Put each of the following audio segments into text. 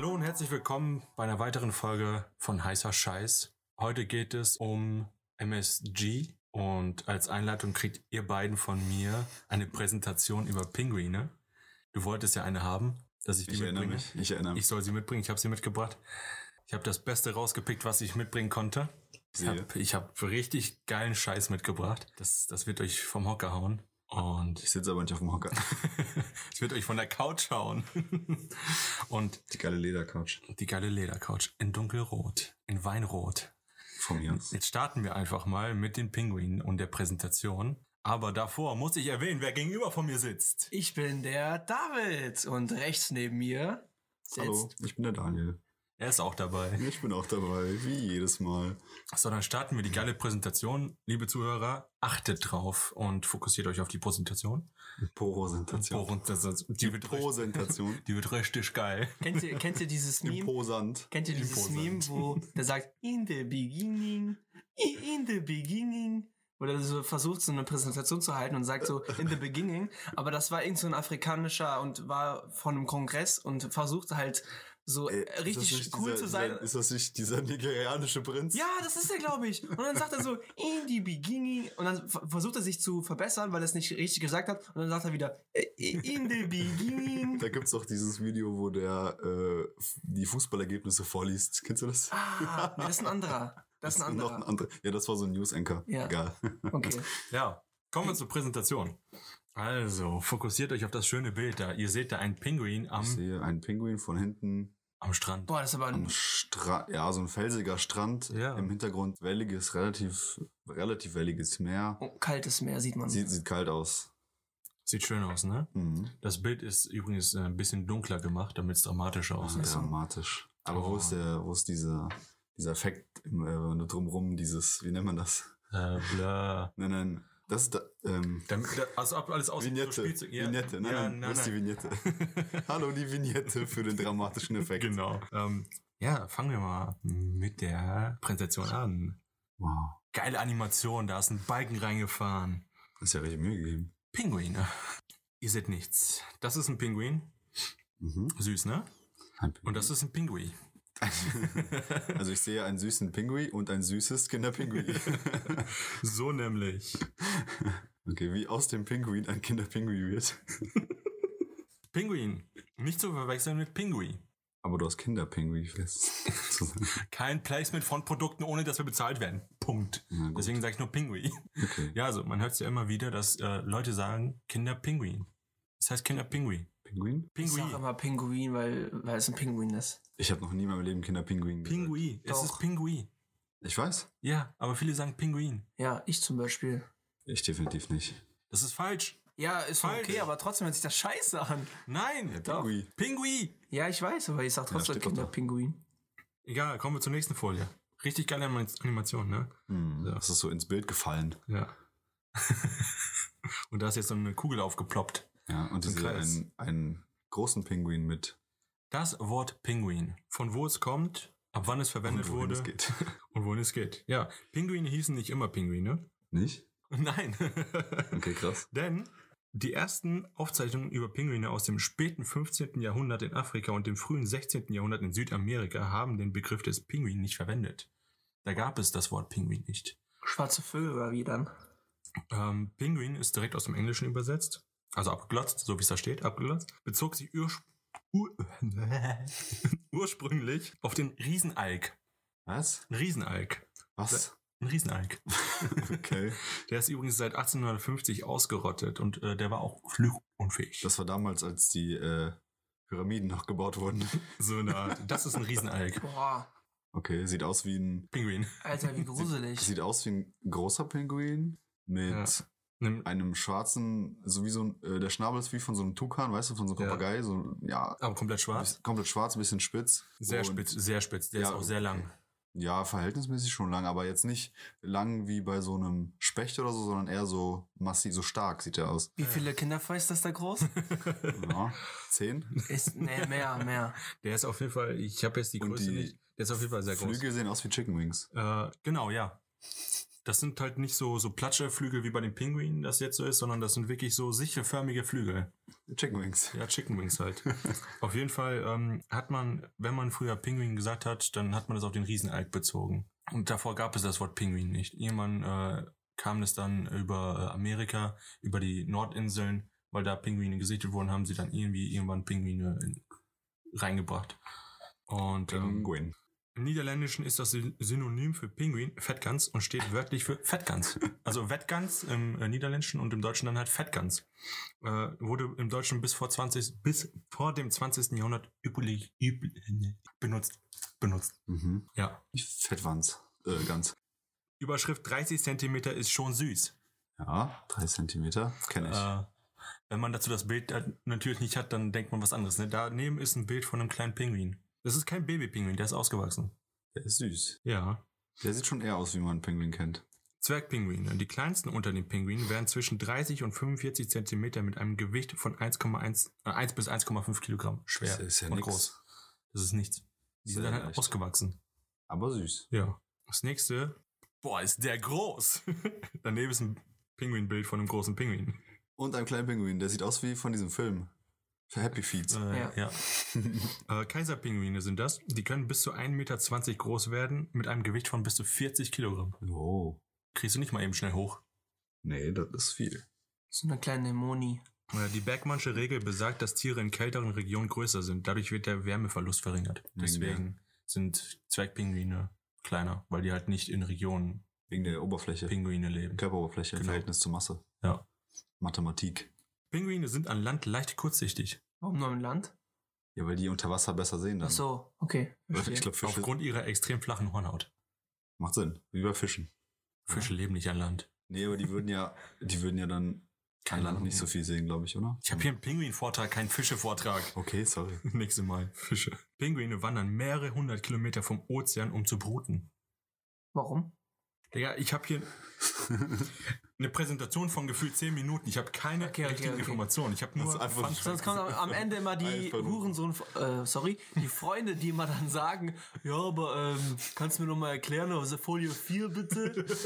Hallo und herzlich willkommen bei einer weiteren Folge von Heißer Scheiß. Heute geht es um MSG und als Einleitung kriegt ihr beiden von mir eine Präsentation über Pinguine. Du wolltest ja eine haben, dass ich die Ich erinnere mitbringe. mich. Ich erinnere mich. Ich soll sie mitbringen, ich habe sie mitgebracht. Ich habe das Beste rausgepickt, was ich mitbringen konnte. Ich habe hab richtig geilen Scheiß mitgebracht. Das, das wird euch vom Hocker hauen. Und Ich sitze aber nicht auf dem Hocker. es wird euch von der Couch hauen. Und Die geile Ledercouch die geile Ledercouch in dunkelrot, in Weinrot. von mir aus. Jetzt starten wir einfach mal mit den Pinguinen und der Präsentation. Aber davor muss ich erwähnen, wer gegenüber von mir sitzt. Ich bin der David und rechts neben mir sitzt. Hallo, ich bin der Daniel. Er ist auch dabei. Ich bin auch dabei, wie jedes Mal. So, dann starten wir die geile Präsentation. Liebe Zuhörer, achtet drauf und fokussiert euch auf die Präsentation. Das, die, wird richtig, Präsentation. die wird richtig geil. Kennt ihr, kennt ihr dieses Meme? Imposant. Kennt ihr dieses Imposant. Meme, wo der sagt, in the beginning, in the beginning, wo der so versucht, so eine Präsentation zu halten und sagt so, in the beginning, aber das war irgend so ein afrikanischer und war von einem Kongress und versuchte halt so Ey, äh, richtig das cool dieser, zu sein. Dieser, ist das nicht dieser nigerianische Prinz? Ja, das ist er, glaube ich. Und dann sagt er so, in the beginning. Und dann ver- versucht er sich zu verbessern, weil er es nicht richtig gesagt hat. Und dann sagt er wieder, äh, in the beginning. Da gibt's auch dieses Video, wo der äh, die Fußballergebnisse vorliest. Kennst du das? Ah, nee, das ist ein anderer. Das ist ein noch anderer. ein anderer. Ja, das war so ein News-Anchor. Ja. Egal. Okay. Ja, kommen wir zur Präsentation. Also, fokussiert euch auf das schöne Bild da. Ihr seht da einen Pinguin am, Ich sehe einen Pinguin von hinten am Strand. Boah, das ist aber am ein. Strand. Ja, so ein felsiger Strand. Ja. Im Hintergrund welliges, relativ, relativ welliges Meer. Oh, kaltes Meer sieht man. Sieht, sieht kalt aus. Sieht schön aus, ne? Mhm. Das Bild ist übrigens äh, ein bisschen dunkler gemacht, damit es dramatischer Ah, aussieht. dramatisch. Aber wo Oh. ist der, wo ist dieser, dieser Effekt im, äh, drumrum, dieses, wie nennt man das? Äh, blö. Nein, nein, das ist da, ähm, Damit, da- also alles so Vignette. Spielzeug. Ja, Vignette, nein, ja, nein, nein, ist die nein. Vignette? Hallo, die Vignette für den dramatischen Effekt. Genau. Ähm, ja, fangen wir mal mit der Präsentation an. Wow. Geile Animation, da ist ein Balken reingefahren. Das ist ja richtig Mühe gegeben. Pinguine. Ihr seht nichts. Das ist ein Pinguin. Mhm. Süß, ne? Und das ist ein Pinguin. Also ich sehe einen süßen Pinguin und ein süßes Kinderpinguin. So nämlich. okay, wie aus dem Pinguin ein Kinderpinguin wird. Pinguin. Nicht zu verwechseln mit Pinguin. Aber du hast Kinderpinguin fest. Kein Placement von Produkten, ohne dass wir bezahlt werden. Punkt. Deswegen sage ich nur Pinguin. Okay. Ja, also man hört es ja immer wieder, dass äh, Leute sagen Kinderpinguin. Das heißt Kinderpinguin. Pinguin? Ich sag Pinguin. immer Pinguin, weil, weil es ein Pinguin ist. Ich habe noch nie in meinem Leben Kinderpinguin gesagt. Pinguin. Es Doch. ist Pinguin. Ich weiß. Ja, aber viele sagen Pinguin. Ja, ich zum Beispiel. Ich definitiv nicht. Das ist falsch. Ja, ist Falsch. okay, aber trotzdem hört sich das scheiße an. Nein. Doch. Pinguin. Pinguin. Ja, ich weiß, aber ich sag trotzdem da. Kinderpinguin. Egal, kommen wir zur nächsten Folie. Richtig geile Anima- Animation, ne? Hm, Ja. Das ist so ins Bild gefallen. Ja. Und da ist jetzt so eine Kugel aufgeploppt. Ja, und Kreis. einen, einen großen Pinguin mit. Das Wort Pinguin. Von wo es kommt, ab wann es verwendet und wohin wurde es geht. und wohin es geht. Ja, Pinguine hießen nicht immer Pinguine. Nicht? Nein. Okay, krass. Denn die ersten Aufzeichnungen über Pinguine aus dem späten 15. Jahrhundert in Afrika und dem frühen 16. Jahrhundert in Südamerika haben den Begriff des Pinguin nicht verwendet. Da gab es das Wort Pinguin nicht. Schwarze Vögel oder wie dann? Ähm, Pinguin ist direkt aus dem Englischen übersetzt, also abgeglotzt, so wie es da steht, abgeglotzt, bezog sich urspr ur ursprünglich auf den Riesenalk. Was? Ein Riesenalk. Was? Ein Riesenalk. Okay. Der ist übrigens seit 1850 ausgerottet und äh, der war auch flugunfähig. Das war damals, als die äh, Pyramiden noch gebaut wurden. so eine Art. Das ist ein Riesenalk. Boah, Okay, sieht aus wie ein. Pinguin. Alter, wie gruselig. Sieht aus wie ein großer Pinguin mit Ja. Nimm- einem schwarzen, so wie so ein, äh, der Schnabel ist wie von so einem Tukan, weißt du, von so einem Ja. Papagei, so, ja, Aber komplett schwarz. bisschen- komplett schwarz, ein bisschen spitz. Sehr Und- spitz, sehr spitz. Der Ja, ist auch sehr lang. Ja, verhältnismäßig schon lang, aber jetzt nicht lang wie bei so einem Specht oder so, sondern eher so massiv, so stark sieht er aus. Wie viele Kinderfäuste ist da groß? Ja, zehn. Ist, nee, mehr, mehr. Der ist auf jeden Fall, ich habe jetzt die Und Größe die nicht. Der ist auf jeden Fall sehr groß. Flügel sehen aus wie Chicken Wings. Äh, genau, ja. Das sind halt nicht so, so Platscherflügel wie bei den Pinguinen das jetzt so ist, sondern das sind wirklich so sichelförmige Flügel. Chicken Wings. Ja, Chicken Wings halt. auf jeden Fall ähm, hat man, wenn man früher Pinguin gesagt hat, dann hat man das auf den Riesenalk bezogen. Und davor gab es das Wort Pinguin nicht. Irgendwann äh, kam es dann über äh, Amerika, über die Nordinseln, weil da Pinguine gesichtet wurden, haben sie dann irgendwie irgendwann Pinguine in, reingebracht. Und ähm, Penguin. Im Niederländischen ist das Syn- Synonym für Pinguin Fettgans und steht wörtlich für Fettgans. Also Wettgans im äh, Niederländischen und im Deutschen dann halt Fettgans. Äh, wurde im Deutschen bis vor 20, bis vor dem 20. Jahrhundert üblich, üblich benutzt. Benutzt. Mhm. Ja. Fettwanz. Äh, ganz. Überschrift 30 Zentimeter ist schon süß. Ja, drei Zentimeter. Kenne ich. Äh, wenn man dazu das Bild äh, natürlich nicht hat, dann denkt man was anderes. Ne? Daneben ist ein Bild von einem kleinen Pinguin. Das ist kein Babypinguin, der ist ausgewachsen. Der ist süß. Ja. Der sieht schon eher aus, wie man einen Pinguin kennt. Zwergpinguine. Die kleinsten unter den Pinguinen werden zwischen 30 und 45 Zentimeter mit einem Gewicht von 1,1 äh, 1 bis 1,5 Kilogramm schwer Das ist ja und nix. groß. Das ist nichts. Die sind dann halt leicht. ausgewachsen. Aber süß. Ja. Das nächste. Boah, ist der groß. Daneben ist ein Pinguinbild von einem großen Pinguin. Und ein kleiner Pinguin, der sieht aus wie von diesem Film. Für Happy Feet. Äh, Ja. ja. äh, Kaiserpinguine sind das. Die können bis zu 1,20 Meter groß werden mit einem Gewicht von bis zu 40 Kilogramm. Oh. Kriegst du nicht mal eben schnell hoch. Nee, das ist viel. So eine kleine Moni. Äh, Die Bergmannsche Regel besagt, dass Tiere in kälteren Regionen größer sind. Dadurch wird der Wärmeverlust verringert. Wegen Deswegen sind Zwergpinguine kleiner, weil die halt nicht in Regionen Wegen der Oberfläche. Pinguine leben. Körperoberfläche im Genau. Verhältnis zur Masse. Ja. Mathematik. Pinguine sind an Land leicht kurzsichtig. Warum nur im Land? Ja, weil die unter Wasser besser sehen dann. Ach so, okay. verstehe. Ich glaube, Fische Aufgrund ihrer extrem flachen Hornhaut. macht Sinn. Wie bei Fischen. Fische leben nicht an Land. Nee, aber die würden ja, die würden ja dann Keine an Land nicht so viel sehen, glaube ich, oder? Ich habe hier einen Pinguin-Vortrag, keinen Fische-Vortrag. Okay, sorry. Nächstes Mal. Fische. Pinguine wandern mehrere hundert Kilometer vom Ozean, um zu bruten. Warum? Digga, ich habe hier eine Präsentation von gefühlt 10 Minuten. Ich habe keine Okay, okay, richtige okay. Information. Ich habe nur ist Sonst kommt am, am Ende immer die Hurensohn, äh, sorry, die Freunde, die immer dann sagen, ja, aber ähm, kannst du mir noch mal erklären, also Folie 4 bitte?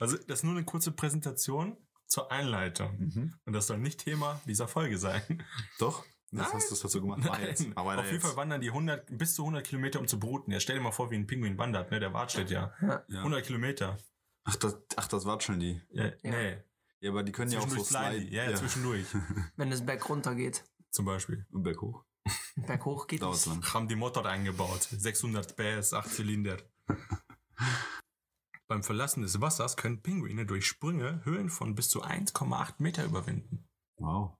Also, das ist nur eine kurze Präsentation zur Einleitung. Mhm. Und das soll nicht Thema dieser Folge sein. Doch? Das Nein. hast du dazu gemacht. Mach jetzt. Weiter Auf jeden jetzt. Fall wandern die 100, bis zu 100 Kilometer, um zu bruten. Ja, stell dir mal vor, wie ein Pinguin wandert, ne? Der wartet ja. Ja. 100 Kilometer. Ach, das, ach, das watscheln die. Ja, Ja. Nee. Ja, aber die können ja auch so Zwischendurch sliden. Ja, ja, zwischendurch. Wenn es berg runter geht. Zum Beispiel. Und berg hoch. Berg hoch geht Dauert es. lang. Haben die Motor eingebaut. 600 PS, 8 Zylinder. Beim Verlassen des Wassers können Pinguine durch Sprünge Höhen von bis zu 1,8 Meter überwinden. Wow.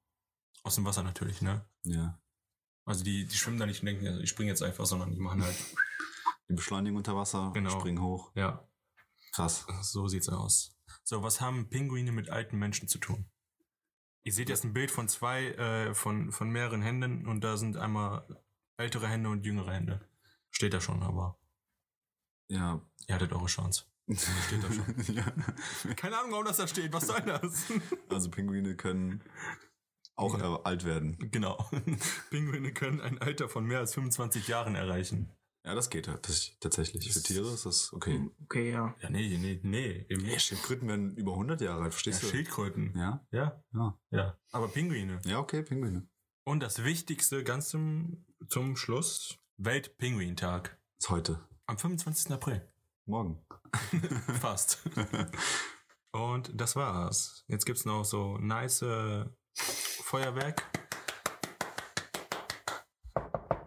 Aus dem Wasser natürlich, ne? Ja. Also die, die schwimmen da nicht und denken, also ich springe jetzt einfach, sondern die machen halt, Die beschleunigen unter Wasser, Genau. springen hoch. ja, Krass. so sieht's aus. So, was haben Pinguine mit alten Menschen zu tun? Ihr seht jetzt ein Bild von zwei, äh, von, von mehreren Händen und da sind einmal ältere Hände und jüngere Hände. Steht da schon, aber Ja. ihr hattet eure Chance. Steht da schon. ja. Keine Ahnung, warum das da steht. Was soll das? Also Pinguine können auch Ja. äh, alt werden. genau. Pinguine können ein Alter von mehr als 25 Jahren erreichen. Ja, das geht halt das- tatsächlich. Für Tiere ist das okay. Okay, ja. Ja, nee, nee, nee. Eben Ja. Schildkröten werden über 100 Jahre alt, Ja, verstehst du? Schildkröten. Ja? Ja, Ja. ja. Aber Pinguine. Ja, okay, Pinguine. Und das Wichtigste ganz zum, zum Schluss: Weltpinguintag. Ist heute. Am 25. April. Morgen. Fast. Und das war's. Jetzt gibt's noch so nice äh, Feuerwerk.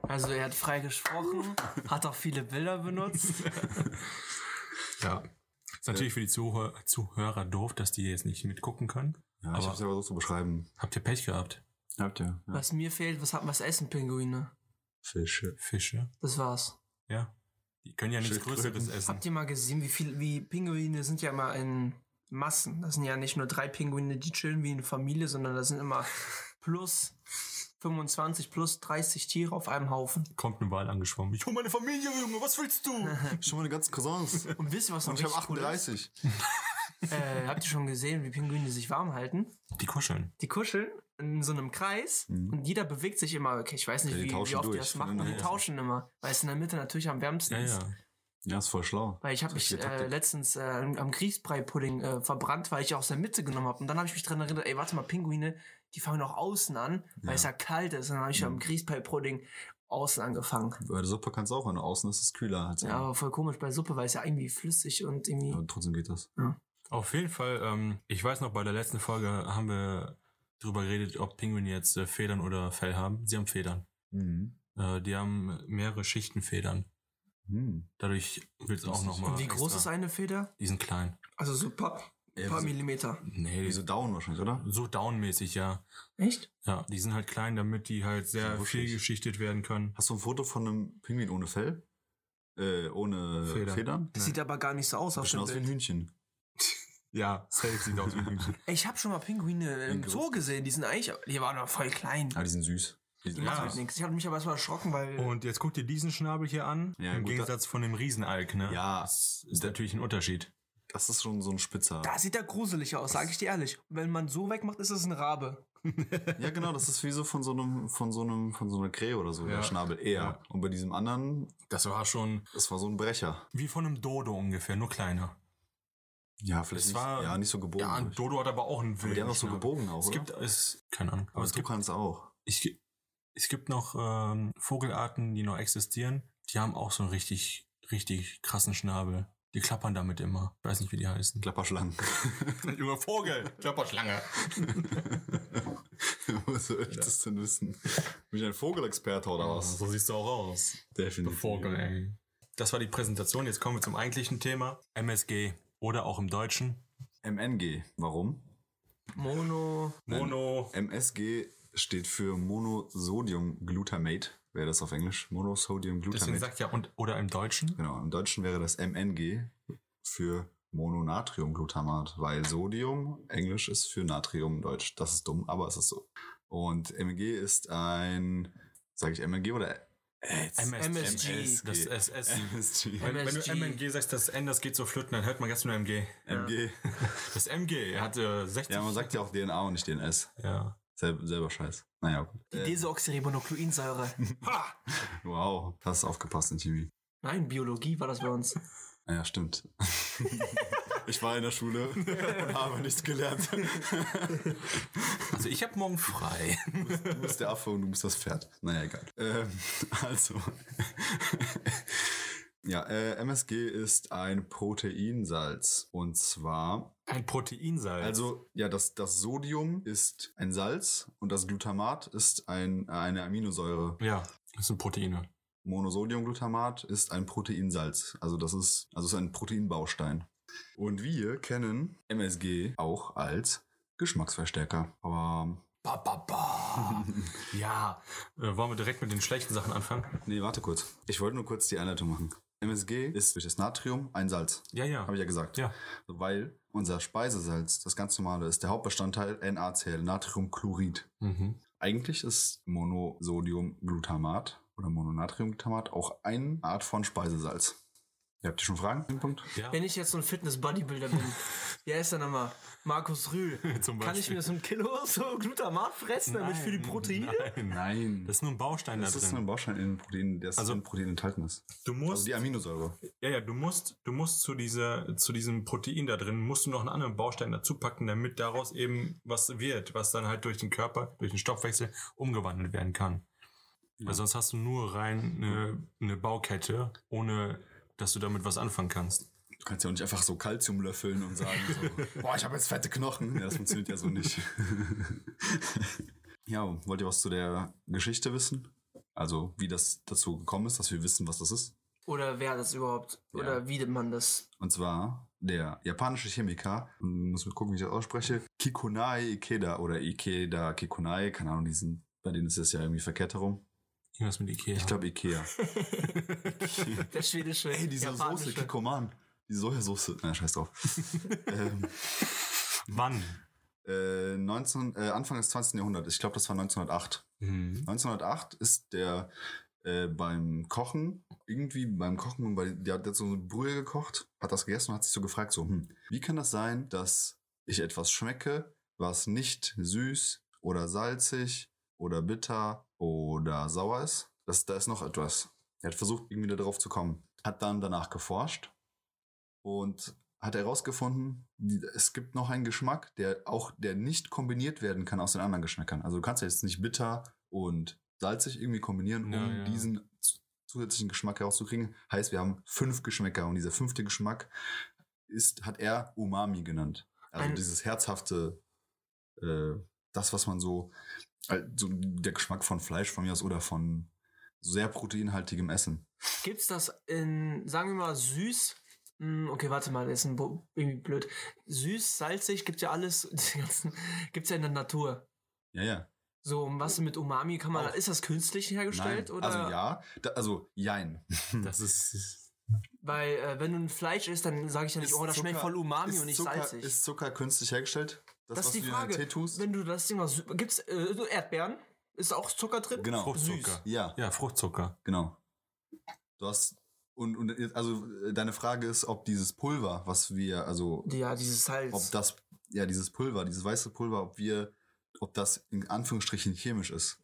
Also er hat frei gesprochen, hat auch viele Bilder benutzt. Ja. Ist natürlich für die Zuhör Zuhörer doof, dass die jetzt nicht mitgucken können. Ja, ich hab's aber so zu beschreiben. Habt ihr Pech gehabt? Habt ihr? Ja. Was mir fehlt, was hat was essen Pinguine? Fische. Fische? Das war's. Ja. Die können ja nichts. Größeres essen. Habt ihr mal gesehen, wie viel, wie Pinguine sind ja immer in Massen. Das sind ja nicht nur drei Pinguine, die chillen wie eine Familie, sondern das sind immer plus 25, plus 30 Tiere auf einem Haufen. Kommt ein Wal angeschwommen. Ich hol meine Familie, Junge, was willst du? Schon meine ganzen Cousins. Und wisst ihr, was noch Und ich habe richtig cool ist? 38. Äh, habt ihr schon gesehen, wie Pinguine sich warm halten? Die kuscheln. Die kuscheln in so einem Kreis Mhm. und jeder bewegt sich immer. Okay, ich weiß nicht, Ja, die wie, wie oft die durch, das machen. Die tauschen immer, weil es in der Mitte natürlich am wärmsten Ja, ist. ja. Ja, ist voll schlau. Weil ich habe mich äh, letztens äh, am Grießbrei-Pudding äh, verbrannt, weil ich aus der Mitte genommen habe. Und dann habe ich mich dran erinnert, ey, warte mal, Pinguine, die fangen auch außen an, weil Ja. es ja kalt ist. Und dann habe ich Mhm. am Grießbrei-Pudding außen angefangen. Bei der Suppe kannst du auch, wenn du außen ist, es kühler als Ja, aber voll komisch bei Suppe, weil es ja irgendwie flüssig und irgendwie. Aber trotzdem geht das. Auf jeden Fall, ähm, ich weiß noch, bei der letzten Folge haben wir drüber geredet, ob Pinguine jetzt äh, Federn oder Fell haben. Sie haben Federn. Mhm. Äh, die haben mehrere Schichten Federn. Mhm. Dadurch wird es auch nochmal. Und wie groß ist eine Feder? Die sind klein. Also so ein paar, Ja, paar so- Millimeter. Nee, Wie so Down wahrscheinlich, oder? so downmäßig, ja. Echt? Ja, die sind halt klein, damit die halt sehr So viel geschichtet werden können. Hast du ein Foto von einem Pinguin ohne Fell? Äh, ohne Federn. Federn? Das Nee. sieht aber gar nicht so aus Bisschen dem aus wie ein. Hühnchen. Ja, safe sieht aus wie ein Hühnchen. Ich habe schon mal Pinguine im? Zoo gesehen. Die sind eigentlich, die waren aber voll klein. Ah, die sind süß. Die Ja. machen halt nichts. Ich habe mich aber erstmal erschrocken, weil. Und jetzt guck dir diesen Schnabel hier an. Ja, Im gut, Gegensatz von dem Riesenalk, ne? Ja. Das ist natürlich ein Unterschied. Das ist schon so ein Spitzer. da sieht er gruselig aus, sage ich dir ehrlich. Wenn man so wegmacht, ist es ein Rabe. Ja, genau, das ist wie so von so einem, von so einem, von so einer Krähe oder so, Ja. der Schnabel eher. Ja. Und bei diesem anderen, Das war schon das war so ein Brecher. wie von einem Dodo ungefähr, nur kleiner. Ja, vielleicht Es nicht, war- ja, nicht so gebogen. Ja, ein. Dodo hat aber auch einen aber die haben doch so Schnabel. gebogen auch, Es oder? gibt, es, keine Ahnung. Aber aber es du gibt, kannst auch. ich, es gibt noch ähm, Vogelarten, die noch existieren. Die haben auch so einen richtig, richtig krassen Schnabel. Die klappern damit immer. Ich weiß nicht, wie die heißen. Klapperschlangen. Junge Vogel, Klapperschlange. Wo soll ich das denn wissen? Bin ich ein Vogelexperte oder was? So siehst du auch aus. Definitiv. Vogel, ey. Das war die Präsentation. Jetzt kommen wir zum eigentlichen Thema. MSG oder auch im Deutschen. MNG. Warum? Mono. Mono. MSG steht für Monosodiumglutamate. Wäre das auf Englisch? Deswegen Monosodiumglutamate. sagt ja und oder im Deutschen. Genau, im Deutschen wäre das MNG für Mononatriumglutamat, weil Sodium Englisch ist für Natrium Deutsch. Das ist dumm, aber es ist so. Und MNG ist ein, sage ich MNG oder äh, MSG. Das SS. MSG. Wenn, wenn du. MNG sagst, das N, das geht so flöten, dann hört man ganz nur MG. MG. Das MG hat äh, 60. Ja, man sagt ja auch DNA und nicht DNS. Ja. Sel selber Scheiß. Naja, gut. Die Äh, Desoxyribonukleinsäure. wow, hast aufgepasst in Chemie. Nein, Biologie war das bei uns. Naja, stimmt. ich war in der Schule und habe nichts gelernt. Also ich habe morgen frei. Du bist der Affe und du bist das Pferd. Naja, egal. Ähm, also. Ja, äh, MSG ist ein Proteinsalz. Und zwar, Ein Proteinsalz. also, ja, das, das Sodium ist ein Salz und das Glutamat ist ein, eine Aminosäure. Ja, das sind Proteine. Monosodiumglutamat ist ein Proteinsalz. Also das ist, also ist ein Proteinbaustein. Und wir kennen MSG auch als Geschmacksverstärker. Aber Ba, ba, ba. ja. Äh, wollen wir direkt mit den schlechten Sachen anfangen? Nee, warte kurz. Ich wollte nur kurz die Einleitung machen. MSG ist durch das Natrium ein Salz. Ja, ja. Habe ich ja gesagt. Ja. Weil unser Speisesalz, das ganz normale, ist der Hauptbestandteil NaCl, Natriumchlorid. Mhm. Eigentlich ist Monosodiumglutamat oder Mononatriumglutamat auch eine Art von Speisesalz. Ihr habt ihr schon Fragen? Punkt? Ja. Wenn ich jetzt so ein Fitness-Bodybuilder bin, wie heißt der nochmal? Markus Rühl. Zum Kann ich mir so ein Kilo so Glutamat fressen, damit für die Proteine? Nein. Nein. Das ist nur ein Baustein Das da ist drin. ein Baustein in den Proteinen, der Also- in Protein enthalten ist. Du musst, Also die Aminosäure. ja, ja, du musst, du musst zu dieser, zu diesem Protein da drin, musst du noch einen anderen Baustein dazu packen, damit daraus eben was wird, was dann halt durch den Körper, durch den Stoffwechsel umgewandelt werden kann. Weil sonst hast du nur rein eine, eine Baukette, ohne dass du damit was anfangen kannst. Du kannst ja auch nicht einfach so Kalzium löffeln und sagen so, boah, ich habe jetzt fette Knochen. Ja, das funktioniert ja so nicht. ja, wollt ihr was zu der Geschichte wissen? Also, wie das dazu gekommen ist, dass wir wissen, was das ist? Oder wer das überhaupt? Ja. Oder wie man das? Und zwar der japanische Chemiker, muss mal gucken, wie ich das ausspreche, Kikunai Ikeda oder Ikeda Kikunai, keine Ahnung, die sind, bei denen ist es ja irgendwie verkehrt herum. Irgendwas mit Ikea. Ich glaube Ikea. Der schwedische. Ey, diese japanische. Soße, Kikoman. Die Sojasauce. Na, scheiß drauf. ähm, Wann? äh, 19, äh, Anfang des 20. Jahrhunderts, ich glaube, das war 1908. Mhm. 1908 ist der äh, beim Kochen, irgendwie beim Kochen, bei, der hat jetzt so eine Brühe gekocht, hat das gegessen und hat sich so gefragt, so, hm, wie kann das sein, dass ich etwas schmecke, was nicht süß oder salzig oder bitter oder sauer ist? Das, da ist noch etwas. Er hat versucht, irgendwie darauf zu kommen. hat dann danach geforscht und hat herausgefunden, es gibt noch einen Geschmack, der auch, der nicht kombiniert werden kann aus den anderen Geschmäckern. Also du kannst ja jetzt nicht bitter und salzig irgendwie kombinieren, um Ja, ja. diesen zusätzlichen Geschmack herauszukriegen. Heißt, wir haben fünf Geschmäcker und dieser fünfte Geschmack ist, hat er Umami genannt. Also Ein- dieses herzhafte, äh, das, was man so, äh, so der Geschmack von Fleisch von mir aus oder von sehr proteinhaltigem Essen. Gibt's das in, sagen wir mal, süß? Hm, Okay, warte mal, das ist ein irgendwie blöd. Süß, salzig, gibt's ja alles, ganzen, gibt's ja in der Natur. Ja, ja. So, und was mit Umami kann man, Auch. ist das künstlich hergestellt? Nein. oder? Also ja, da, also jein. Das ist. Weil, äh, wenn du ein Fleisch isst, dann sage ich ja nicht, Ist oh, das schmeckt Zucker- voll Umami und nicht Zucker, salzig. Ist Zucker künstlich hergestellt? Das, ist was die Frage. Wenn du das Ding sü- gibt's, äh, so Erdbeeren? Ist auch Zucker drin? Genau. Fruchtzucker. Ja, Ja, Fruchtzucker. genau. Du hast und, und also äh, deine Frage ist, ob dieses Pulver, was wir, also Ja, dieses Salz. ob das, ja, dieses Pulver, dieses weiße Pulver, ob wir, ob das in Anführungsstrichen chemisch ist.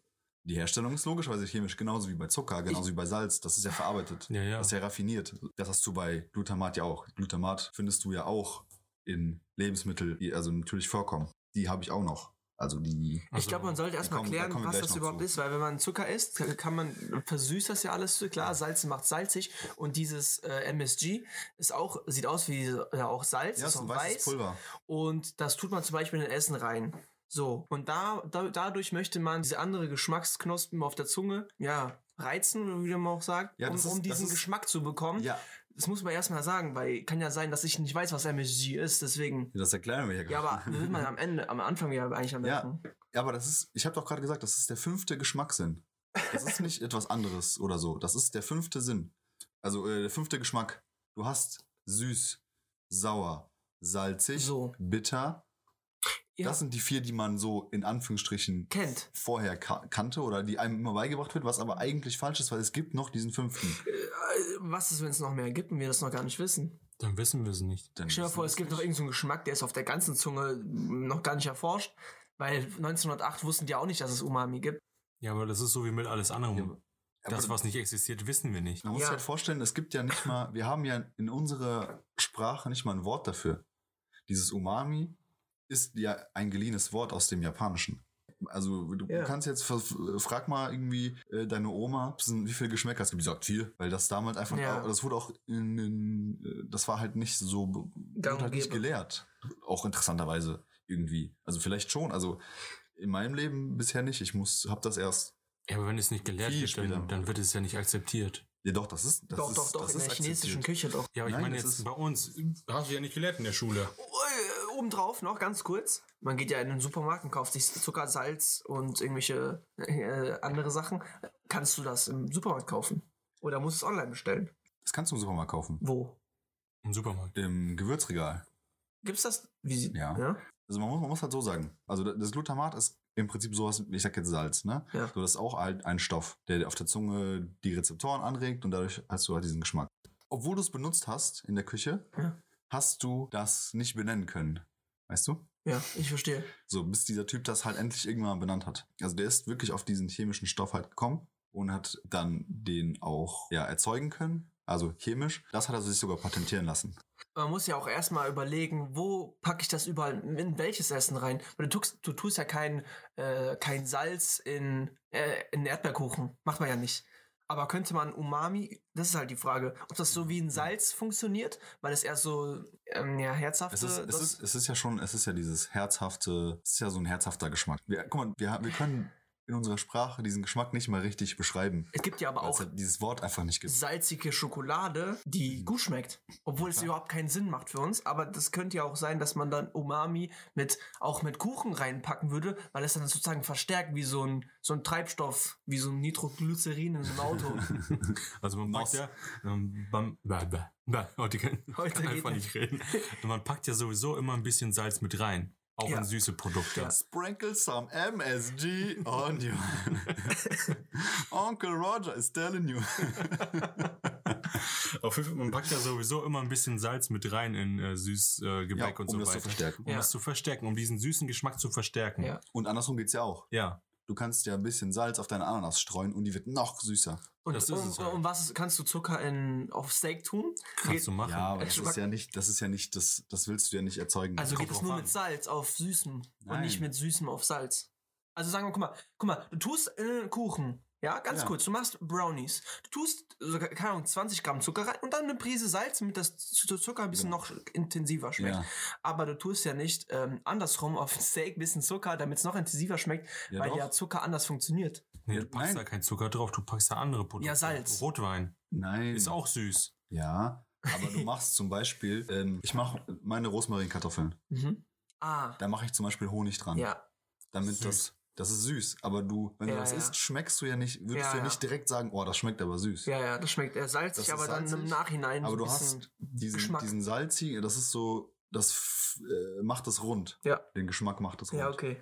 Die Herstellung ist logischerweise chemisch, genauso wie bei Zucker, genauso wie bei Salz. Das ist ja verarbeitet. Ja, ja. Das ist ja raffiniert. Das hast du bei Glutamat ja auch. Glutamat findest du ja auch in Lebensmitteln, die also natürlich vorkommen. Die habe ich auch noch. Also die. Ich Also, glaube, man sollte erstmal da klären, wir was das überhaupt zu. ist, weil wenn man Zucker isst, kann- man versüßt das ja alles klar, Salz macht salzig und dieses äh, MSG ist auch sieht aus wie ja, auch Salz, Ja, ist auch weiß Pulver. und das tut man zum Beispiel in Essen rein. So und da, da dadurch möchte man diese andere Geschmacksknospen auf der Zunge ja reizen, wie man auch sagt, Ja, um, ist- um diesen ist- Geschmack zu bekommen. Ja, Das muss man erstmal sagen, weil kann ja sein, dass ich nicht weiß, was MSG ist, deswegen. das erklären wir ja Ja, gerade. aber will man am Ende, am Anfang ja eigentlich am Ja. besten. Ja, aber das ist, ich habe doch gerade gesagt, das ist der fünfte Geschmackssinn. Das ist nicht etwas anderes oder so. Das ist der fünfte Sinn. Also äh, der fünfte Geschmack. Du hast süß, sauer, salzig, So. bitter. Ja, Das sind die vier, die man so in Anführungsstrichen kennt. vorher ka kannte oder die einem immer beigebracht wird, was aber eigentlich falsch ist, weil es gibt noch diesen fünften. Äh, was ist, wenn es noch mehr gibt und wir das noch gar nicht wissen? Dann wissen wir es nicht. Dann Stell dir vor, es gibt noch irgendeinen Geschmack, der ist auf der ganzen Zunge noch gar nicht erforscht. Weil 1908 wussten die auch nicht, dass es Umami gibt. Ja, aber das ist so wie mit alles anderem. Ja, das, was nicht existiert, wissen wir nicht. Man muss Ja. sich halt vorstellen, es gibt ja nicht mal, wir haben ja in unserer Sprache nicht mal ein Wort dafür. Dieses Umami ist ja ein geliehenes Wort aus dem Japanischen. Also du Ja. kannst jetzt, vers- frag mal irgendwie äh, deine Oma, wie viele Geschmäcker es gibt. Die sagt vier, weil das damals einfach, Ja. das wurde auch in, in äh, das war halt nicht so, wurde halt nicht gelehrt. Auch interessanterweise irgendwie. Also vielleicht schon, also in meinem Leben bisher nicht. Ich muss, hab das erst, Ja, aber wenn es nicht gelehrt Viel wird, dann, dann wird es ja nicht akzeptiert. ja doch, das ist, das doch, ist, doch, doch, das in ist der chinesischen akzeptiert. Küche doch. Ja, aber ich Nein, meine jetzt ist- bei uns, hast du ja nicht gelehrt in der Schule. Äh, Obendrauf noch ganz kurz. Man geht ja in den Supermarkt und kauft sich Zucker, Salz und irgendwelche äh, andere Sachen. Kannst du das im Supermarkt kaufen? Oder musst du es online bestellen? Das kannst du im Supermarkt kaufen. Wo? Im Supermarkt. Im Gewürzregal. Gibt's das? Wie sie, Ja. Also man muss, man muss halt so sagen. Also das Glutamat ist im Prinzip sowas, ich sag jetzt Salz, ne? Ja. So, das ist auch halt ein Stoff, der auf der Zunge die Rezeptoren anregt und dadurch hast du halt diesen Geschmack. Obwohl du es benutzt hast in der Küche, Ja. hast du das nicht benennen können. Weißt du? Ja, ich verstehe. So, bis dieser Typ das halt endlich irgendwann benannt hat. Also der ist wirklich auf diesen chemischen Stoff halt gekommen und hat dann den auch ja, erzeugen können. Also chemisch. Das hat er sich sogar patentieren lassen. Man muss ja auch erstmal überlegen, wo packe ich das überall, in welches Essen rein. Weil du tust, du tust ja kein, äh, kein Salz in, äh, in Erdbeerkuchen. Macht man ja nicht. Aber könnte man Umami, das ist halt die Frage, ob das so wie ein Salz funktioniert, weil es eher so ähm, ja, herzhafte. Es ist, es, ist, es ist ja schon, es ist ja dieses herzhafte, es ist ja so ein herzhafter Geschmack. Wir, guck mal, wir, wir können in unserer Sprache diesen Geschmack nicht mal richtig beschreiben. es gibt ja aber auch halt dieses Wort einfach nicht gibt. salzige Schokolade, die gut schmeckt. Obwohl es überhaupt keinen Sinn macht für uns. Aber das könnte ja auch sein, dass man dann Umami mit, auch mit Kuchen reinpacken würde, weil es dann sozusagen verstärkt wie so ein, so ein Treibstoff, wie so ein Nitroglycerin in so einem Auto. Also man packt Nos. ja, ähm, beim, bäh, bäh, heute kann, Heute kann einfach nicht. nicht reden. Und man packt ja sowieso immer ein bisschen Salz mit rein. Auch Ja. in süße Produkte. Ja. Sprinkle some MSG on you. Uncle Roger is telling you. Auf jeden Fall, man packt ja sowieso immer ein bisschen Salz mit rein in äh, süß äh, Gebäck Ja, und um so das zu weiter. verstärken. Um Ja. das zu verstärken, um diesen süßen Geschmack zu verstärken. Ja. Und andersrum geht's ja auch. Ja. Du kannst ja ein bisschen Salz auf deine Ananas streuen und die wird noch süßer. Und, Das ist und, halt. und was kannst du Zucker in, auf Steak tun? Kannst du machen. Ja, aber das ist ja nicht, das ist ja nicht, das, das willst du ja nicht erzeugen. Also geht es nur an. mit Salz auf Süßem und Nein. nicht mit Süßem auf Salz. Also sagen wir, guck mal, guck mal, du tust in einen Kuchen, ja, ganz Ja. kurz, du machst Brownies. Du tust, so, keine Ahnung, 20 Gramm Zucker rein und dann eine Prise Salz, damit das Zucker ein bisschen Genau. noch intensiver schmeckt. Ja. Aber du tust ja nicht ähm, andersrum auf Steak ein bisschen Zucker, damit es noch intensiver schmeckt, Ja, weil doch. ja Zucker anders funktioniert. Nee, du packst Nein. da keinen Zucker drauf, du packst da andere Produkte. Ja, Salz. Rotwein. Nein. Ist auch süß. Ja, aber du machst zum Beispiel, ähm, ich mache meine Rosmarinkartoffeln. Mhm. Ah, Da mache ich zum Beispiel Honig dran. ja. Damit Süß. das, das ist süß. Aber du, wenn Ja, du das ja. isst, schmeckst du ja nicht, würdest Ja, du ja nicht direkt sagen, oh, das schmeckt aber süß. Ja, ja, das schmeckt eher salzig, aber dann salzig, im Nachhinein aber so du hast diesen, Geschmack. diesen salzigen, das ist so, das äh, macht es rund. Ja. Den Geschmack macht es rund. Ja, okay.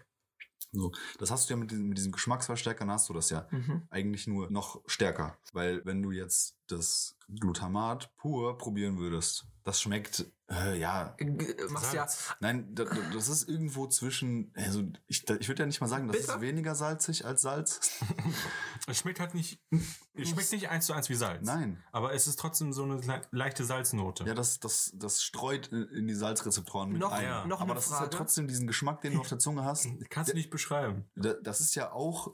So, das hast du ja mit diesem, mit diesem Geschmacksverstärkern hast du das ja Mhm. eigentlich nur noch stärker. Weil wenn du jetzt das Glutamat pur probieren würdest, das schmeckt, äh, ja, Machst ja, nein, da- da- das ist irgendwo zwischen, also ich, ich würde ja nicht mal sagen, das Bitter? ist weniger salzig als Salz. Es schmeckt halt nicht, es schmeckt nicht eins zu eins wie Salz. Nein. Aber es ist trotzdem so eine le- leichte Salznote. Ja, das, das, das streut in die Salzrezeptoren mit Noch- ein. ja. noch Aber eine das ist ja Frage. trotzdem diesen Geschmack, den du auf der Zunge hast. Kannst du nicht beschreiben. Da- Das ist ja auch,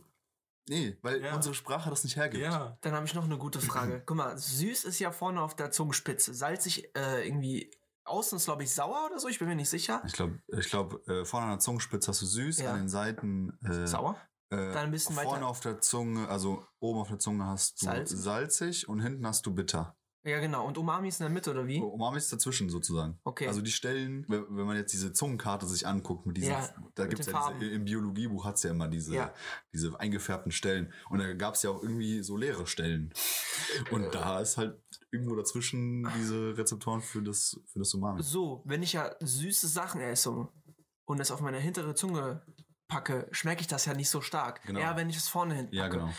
nee, weil Ja. unsere Sprache das nicht hergibt. Ja. Dann habe ich noch eine gute Frage. Guck mal, süß ist ja vorne auf der Zungenspitze. Salzig äh, irgendwie außen ist, glaube ich, sauer oder so. Ich bin mir nicht sicher. Ich glaube, ich glaub, äh, vorne an der Zungenspitze hast du süß, Ja. an den Seiten äh, Sauer? Äh, Dann ein bisschen vorne weiter- auf der Zunge, also oben auf der Zunge hast du Salzig. salzig, und hinten hast du bitter. Ja, genau. Und Umami ist in der Mitte, oder wie? Umami ist dazwischen sozusagen. Okay. Also die Stellen, wenn wenn man jetzt diese Zungenkarte sich anguckt, mit diesen, Ja, da gibt's den ja Farben. diese, im Biologiebuch hat's ja immer diese, Ja. diese eingefärbten Stellen. Und da gab's ja auch irgendwie so leere Stellen. Und da ist halt irgendwo dazwischen diese Rezeptoren für das, für das Umami. So, wenn ich ja süße Sachen esse und es auf meine hintere Zunge packe, schmecke ich das ja nicht so stark. Genau. Eher, wenn ich es vorne hin packe. Ja, genau.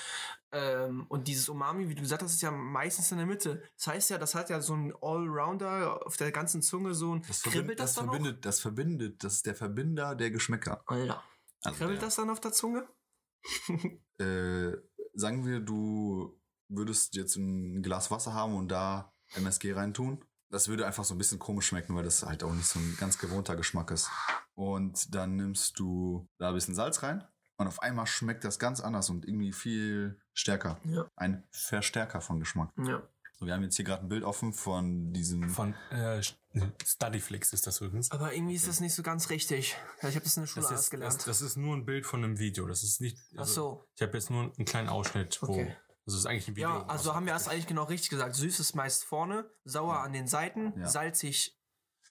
Ähm, und dieses Umami, wie du gesagt hast, ist ja meistens in der Mitte. Das heißt ja, das hat ja so ein Allrounder auf der ganzen Zunge so ein. Das, kribbelt verbindet, das, das, verbindet, das verbindet, das ist der Verbinder der Geschmäcker. auch? Alter. Also Kribbelt der, das dann auf der Zunge? äh, sagen wir, du würdest jetzt ein Glas Wasser haben und da MSG reintun. Das würde einfach so ein bisschen komisch schmecken, weil das halt auch nicht so ein ganz gewohnter Geschmack ist. Und dann nimmst du da ein bisschen Salz rein und auf einmal schmeckt das ganz anders und irgendwie viel stärker. Ja. Ein Verstärker von Geschmack. Ja. So, wir haben jetzt hier gerade ein Bild offen von diesem. Von äh, Studyflix ist das übrigens. Aber irgendwie ist das nicht so ganz richtig. Ja, Ich habe das in der Schule Das ist, gelernt. das, das ist nur ein Bild von einem Video. Das ist nicht. Ach Also, so. Ich habe jetzt nur einen kleinen Ausschnitt, wo. Okay. Also es ist eigentlich ein Video. Ja, also haben wir das eigentlich genau richtig gesagt. Süß ist meist vorne, sauer an den Seiten, Ja. salzig,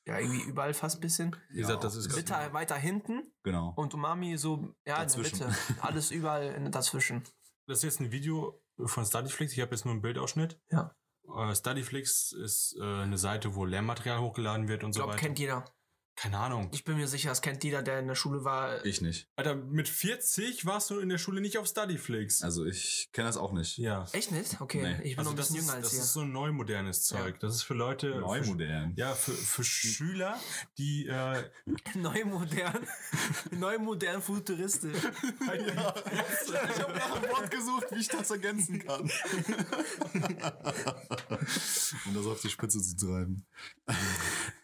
ja, irgendwie überall fast ein bisschen. Wie gesagt, das ist Bitter weiter hinten Genau. und Umami so, ja, Dazwischen. in der Mitte. Alles überall in, dazwischen. Das ist jetzt ein Video von Studyflix. Ich habe jetzt nur einen Bildausschnitt. Ja. Äh, Studyflix ist äh, eine Seite, wo Lehrmaterial hochgeladen wird und Ich so glaube, weiter. kennt jeder. Keine Ahnung. Ich bin mir sicher, das kennt jeder, der in der Schule war. Ich nicht. Alter, mit 40 warst du in der Schule nicht auf Studyflix. Also ich kenne das auch nicht. ja. Echt nicht? Okay, Nee. ich bin noch ein das bisschen ist, jünger als das ihr. ist so ein neumodernes Zeug. Das ist für Leute. Neu Für, modern. ja, für, für Schüler, die äh, Neu modern. Neu modern futuristisch. Ich habe nach einem Wort gesucht, wie ich das ergänzen kann. um das auf die Spitze zu treiben.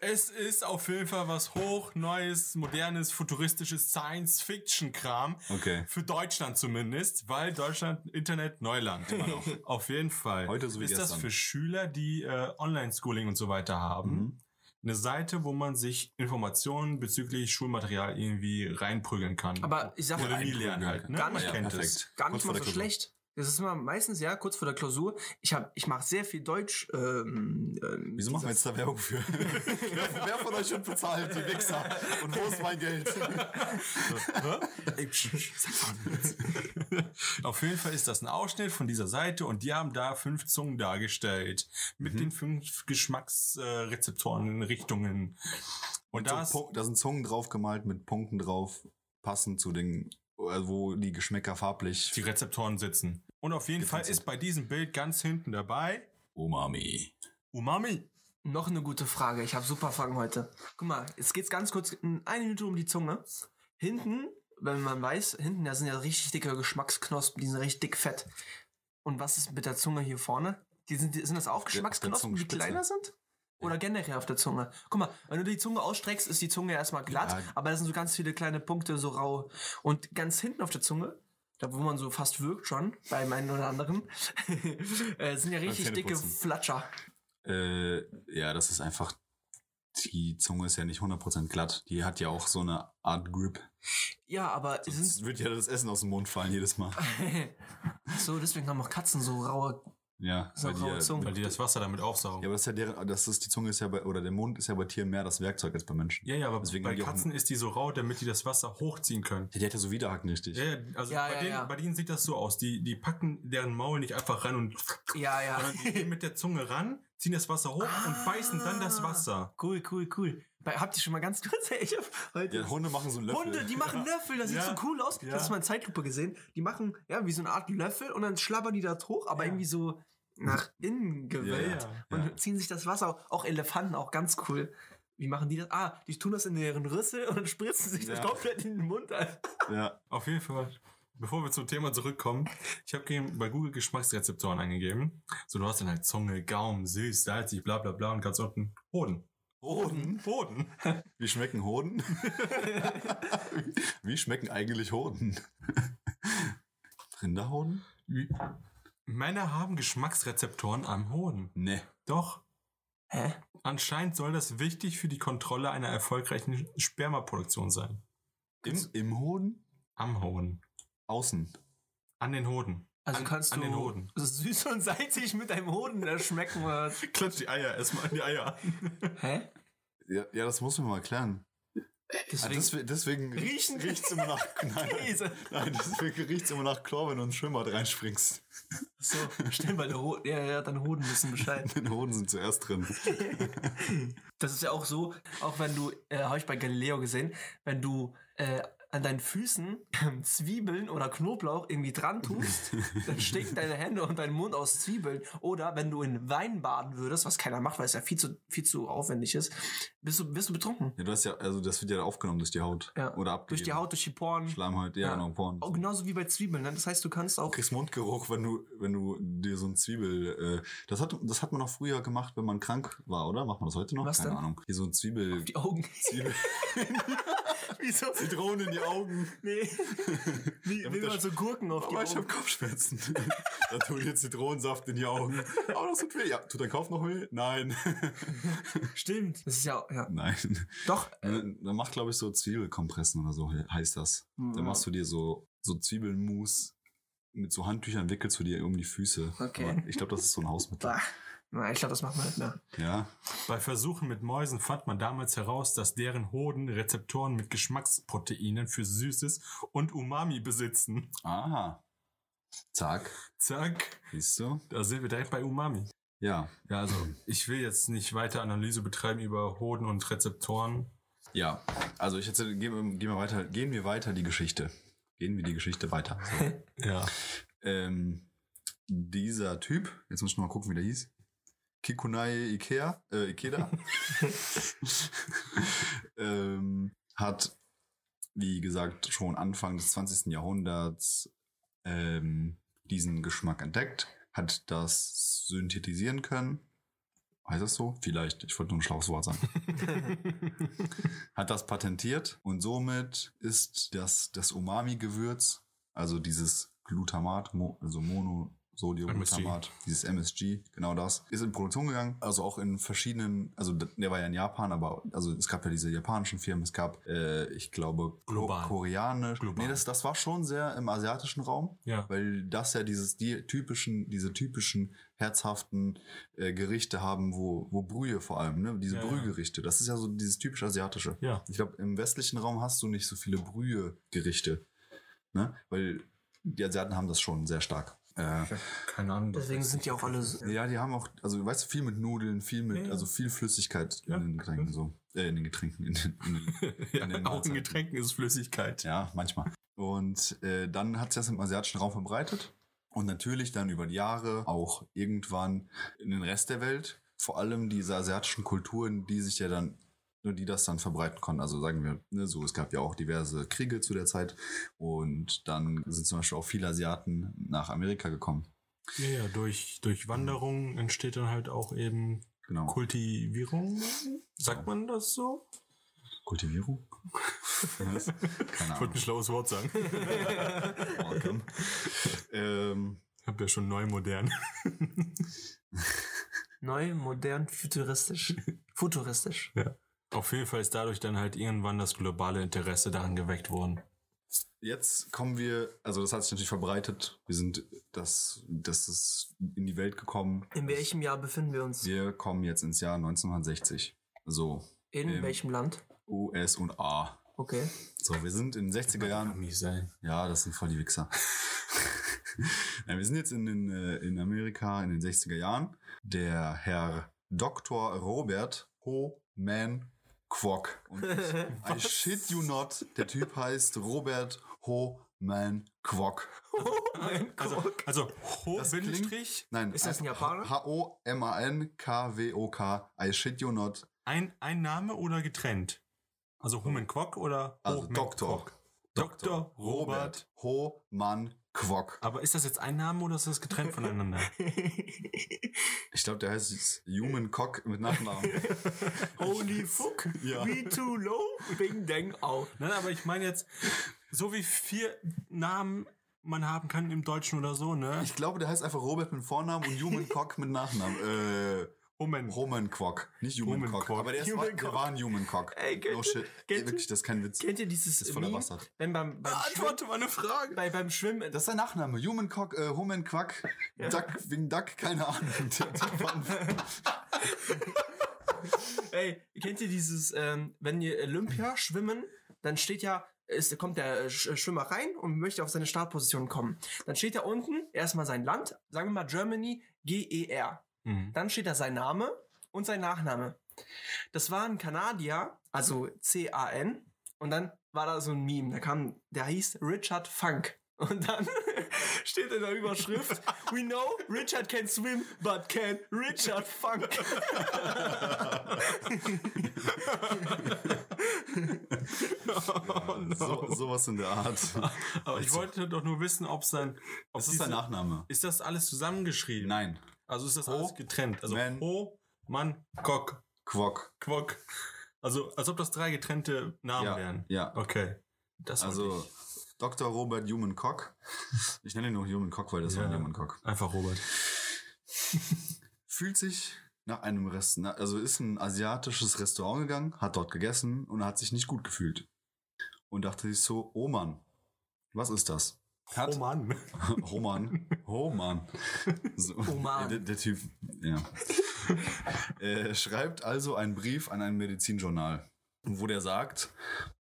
Es ist auf jeden Fall was hoch, neues, modernes, futuristisches Science-Fiction-Kram. Okay. Für Deutschland zumindest, weil Deutschland Internet Neuland immer noch. auf jeden Fall. Heute so wie ist das gestern. für Schüler, die äh, Online-Schooling und so weiter haben. Mhm. Eine Seite, wo man sich Informationen bezüglich Schulmaterial irgendwie reinprügeln kann. Aber ich sag mal, nie lernen halt. Ne? Gar nicht. kennt perfekt. es. gar nicht mal so schlecht. Das ist immer meistens, ja, kurz vor der Klausur. Ich, hab, ich mache sehr viel Deutsch. Ähm, ähm, Wieso machen wir jetzt da Werbung für? wer, wer von euch wird bezahlt, die Wichser? Und wo ist mein Geld? Auf jeden Fall ist das ein Ausschnitt von dieser Seite und die haben da fünf Zungen dargestellt. Mit Mhm. den fünf Geschmacksrezeptoren in Richtungen. Und So das, Pu- da sind Zungen drauf gemalt mit Punkten drauf, passend zu den, äh, wo die Geschmäcker farblich. die Rezeptoren sitzen. Und auf jeden Fall ist bei diesem Bild ganz hinten dabei Umami. Umami. Noch eine gute Frage. Ich habe super Fragen heute. Guck mal, jetzt geht's ganz kurz in eine Minute um die Zunge. Hinten wenn man weiß, hinten, da sind ja richtig dicke Geschmacksknospen, die sind richtig dick fett. Und was ist mit der Zunge hier vorne? Die sind, sind das auch Geschmacksknospen, die kleiner sind? Oder generell auf der Zunge? Guck mal, wenn du die Zunge ausstreckst, ist die Zunge erstmal glatt, Ja. aber da sind so ganz viele kleine Punkte so rau. Und ganz hinten auf der Zunge, da wo man so fast wirkt schon, beim einen oder anderen, äh, sind ja richtig dicke. Flatscher. Äh, ja, das ist einfach. Die Zunge ist ja nicht 100% glatt. Die hat ja auch so eine Art Grip. Ja, aber Es sind wird ja das Essen aus dem Mund fallen jedes Mal. so, deswegen haben auch Katzen so raue. Ja, weil die ja. Weil die das Wasser damit aufsaugen. ja, aber das ist ja deren, das ist, die Zunge ist ja bei, oder der Mund ist ja bei Tieren mehr das Werkzeug als bei Menschen. Ja, ja, aber Deswegen bei Katzen ist die so rau, damit die das Wasser hochziehen können. Ja, die hat ja so Widerhaken richtig. Ja, ja, also Ja, bei, ja, denen, ja. bei denen sieht das so aus. Die, die packen deren Maul nicht einfach ran und Ja, ja. sondern die gehen mit der Zunge ran, ziehen das Wasser hoch und beißen dann das Wasser. Cool, cool, cool. Habt ihr schon mal ganz kurz, ich hab heute Ja, Hunde machen so einen Löffel. Hunde, die machen Löffel, das sieht Ja. so cool aus. Ja. Das ist mal in Zeitlupe gesehen. Die machen, ja, wie so eine Art Löffel und dann schlabbern die da hoch, aber Ja. irgendwie so nach innen gewellt. Ja, und ja. ziehen sich das Wasser, auf. auch Elefanten, auch ganz cool. Wie machen die das? Ah, die tun das in deren Rüssel und dann spritzen sich das komplett in den Mund ein. Ja. Auf jeden Fall. Bevor wir zum Thema zurückkommen, ich habe bei Google Geschmacksrezeptoren eingegeben. So, du hast dann halt Zunge, Gaumen, süß, salzig, bla bla bla und ganz unten Hoden. Hoden? Hoden. Wie schmecken Hoden? Wie schmecken eigentlich Hoden? Rinderhoden? Wie- Männer haben Geschmacksrezeptoren am Hoden. Ne. Doch. Hä? Anscheinend soll das wichtig für die Kontrolle einer erfolgreichen Spermaproduktion sein. Im, Im Hoden? Am Hoden. Außen. An den Hoden. Also an, kannst an du den Hoden. süß und salzig mit deinem Hoden da schmecken. oder? Klatsch die Eier erstmal an die Eier. Hä? Ja, ja, das muss man mal klären. Ah, Deswegen, deswegen deswegen Riechen- riecht's immer nach. Nein, Käse. nein, deswegen riecht's immer nach Chlor, wenn du ins Schwimmbad reinspringst. so, stimmt, weil der ja, ja, deine Hoden wissen Bescheid. Den Hoden sind zuerst drin. Das ist ja auch so, auch wenn du, äh, habe ich bei Galileo gesehen, wenn du äh, an deinen Füßen Zwiebeln oder Knoblauch irgendwie dran tust, dann stinken deine Hände und dein Mund aus Zwiebeln. Oder wenn du in Wein baden würdest, was keiner macht, weil es ja viel zu, viel zu aufwendig ist, bist du, bist du betrunken. Ja, du hast ja, also das wird ja aufgenommen durch die Haut. Ja. Oder abgegeben. Durch die Haut, durch die Poren. Schleimhaut, ja, Ja. genau, Porn. Oh, genauso wie bei Zwiebeln. Ne? Das heißt, du kannst auch. Du kriegst Mundgeruch, wenn du, wenn du dir so ein Zwiebel, äh, das hat, das hat man noch früher gemacht, wenn man krank war, oder? Macht man das heute noch? Was Keine denn? Ahnung. Hier so ein Zwiebel, Die Augen. Zwiebel, Wieso? Zitronen in die Augen. Nee. Wie, Damit man so Gurken auf die Aber ich Augen. hab Kopfschmerzen. da tut dir Zitronensaft in die Augen. Aber das tut weh. Ja, tut dein Kopf noch weh? Nein. Stimmt. Das ist ja, ja. Nein. Doch. Dann dann mach, glaube ich, so Zwiebelkompressen oder so heißt das. Dann Ja. machst du dir so, so Zwiebelmus mit so Handtüchern wickelst du dir um die Füße. Okay. Aber ich glaube, das ist so ein Hausmittel. Na, ich glaube, das macht man nicht mehr. Ja. Bei Versuchen mit Mäusen fand man damals heraus, dass deren Hoden Rezeptoren mit Geschmacksproteinen für Süßes und Umami besitzen. Aha. Zack. Zack, Siehst du? da sind wir direkt bei Umami. Ja. Ja, also ich will jetzt nicht weiter Analyse betreiben über Hoden und Rezeptoren. Ja. Also ich jetzt gehen, wir- gehen wir weiter, gehen wir weiter die Geschichte. Gehen wir die Geschichte weiter. So. Ja. ähm, dieser Typ, jetzt muss ich noch mal gucken, wie der hieß. Kikunai Ikea, äh, Ikeda, ähm, hat, wie gesagt, schon Anfang des 20. Jahrhunderts ähm, diesen Geschmack entdeckt, hat das synthetisieren können. Heißt das so? Vielleicht. Ich wollte nur ein schlaues Wort sagen. hat das patentiert und somit ist das, das Umami-Gewürz, also dieses Glutamat, also Monosodiumglutamat, dieses MSG, genau das, ist in Produktion gegangen. Also auch in verschiedenen, also der war ja in Japan, aber also es gab ja diese japanischen Firmen, es gab, äh, ich glaube, Global. koreanisch. Global. Nee, das, das war schon sehr im asiatischen Raum Ja. weil das ja dieses die typischen diese typischen herzhaften äh, Gerichte haben, wo wo Brühe vor allem, ne, diese ja. Brühgerichte. Das ist ja so dieses typisch asiatische. Ja. Ich glaube im westlichen Raum hast du nicht so viele Brühegerichte, ne, weil die Asiaten haben das schon sehr stark. Äh, Keine Ahnung. Deswegen sind die auch alle. so- ja, die haben auch, also weißt du, viel mit Nudeln, viel mit, Ja, ja. also viel Flüssigkeit Ja. in den Getränken so, äh, in den Getränken, in den, in den ja, in den auch in. Getränken ist Flüssigkeit. Ja, manchmal. Und äh, dann hat sich das im asiatischen Raum verbreitet und natürlich dann über die Jahre auch irgendwann in den Rest der Welt. Vor allem diese asiatischen Kulturen, die sich ja dann die das dann verbreiten konnten. Also sagen wir, ne, so, es gab ja auch diverse Kriege zu der Zeit und dann sind zum Beispiel auch viele Asiaten nach Amerika gekommen. Ja, ja, durch, durch Wanderung entsteht dann halt auch eben Genau. Kultivierung. Sagt man das so? Kultivierung? Keine Ich wollte ein schlaues Wort sagen. Oh, komm. ähm, Ich habe ja schon neu modern. Neu, modern, futuristisch. Futuristisch. Auf jeden Fall ist dadurch dann halt irgendwann das globale Interesse daran geweckt worden. Jetzt kommen wir, also das hat sich natürlich verbreitet. Wir sind, das, das ist in die Welt gekommen. In welchem Jahr befinden wir uns? Wir kommen jetzt ins Jahr 1960. So, In welchem Land? US und A. Okay. So, wir sind in den 60er Jahren. Amis sein. Ja, das sind voll die Wichser. wir sind jetzt in, den, äh, in Amerika in den 60er Jahren. Der Herr Dr. Robert Ho Man Quok. Und ich, I shit you not, der Typ heißt Robert Ho Man Quok. Oh mein Also, Gott. also Ho Das Bindestrich, Nein, Ist das ein einfach Japaner? H-O-M-A-N-K-W-O-K. I shit you not. ein, ein Name oder getrennt? Also Human Quok oder Also Ho-Man Doktor. Quok? Dr. Robert. Ho Man Quok. Aber ist das jetzt ein Name oder ist das getrennt voneinander? Ich glaube, der heißt jetzt Human Cock mit Nachnamen. Holy fuck. Ja. We too low. Bing dang au. Nein, aber ich meine jetzt, so wie vier Namen man haben kann im Deutschen oder so, ne? Ich glaube, der heißt einfach Robert mit Vornamen und Human Cock mit Nachnamen. Äh, Human. Roman Quok, nicht Human, Human Cock. Quok. Aber der, ist, Human war, der war ein Human Cock. Ey, kennt no ihr- shit. kennt Ey, wirklich, das ist kein Witz. Kennt ihr dieses Das ist voller Meme, Bastard. wenn beim, beim, Schwimmen, Antworte mal eine Frage. bei, beim Schwimmen, Das ist sein Nachname. Human Cock, äh, Human Quack, Duck, wegen Duck, keine Ahnung. Der, der Ey, kennt ihr dieses, ähm, wenn ihr Olympia schwimmen, dann steht ja, es kommt der äh, Sch- Schwimmer rein und möchte auf seine Startposition kommen. Dann steht da unten erstmal sein Land, sagen wir mal Germany GER. Mhm. Dann steht da sein Name und sein Nachname. Das war ein Kanadier, also C-A-N, und dann war da so ein Meme, da kam, der hieß Richard Funk. Und dann steht in der Überschrift, We know Richard can swim, but can Richard Funk. oh, no. so, sowas in der Art. Aber ich wollte doch nur wissen, ob sein. Ob Das ist sein Nachname. Ist das alles zusammengeschrieben? Nein. Also ist das Ho, alles getrennt? Also Man. Ho, Mann, Kok, Quok. Quok. Also als ob das drei getrennte Namen Ja, wären. ja. Okay. Das Also. Dr. Robert Human Cock. Ich nenne ihn nur Human Cock, weil das war ein Ja. Human Cock. Einfach Robert. Fühlt sich nach einem Rest, also ist ein asiatisches Restaurant gegangen, hat dort gegessen und hat sich nicht gut gefühlt. Und dachte sich so, oh Mann, was ist das? Oh Mann. Oh Mann. Oh Mann. So, Oh Mann. Der, der Typ, ja. Er schreibt also einen Brief an ein Medizinjournal, wo der sagt,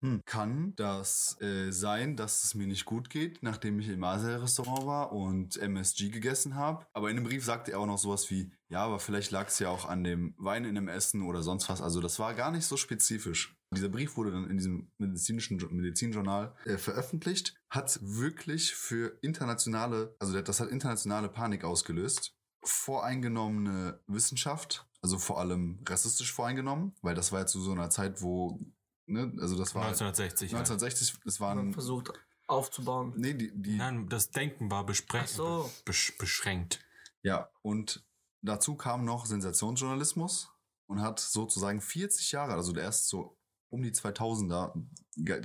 hm, kann das äh, sein, dass es mir nicht gut geht, nachdem ich im Asia-Restaurant war und MSG gegessen habe. Aber in dem Brief sagte er auch noch sowas wie, ja, aber vielleicht lag es ja auch an dem Wein in dem Essen oder sonst was. Also das war gar nicht so spezifisch. Dieser Brief wurde dann in diesem medizinischen Jo- Medizinjournal äh, veröffentlicht, hat wirklich für internationale, also das hat internationale Panik ausgelöst. Voreingenommene Wissenschaft, also vor allem rassistisch voreingenommen, weil das war ja zu so einer Zeit, wo, ne, also das war 1960. halt. 1960, es Man waren, versucht aufzubauen. nee, die, die, Nein, das Denken war bespre Ach so. besch beschränkt. Ja, und dazu kam noch Sensationsjournalismus und hat sozusagen 40 Jahre, also der erst so um die 2000er,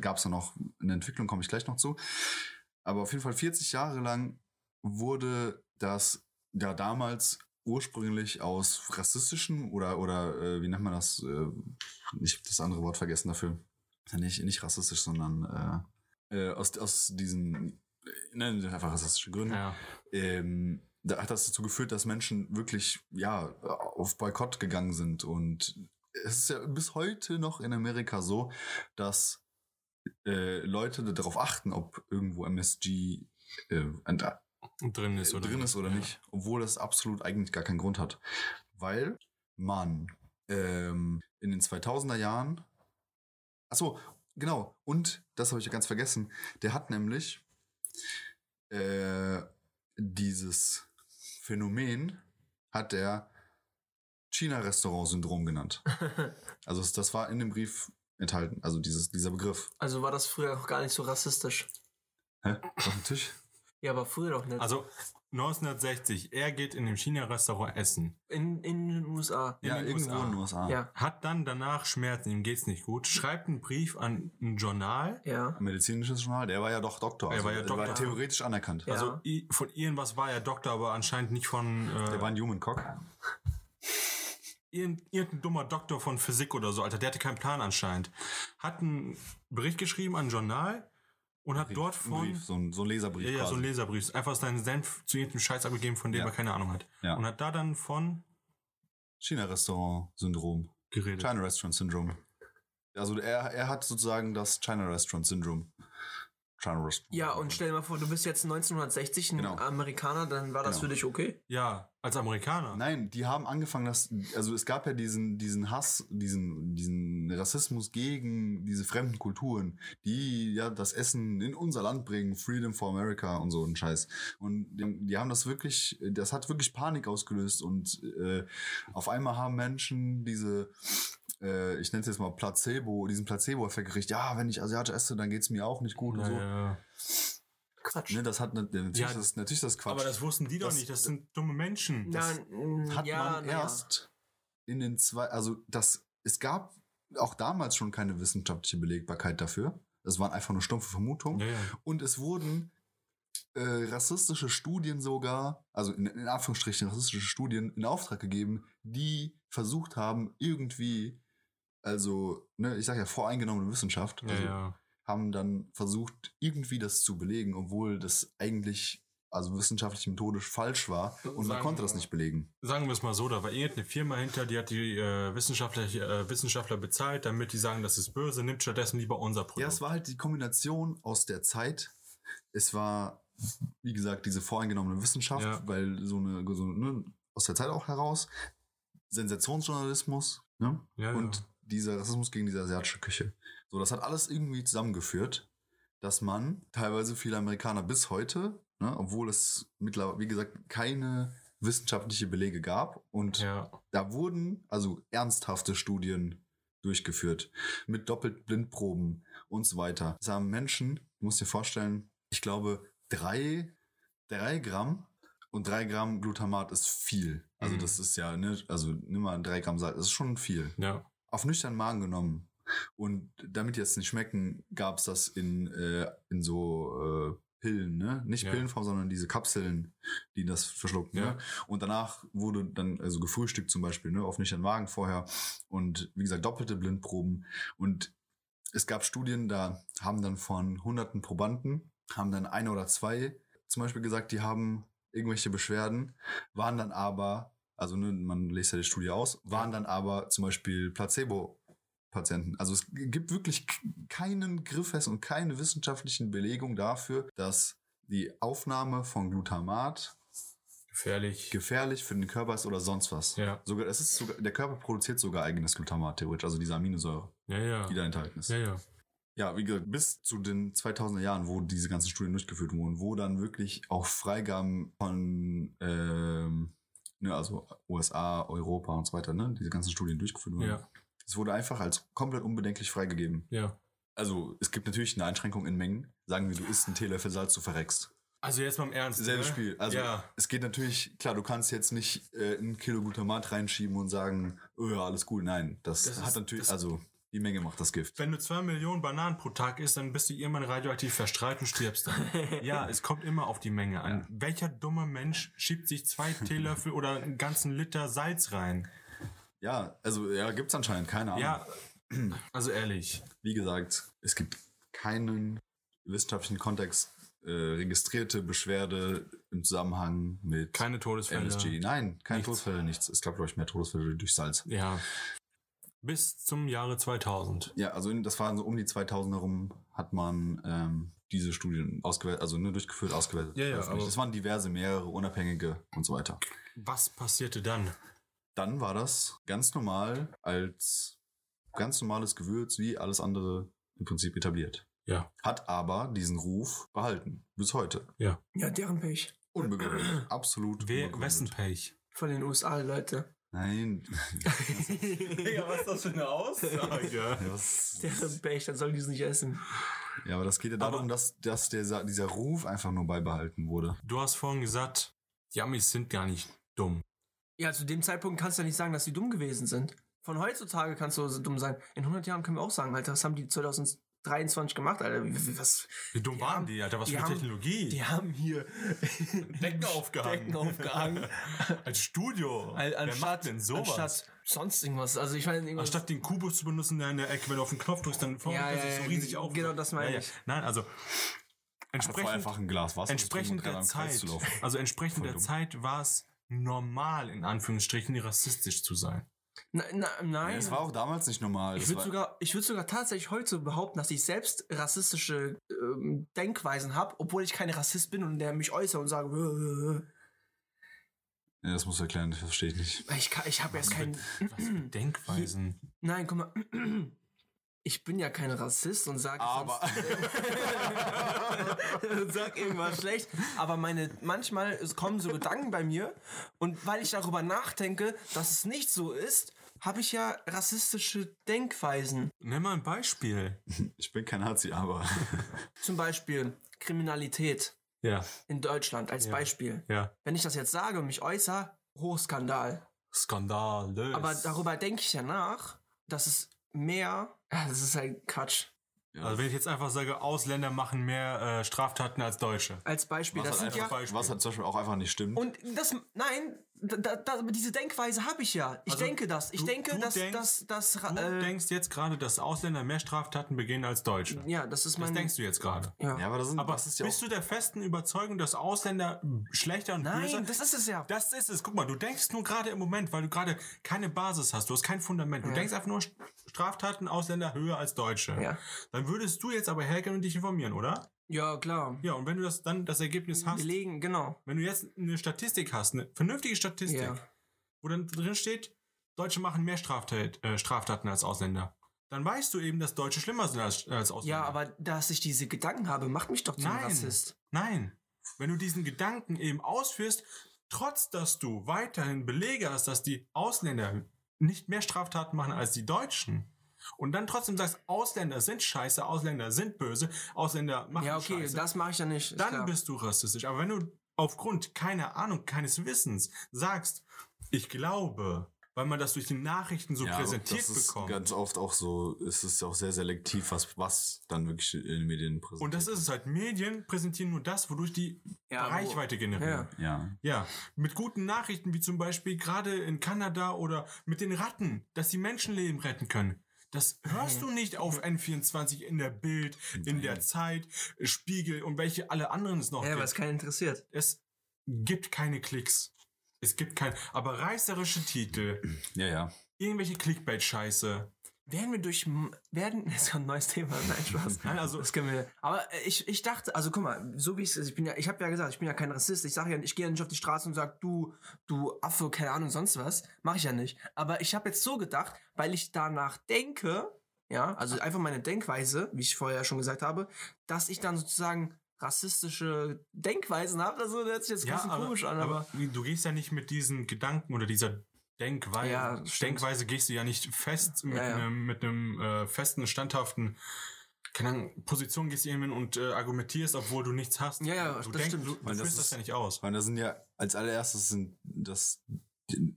gab es da noch eine Entwicklung, komme ich gleich noch zu. Aber auf jeden Fall 40 Jahre lang wurde das ja damals ursprünglich aus rassistischen oder, oder äh, wie nennt man das? Äh, nicht das andere Wort vergessen dafür. Nicht, nicht rassistisch, sondern äh, äh, aus, aus diesen, äh, nennen wir einfach rassistische Gründen Ja. ähm, da hat das dazu geführt, dass Menschen wirklich ja auf Boykott gegangen sind und es ist ja bis heute noch in Amerika so, dass äh, Leute darauf achten, ob irgendwo MSG äh, Und drin ist oder drin ist oder Ja. nicht, obwohl das absolut eigentlich gar keinen Grund hat, weil man ähm, in den 2000er Jahren, ach so genau und das habe ich ja ganz vergessen, der hat nämlich äh, dieses Phänomen hat er China-Restaurant-Syndrom genannt. Also das war in dem Brief enthalten, also dieses, dieser Begriff. Also war das früher auch gar nicht so rassistisch. Hä? Auf dem Tisch? Ja, aber früher doch nicht. Also 1960, er geht in dem China-Restaurant essen. in, in den USA. In ja, den irgendwo USA. in den USA. Ja. Hat dann danach Schmerzen, ihm geht's nicht gut, schreibt einen Brief an ein Journal. Ja. Medizinisches Journal, der war ja doch Doktor. Er war ja der Doktor. war theoretisch anerkannt. Ja. Also von irgendwas war er Doktor, aber anscheinend nicht von äh, Der war ein Human Cock. Irgend, irgendein dummer Doktor von Physik oder so, Alter. Der hatte keinen Plan anscheinend. Hat einen Bericht geschrieben an ein Journal und hat dort Ein von Brief, so ein, so ein Leserbrief ja, ja, so ein Leserbrief, einfach seinen Senf zu irgendeinem Scheiß abgegeben, von dem Ja. er keine Ahnung hat. Ja. Und hat da dann von China-Restaurant-Syndrom. geredet. China Restaurant Syndrome. Also er, er hat sozusagen das China Restaurant. Ja, und stell dir mal vor, du bist jetzt 1960 ein Genau. Amerikaner, dann war das Genau. für dich okay? Ja, als Amerikaner. Nein, die haben angefangen, das, also es gab ja diesen, diesen Hass, diesen, diesen Rassismus gegen diese fremden Kulturen, die ja das Essen in unser Land bringen, Freedom for America und so ein Scheiß. Und die, die haben das wirklich, das hat wirklich Panik ausgelöst und äh, auf einmal haben Menschen diese, äh, ich nenne es jetzt mal Placebo, diesen Placebo-Effekt gekriegt, ja, wenn ich asiatisch esse, dann geht's mir auch nicht gut und so. Quatsch. Ne, das hat ne- natürlich, Ja, das, natürlich das Quatsch. Aber das wussten die doch Das- nicht, das sind dumme Menschen. Das, mm, hat ja, man na ja. erst in den zwei, also das, es gab auch damals schon keine wissenschaftliche Belegbarkeit dafür. Das waren einfach nur stumpfe Vermutungen. ja, ja. Und es wurden äh, rassistische Studien sogar, also in, in Anführungsstrichen rassistische Studien in Auftrag gegeben, die versucht haben, irgendwie, also, ne, ich sage ja voreingenommene Wissenschaft, ja, also ja. haben dann versucht, irgendwie das zu belegen, obwohl das eigentlich, also wissenschaftlich methodisch falsch war und man Sagen- konnte das nicht belegen. Sagen wir es mal so, da war irgendeine Firma hinter, die hat die äh, Wissenschaftler, äh, Wissenschaftler bezahlt, damit die sagen, das ist böse, nimmt stattdessen lieber unser Produkt. Ja, es war halt die Kombination aus der Zeit. Es war, wie gesagt, diese voreingenommene Wissenschaft, Ja. weil so eine, so, ne, aus der Zeit auch heraus, Sensationsjournalismus ne? Ja, ja. Dieser Rassismus gegen diese asiatische Küche. So, das hat alles irgendwie zusammengeführt, dass man teilweise viele Amerikaner bis heute, ne, obwohl es mittlerweile, wie gesagt, keine wissenschaftliche Belege gab und ja. da wurden also ernsthafte Studien durchgeführt mit Doppelblindproben und so weiter. Es haben Menschen, du musst dir vorstellen, ich glaube, drei, drei Gramm und drei Gramm Glutamat ist viel. Also Mhm. das ist ja, ne, also nimm mal drei Gramm Salz, das ist schon viel. ja. Auf nüchternen Magen genommen. Und damit die jetzt nicht schmecken, gab es das in, äh, in so äh, Pillen, ne? Nicht Ja. Pillenform, sondern diese Kapseln, die das verschlucken. Ja. Ne? Und danach wurde dann also gefrühstückt zum Beispiel, ne, auf nüchternen Magen vorher. Und wie gesagt, doppelte Blindproben. Und es gab Studien, da haben dann von hunderten Probanden, haben dann eine oder zwei zum Beispiel gesagt, die haben irgendwelche Beschwerden, waren dann aber, also ne, man lest ja die Studie aus, waren dann aber zum Beispiel Placebo-Patienten. Also es gibt wirklich keinen Griffes und keine wissenschaftlichen Belegungen dafür, dass die Aufnahme von Glutamat Gefährlich. gefährlich für den Körper ist oder sonst was. ja. Sogar, es ist sogar, der Körper produziert sogar eigenes Glutamat theoretisch, also diese Aminosäure, Ja, ja. die da enthalten ist. Ja, ja. Ja, wie gesagt, bis zu den 2000er Jahren, wo diese ganzen Studien durchgeführt wurden, wo dann wirklich auch Freigaben von, ähm, ne, also USA, Europa und so weiter, ne, diese ganzen Studien durchgeführt wurden. Ja. Es wurde einfach als komplett unbedenklich freigegeben. Ja. Also, es gibt natürlich eine Einschränkung in Mengen. Sagen wir, du isst einen Teelöffel Salz, du verreckst. Also jetzt mal im Ernst. Selbes ne? Spiel. Also, ja. es geht natürlich, klar, du kannst jetzt nicht äh, ein Kilo Glutamat reinschieben und sagen, oh ja, alles cool. Nein, das, Das hat ist- natürlich, das- also, die Menge macht das Gift. Wenn du zwei Millionen Bananen pro Tag isst, dann bist du irgendwann radioaktiv verstrahlt und stirbst dann. ja, es kommt immer auf die Menge an. Welcher dumme Mensch schiebt sich zwei Teelöffel oder einen ganzen Liter Salz rein? Ja, also, ja, gibt's anscheinend, keine Ahnung. Ja, also ehrlich. wie gesagt, es gibt keinen wissenschaftlichen Kontext äh, registrierte Beschwerde im Zusammenhang mit Keine Todesfälle. MSG. Nein, keine Nichts. Todesfälle, nichts. Es gab, glaube ich, mehr Todesfälle durch Salz. Ja. Bis zum Jahre 2000. Ja, also in, das war so um die 2000 herum, hat man ähm, diese Studien ausgewertet, also ne, durchgeführt, ausgewertet. Ja, ja, aber- Es waren diverse, mehrere, unabhängige und so weiter. Was passierte dann? Dann war das ganz normal als ganz normales Gewürz wie alles andere im Prinzip etabliert. Ja. Hat aber diesen Ruf behalten. Bis heute. Ja, deren Pech. Unbegründet. Absolut Wer, unbegründet. wessen Pech? Von den USA, Leute. Nein. Digga, was ist das für eine Aussage? Ja, was, Der Pech, dann sollen die es nicht essen. ja, aber das geht ja darum, Aber- dass, dass dieser, dieser Ruf einfach nur beibehalten wurde. Du hast vorhin gesagt, die Amis sind gar nicht dumm. Ja, zu dem Zeitpunkt kannst du ja nicht sagen, dass die dumm gewesen sind. Von heutzutage kannst du so dumm sein. In 100 Jahren können wir auch sagen, Alter, was haben die 2023 gemacht, Alter? Was? Wie dumm Die waren haben- die, Alter? Was die für haben- Technologie? Die haben hier Decken aufgehangen. Decken aufgehangen. Als Studio. Wer anstatt, macht denn sowas? anstatt sonst irgendwas. Also ich meine, irgendwas. Anstatt den Kubus zu benutzen, der in der Ecke, wenn du auf den Knopf drückst, dann formt Ja, er ja, sich so ja, riesig auf. genau das meine ich. Nein, also entsprechend, einfach ein Glas Wasser. entsprechend der Zeit, also entsprechend Voll der dumm. Zeit war es normal, in Anführungsstrichen, rassistisch zu sein. Na, na, nein. Ja, es war auch damals nicht normal. ich Das würde sogar, ich würde sogar tatsächlich heute behaupten, dass ich selbst rassistische ähm, Denkweisen habe, obwohl ich kein Rassist bin und der mich äußere und sage, "Äh, äh, äh." Ja, das musst du erklären, das verstehe ich nicht. ich, kann- ich habe erst keinen. Was für Denkweisen. Nein, guck mal. Ich bin ja kein Rassist und sage Aber- und sag irgendwas schlecht. Aber meine, manchmal es kommen so Gedanken bei mir und weil ich darüber nachdenke, dass es nicht so ist, habe ich ja rassistische Denkweisen. Nimm mal ein Beispiel. Ich bin kein Nazi, aber. Zum Beispiel Kriminalität Ja, in Deutschland als Ja. Beispiel. ja. Wenn ich das jetzt sage und mich äußere, Hochskandal. Skandalös. Aber darüber denke ich ja nach, dass es mehr. Ja, das ist halt Quatsch. Also wenn ich jetzt einfach sage, Ausländer machen mehr äh, Straftaten als Deutsche. Als Beispiel. was, Das halt sind ja. Beispiel. was halt zum Beispiel auch einfach nicht stimmt. Und das, nein, da, da, diese Denkweise habe ich ja. Ich Also, denke das. Ich du- denke, du dass, denkst- dass, dass, Du äh, denkst jetzt gerade, dass Ausländer mehr Straftaten begehen als Deutsche. ja, das ist Das mein. denkst du jetzt gerade. Ja. ja, aber das, sind, Aber das ist ja bist auch. du der festen Überzeugung, dass Ausländer schlechter und böser Nein, das ist es ja. Das ist es. Guck mal, du denkst nur gerade im Moment, weil du gerade keine Basis hast. Du hast kein Fundament. Du Ja. denkst einfach nur Straftaten Ausländer höher als Deutsche. Ja. Dann würdest du jetzt aber hergehen und dich informieren, oder? Ja, klar. Ja, und wenn du das dann das Ergebnis hast, Belegen, genau. wenn du jetzt eine Statistik hast, eine vernünftige Statistik, Ja. wo dann drin steht, Deutsche machen mehr Straftat, äh, Straftaten als Ausländer, dann weißt du eben, dass Deutsche schlimmer sind als, als Ausländer. Ja, aber dass ich diese Gedanken habe, macht mich doch zum Nein. Rassist. Nein. Wenn du diesen Gedanken eben ausführst, trotz dass du weiterhin Belege hast, dass die Ausländer nicht mehr Straftaten machen als die Deutschen, und dann trotzdem sagst, Ausländer sind scheiße, Ausländer sind böse, Ausländer machen Ja, okay, Scheiße, das mache ich ja nicht. dann klar. bist du rassistisch. Aber wenn du aufgrund keiner Ahnung, keines Wissens sagst, ich glaube, weil man das durch die Nachrichten so ja, präsentiert das ist bekommt. ganz oft auch so, es ist auch sehr selektiv, was, was dann wirklich in den Medien präsentiert. und das ist es halt. Medien präsentieren nur das, wodurch die Ja, wo- Reichweite generieren. Ja. Ja. Ja, mit guten Nachrichten, wie zum Beispiel gerade in Kanada oder mit den Ratten, dass die Menschenleben retten können. Das hörst du nicht auf N24 in der Bild, in der Zeit, Spiegel und welche alle anderen es noch Ja, weil es gibt. keinen interessiert. Es gibt keine Klicks. Es gibt kein, aber reißerische Titel, Ja, ja. irgendwelche Clickbait-Scheiße. Werden wir durch, werden, das ist ein neues Thema, nein, Spaß. Nein, also- das können wir, aber äh, ich, ich dachte, also guck mal, so wie es ist, ich bin ja, ich habe ja gesagt, ich bin ja kein Rassist, ich sage ja, ich gehe ja nicht auf die Straße und sag, du, du Affe, keine Ahnung, sonst was, mache ich ja nicht. Aber ich habe jetzt so gedacht, weil ich danach denke, ja, also einfach meine Denkweise, wie ich vorher schon gesagt habe, dass ich dann sozusagen rassistische Denkweisen habe, das hört sich jetzt ein bisschen komisch an, aber, wie- du gehst ja nicht mit diesen Gedanken oder dieser Denkweise. Ja, das stimmt. Denkweise gehst du ja nicht fest mit Ja, ja. einem mit einem äh, festen, standhaften keine Ahnung, Position gehst du hin und äh, argumentierst, obwohl du nichts hast. Ja, ja, du das stimmt. Du, du das führst das ist- ja nicht aus. Weil da sind ja, als allererstes sind das,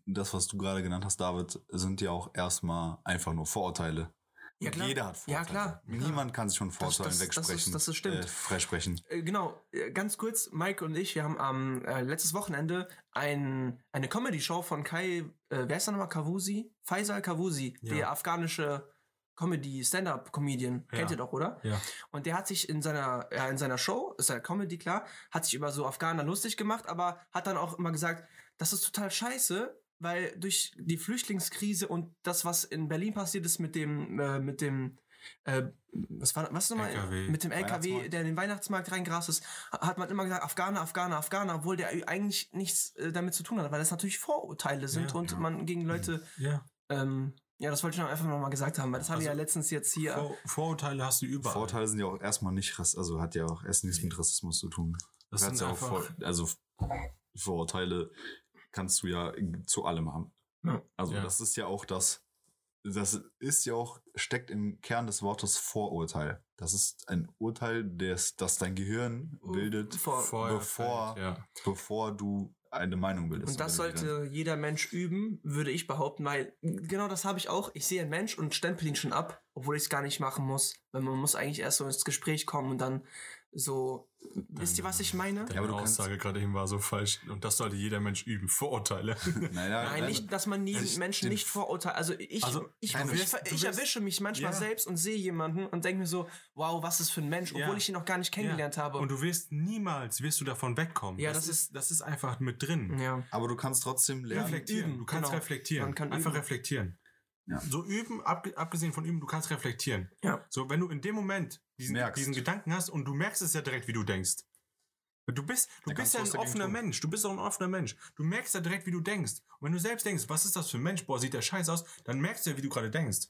das, was du gerade genannt hast, David, sind ja auch erstmal einfach nur Vorurteile. Ja, Und klar. Jeder hat Ja, Vorurteile. klar. Niemand kann sich von Vorurteilen das- das ist- wegsprechen. das ist stimmt. Äh, freisprechen. Äh, genau, äh, ganz kurz, Mike und ich, wir haben am äh, letztes Wochenende ein, eine Comedy-Show von Kai, äh, wer ist da nochmal, Kavusi? Faisal Kavusi, Ja. der afghanische Comedy, Stand-Up-Comedian, Ja. kennt ihr doch, oder? Ja. Und der hat sich in seiner, ja, in seiner Show, ist ja Comedy klar, hat sich über so Afghaner lustig gemacht, aber hat dann auch immer gesagt, das ist total scheiße, weil durch die Flüchtlingskrise und das, was in Berlin passiert ist mit dem, äh, mit dem, äh, was war, was nochmal? LKW. Mit dem LKW, der in den Weihnachtsmarkt reingrast ist, hat man immer gesagt, Afghaner, Afghaner, Afghaner, obwohl der eigentlich nichts äh, damit zu tun hat, weil das natürlich Vorurteile sind Ja, und ja. man gegen Leute, Ja. ähm, ja, das wollte ich noch einfach noch mal gesagt haben, weil das haben wir Also, ja letztens jetzt hier. Vor, Vorurteile hast du überall. Vorurteile sind ja auch erstmal nicht, Rass- also hat ja auch erst nichts mit Rassismus zu tun. Das kannst sind ja auch einfach, vor, also Vorurteile kannst du ja zu allem haben. Ja. Also Ja. das ist ja auch das, das ist ja auch, steckt im Kern des Wortes Vorurteil. Das ist ein Urteil, des, das dein Gehirn bildet, Vor- bevor, ja. bevor du eine Meinung bildest. Und das sollte jeder Mensch üben, würde ich behaupten, weil genau das habe ich auch. Ich sehe einen Mensch und stempel ihn schon ab, obwohl ich es gar nicht machen muss. Weil man muss eigentlich erst so ins Gespräch kommen und dann so. wisst ihr, was ich meine? Deine aber du kannst- Aussage gerade eben war so falsch. Und das sollte jeder Mensch üben. Vorurteile. Nein, nein, Nein, nicht, dass man nie Ich- Menschen nicht verurteilt. Also ich, Also, ich, ich, wirst- ich wirst- erwische mich manchmal Ja. selbst und sehe jemanden und denke mir so, wow, was ist für ein Mensch, obwohl Ja. ich ihn noch gar nicht kennengelernt Ja. habe. Und du wirst niemals, wirst du davon wegkommen. Ja, das, das ist, das ist einfach mit drin. ja. aber du kannst trotzdem lernen. Reflektieren. du kannst genau. reflektieren. Man kann Einfach üben. reflektieren. Ja. So üben, ab, abgesehen von üben, du kannst reflektieren. Ja. So, wenn du in dem Moment diesen, Merkst. diesen Gedanken hast und du merkst es ja direkt, wie du denkst. Du bist, du bist ja ein offener. Mensch. Du bist auch ein offener Mensch. Du merkst ja direkt, wie du denkst. Und wenn du selbst denkst, was ist das für ein Mensch? Boah, sieht der scheiße aus. Dann merkst du ja, wie du gerade denkst.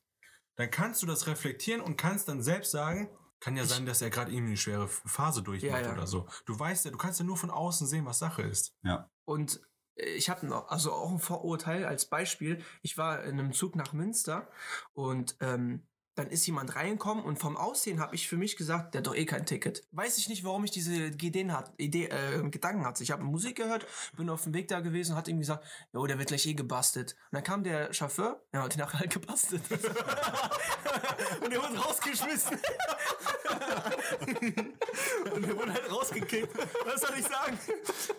Dann kannst du das reflektieren und kannst dann selbst sagen, kann ja sein, dass er gerade irgendwie eine schwere Phase durchmacht Ja, ja. oder so. Du weißt ja, du kannst ja nur von außen sehen, was Sache ist. Ja. Und ich habe also auch ein Vorurteil als Beispiel. Ich war in einem Zug nach Münster und ähm, dann ist jemand reingekommen und vom Aussehen habe ich für mich gesagt, der hat doch eh kein Ticket. Weiß ich nicht, warum ich diese Ideen hat, Idee, äh, Gedanken hatte. Ich habe Musik gehört, bin auf dem Weg da gewesen und hat irgendwie gesagt, jo, der wird gleich eh gebastelt. Und dann kam der Chauffeur, ja, hat ihn nachher halt gebastelt. und der wurde rausgeschmissen. und der wurde halt rausgekickt. Was soll ich sagen?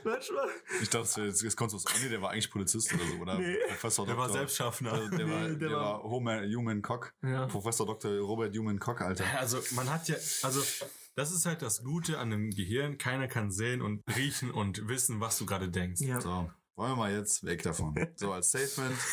Manchmal. Ich dachte, jetzt, jetzt kommst du aus Andi, der war eigentlich Polizist oder so, oder? Nee. Professor Der war Doktor. Selbstschaffner. Der, der war, Nee, der der war Homer Human Cock. Ja. Professor Dr. Robert Human Cock, Alter. Also man hat ja, also das ist halt das Gute an dem Gehirn. Keiner kann sehen und riechen und wissen, was du gerade denkst. Ja. So, wollen wir mal jetzt weg davon. So, als Statement.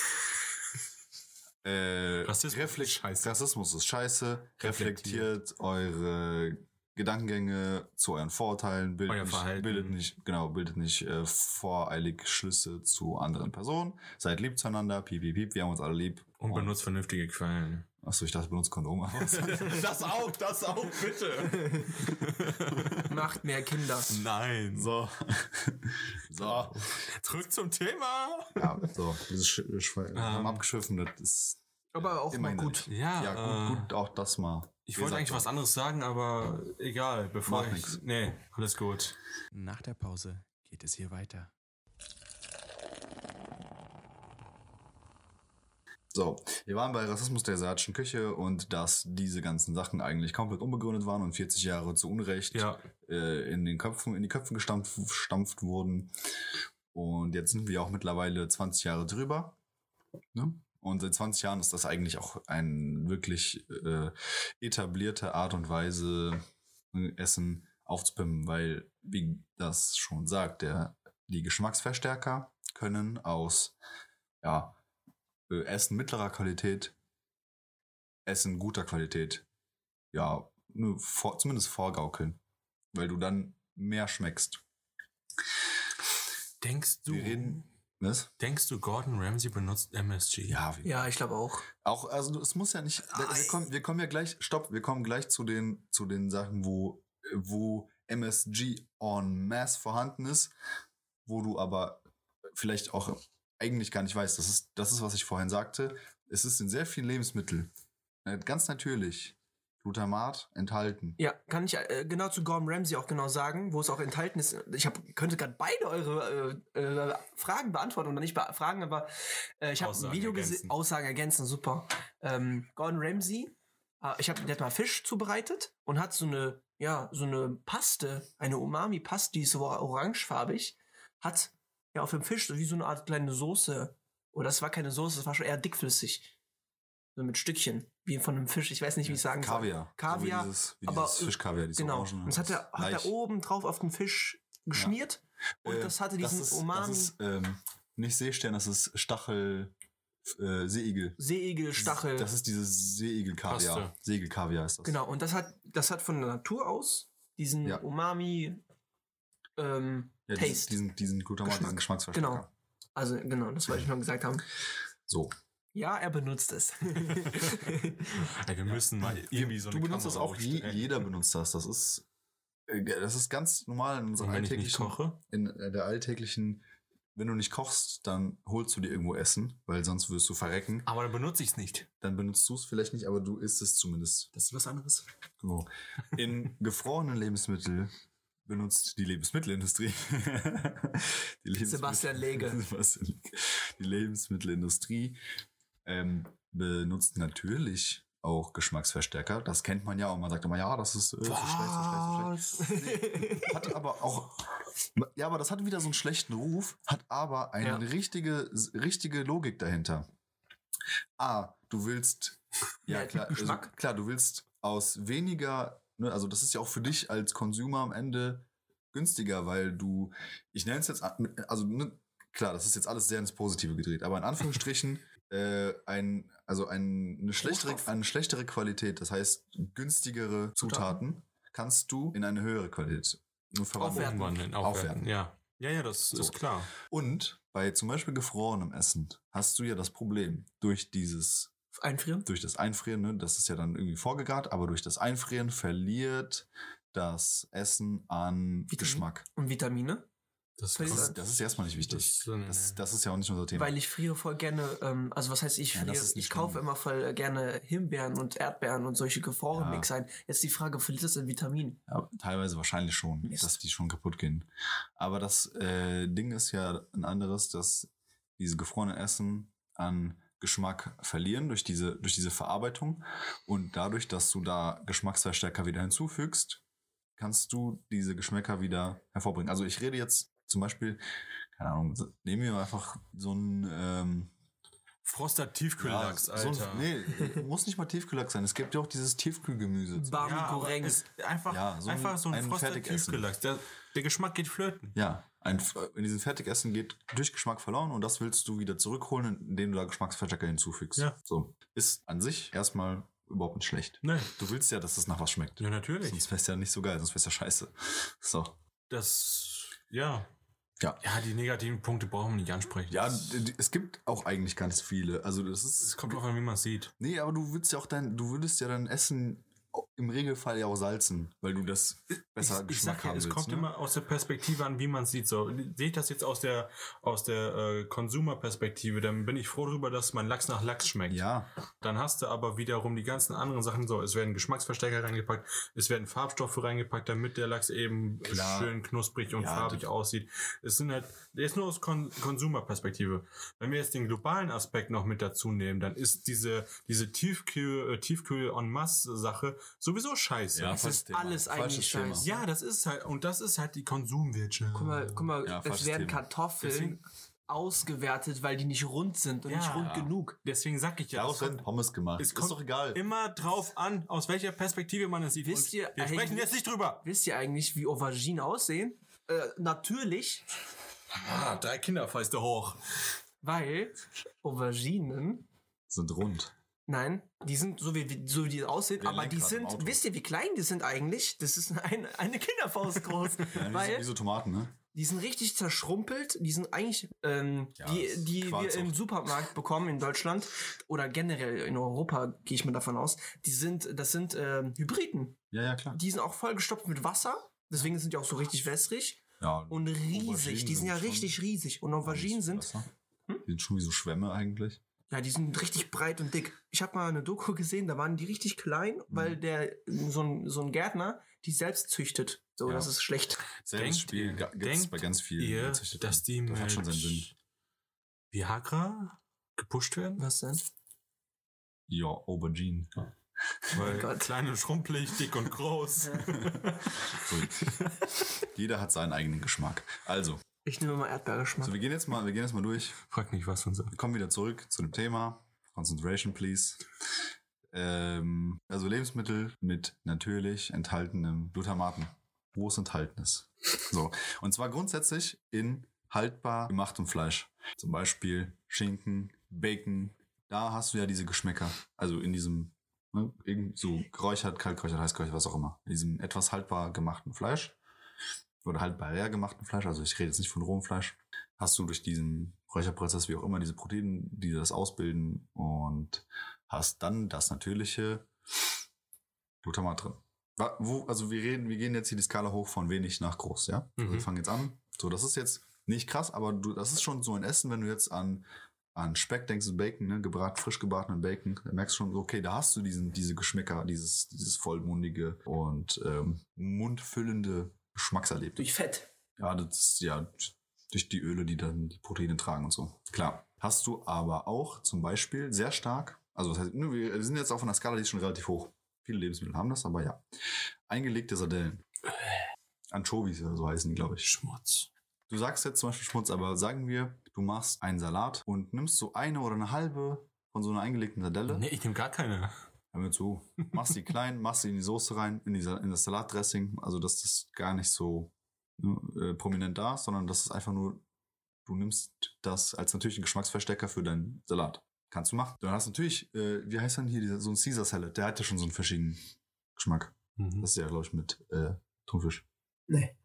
Äh, Rassismus reflekt- ist scheiße. Rassismus ist scheiße. Reflektiert eure Gedankengänge zu euren Vorurteilen. Bildet Euer nicht, Verhalten. bildet nicht, genau, bildet nicht äh, voreilig Schlüsse zu anderen Personen. Seid lieb zueinander. Piep, piep, piep. Wir haben uns alle lieb. Und benutzt vernünftige Quellen. Achso, ich dachte, benutzt Kondome. Das auch, das auch, bitte. Macht mehr Kinder. Nein. so. so. Zurück zum Thema. Ja, so. Dieses Sch Sch wir haben abgeschwiffen, das ist Aber auch immer mal gut. Ja, Ja, äh, gut, gut, auch das mal. Ich wollte eigentlich was anderes sagen, aber egal, bevor Macht ich. nix. Nee, alles gut. Nach der Pause geht es hier weiter. So, wir waren bei Rassismus der asiatischen Küche und dass diese ganzen Sachen eigentlich komplett unbegründet waren und 40 Jahre zu Unrecht Ja, äh, in den Köpfen, in die Köpfe gestampft, gestampft wurden. Und jetzt sind wir auch mittlerweile 20 Jahre drüber. Ne? Und seit 20 Jahren ist das eigentlich auch ein wirklich äh, etablierte Art und Weise, Essen aufzupimpen, weil, wie das schon sagt, der, die Geschmacksverstärker können aus ja, äh, Essen mittlerer Qualität, Essen guter Qualität, ja, nur vor, zumindest vorgaukeln, weil du dann mehr schmeckst. denkst du, Wir reden, was? denkst du, Gordon Ramsay benutzt MSG? Ja, Ja, ich glaube auch. auch, also es muss ja nicht, wir, wir, kommen, wir kommen ja gleich, stopp, wir kommen gleich zu den, zu den Sachen, wo, wo MSG en masse vorhanden ist, wo du aber vielleicht auch eigentlich gar nicht weißt, das ist, das ist, was ich vorhin sagte, es ist in sehr vielen Lebensmitteln, äh, ganz natürlich, Glutamat enthalten. Ja, kann ich äh, genau zu Gordon Ramsay auch genau sagen, wo es auch enthalten ist. Ich hab, könnte gerade beide eure äh, äh, Fragen beantworten oder nicht be fragen, aber äh, ich habe ein Video gesehen. Aussagen ergänzen, super. Ähm, Gordon Ramsay, äh, ich habe, der hat mal Fisch zubereitet und hat so eine, ja, so eine Paste, eine Umami-Paste, die ist so orangefarbig, hat ja auf dem Fisch so wie so eine Art kleine Soße. Oder das war keine Soße, das war schon eher dickflüssig. So mit Stückchen, wie von einem Fisch. Ich weiß nicht, wie ich sagen soll. Kaviar. Kaviar, So wie dieses, wie aber, dieses Fischkaviar, diese Genau. Orangen. Und das hat er, hat er oben drauf auf den Fisch geschmiert. Und Äh, das hatte diesen das ist, Umami. Das ist ähm, nicht Seestern, das ist Stachel, äh, Seeigel. Seeigel, Stachel. Das ist dieses Seeigel-Kaviar. Paste. Seeigel-Kaviar ist das. genau. Und das hat, das hat von der Natur aus diesen Ja. Umami ähm, Ja, Taste. diesen, diesen, diesen Glutamat, Geschmack. diesen Geschmacksverstärker. Genau. Also genau, das wollte ich noch gesagt haben. So. Ja, er benutzt es. Ey, wir müssen mal irgendwie so du eine benutzt das Kamera auch, je, jeder benutzt das. Das ist, äh, das ist ganz normal in unserer Und wenn ich nicht alltäglichen, koche? in äh, der alltäglichen wenn du nicht kochst, dann holst du dir irgendwo Essen, weil sonst wirst du verrecken. Aber dann benutze ich es nicht. Dann benutzt du es vielleicht nicht, aber du isst es zumindest. Das ist was anderes. So. In gefrorenen Lebensmittel benutzt die Lebensmittelindustrie. die Lebensmittel- Sebastian Lege. Sebastian Lege. Die Lebensmittelindustrie ähm, benutzt natürlich auch Geschmacksverstärker. Das kennt man ja und man sagt immer, ja, das ist äh, so schlecht, so schlecht, so schlecht. Hat aber auch, ja, aber das hat wieder so einen schlechten Ruf, hat aber eine Ja. richtige, richtige Logik dahinter. A, du willst, ja Mehr klar, also, Geschmack. klar, du willst aus weniger, ne, also das ist ja auch für dich als Consumer am Ende günstiger, weil du, ich nenne es jetzt, also ne, klar, das ist jetzt alles sehr ins Positive gedreht, aber in Anführungsstrichen äh, ein, also ein, eine, schlechtere, eine schlechtere Qualität, das heißt günstigere Zutaten, kannst du in eine höhere Qualität verwandeln. Aufwerten. aufwerten. Ja. Ja, ja, das So. ist klar. Und bei zum Beispiel gefrorenem Essen hast du ja das Problem durch dieses Einfrieren? durch das Einfrieren, ne, das ist ja dann irgendwie vorgegart, aber durch das Einfrieren verliert das Essen an Vitamin. Geschmack. Und Vitamine? Das, Das, an- das ist erstmal nicht wichtig. Das- nee, Das, ist ja auch nicht unser Thema. Weil ich friere voll gerne, ähm, also was heißt ich Ja, friere? ist nicht ich kaufe immer voll gerne Himbeeren und Erdbeeren und solche gefrorenen Ja. Mix ein. Jetzt die Frage, verliert das an Vitamin? ja, teilweise wahrscheinlich schon, Mist. dass die schon kaputt gehen. Aber das äh, Ding ist ja ein anderes, dass diese gefrorenen Essen an Geschmack verlieren durch diese, durch diese Verarbeitung. Und dadurch, dass du da Geschmacksverstärker wieder hinzufügst, kannst du diese Geschmäcker wieder hervorbringen. Also ich rede jetzt zum Beispiel, keine Ahnung, so- nehmen wir einfach so ein ähm, Froster Tiefkühllachs, ja, so Alter. ein, nee, muss nicht mal Tiefkühllachs sein. Es gibt ja auch dieses Tiefkühlgemüse. Bar- ja, einfach, Ja, so ein- einfach so ein, ein Froster. Tiefkühllachs. Der, der Geschmack geht flöten. Ja, ein, in diesem Fertigessen geht durch Geschmack verloren und das willst du wieder zurückholen, indem du da Geschmacksverstärker hinzufügst. Ja. So. Ist an sich erstmal überhaupt nicht schlecht. Nee. Du willst ja, dass es nach was schmeckt. Ja, natürlich. Sonst wär's ja nicht so geil, sonst wär's ja scheiße. So. Das, ja. Ja. Ja, die negativen Punkte brauchen wir nicht ansprechen. Ja, das, es gibt auch eigentlich ganz viele. Also das ist. es kommt drauf an, wie man es sieht. Nee, aber du willst ja auch dein, du würdest ja dein Essen im Regelfall ja auch salzen, weil du das besser ich, ich Geschmack sag ja, es willst. kommt kommt immer aus der Perspektive an, wie man es sieht. So, sehe ich das jetzt aus der aus der äh, Consumer-Perspektive, dann bin ich froh darüber, dass mein Lachs nach Lachs schmeckt. Ja, Dann hast du aber wiederum die ganzen anderen Sachen so. Es werden Geschmacksverstärker reingepackt, es werden Farbstoffe reingepackt, damit der Lachs eben Klar. schön knusprig und Ja, farbig aussieht. Es sind halt, jetzt nur aus Kon Consumer-Perspektive. Wenn wir jetzt den globalen Aspekt noch mit dazu nehmen, dann ist diese, diese Tiefkühl, äh, Tiefkühl en masse Sache sowieso scheiße. Ja, Es falsches ist Thema. alles Falsches eigentlich Thema. scheiße. Ja, das ist halt, und das ist halt die Konsumwirtschaft. Guck mal, guck mal Ja, es werden Thema. Kartoffeln Deswegen- ausgewertet, weil die nicht rund sind und Ja. nicht rund Ja. genug. Deswegen sag ich ja, daraus werden Pommes gemacht. es ist kommt doch egal. immer drauf an, aus welcher Perspektive man es sieht. Wisst Und ihr wir sprechen jetzt nicht drüber. Wisst ihr eigentlich, wie Auberginen aussehen? Äh, natürlich, Ah, drei Kinderfeiste hoch. weil Auberginen, Sind rund. Nein, die sind so wie, so wie die aussehen, ein aber die sind, wisst ihr, wie klein die sind eigentlich? Das ist eine, eine Kinderfaust groß. Ja, weil wie so Tomaten, ne? die sind richtig zerschrumpelt, die sind eigentlich, ähm, Ja, die, die wir im Supermarkt bekommen in Deutschland oder generell in Europa, gehe ich mal davon aus, die sind, das sind ähm, Hybriden. Ja, ja, klar. Die sind auch vollgestopft mit Wasser, deswegen sind die auch so richtig wässrig Ja, und riesig. Auberginen Die sind ja schon- richtig riesig. Und Auberginen sind, Wasser. Die sind schon wie so Schwämme eigentlich. Ja, die sind richtig breit und dick. Ich habe mal eine Doku gesehen, da waren die richtig klein, weil der so ein, so ein Gärtner die selbst züchtet. So, Ja. das ist schlecht. Selbes Denkt Spiel gibt's bei ganz vielen. Ihr, dass die das hat schon seinen mit Sinn. Viagra gepusht werden? Was denn? Ja, Aubergine. Weil Gott. klein und schrumpelig, dick und groß. Jeder hat seinen eigenen Geschmack. Also, Ich nehme mal Erdbeergeschmack. so wir gehen jetzt mal, wir gehen jetzt mal durch. Frag nicht, was unser. Wir kommen wieder zurück zu dem Thema. Concentration, please. Ähm, also Lebensmittel mit natürlich enthaltenem Glutamaten. Wo es enthalten ist. So. Und zwar grundsätzlich in haltbar gemachtem Fleisch. Zum Beispiel Schinken, Bacon. Da hast du ja diese Geschmäcker. Also in diesem, ne, irgend so geräuchert, kaltgeräuchert, heißgeräuchert, was auch immer. In diesem etwas haltbar gemachten Fleisch. Oder haltbar gemachten Fleisch. Also ich rede jetzt nicht von rohem Fleisch hast du durch diesen Räucherprozess, wie auch immer, diese Proteine, die das ausbilden und hast dann das natürliche Glutamat drin. Wo, also wir reden, wir gehen jetzt hier die Skala hoch von wenig nach groß, ja? Also Mhm. wir fangen jetzt an. So, das ist jetzt nicht krass, aber du, das ist schon so ein Essen, wenn du jetzt an, an Speck denkst, Bacon, ne, gebrat, frisch gebratenen Bacon, da merkst du schon, okay, da hast du diesen, diese Geschmäcker, dieses, dieses vollmundige und ähm, mundfüllende Geschmackserlebnis. Durch Fett. Ja, das ist ja durch die Öle, die dann die Proteine tragen und so. Klar. Hast du aber auch zum Beispiel sehr stark, also das heißt, wir wir sind jetzt auf einer Skala, die ist schon relativ hoch. Viele Lebensmittel haben das, aber ja. Eingelegte Sardellen. Anchovies oder so heißen die, glaube ich. Schmutz. Du sagst jetzt zum Beispiel Schmutz, aber sagen wir, du machst einen Salat und nimmst so eine oder eine halbe von so einer eingelegten Sardelle. Nee, ich nehme gar keine. Hör mir zu. Machst die klein, machst die in die Soße rein, in, die, in das Salatdressing. Also, dass das gar nicht so ne, äh, prominent da ist, sondern das ist einfach nur, du nimmst das als natürlichen Geschmacksverstärker für deinen Salat. Kannst du machen. Dann hast du natürlich, äh, wie heißt dann hier dieser, so ein Caesar Salad? Der hat ja schon so einen verschiedenen Geschmack. Mhm. Das ist ja, glaube ich, mit äh, Thunfisch. Nee.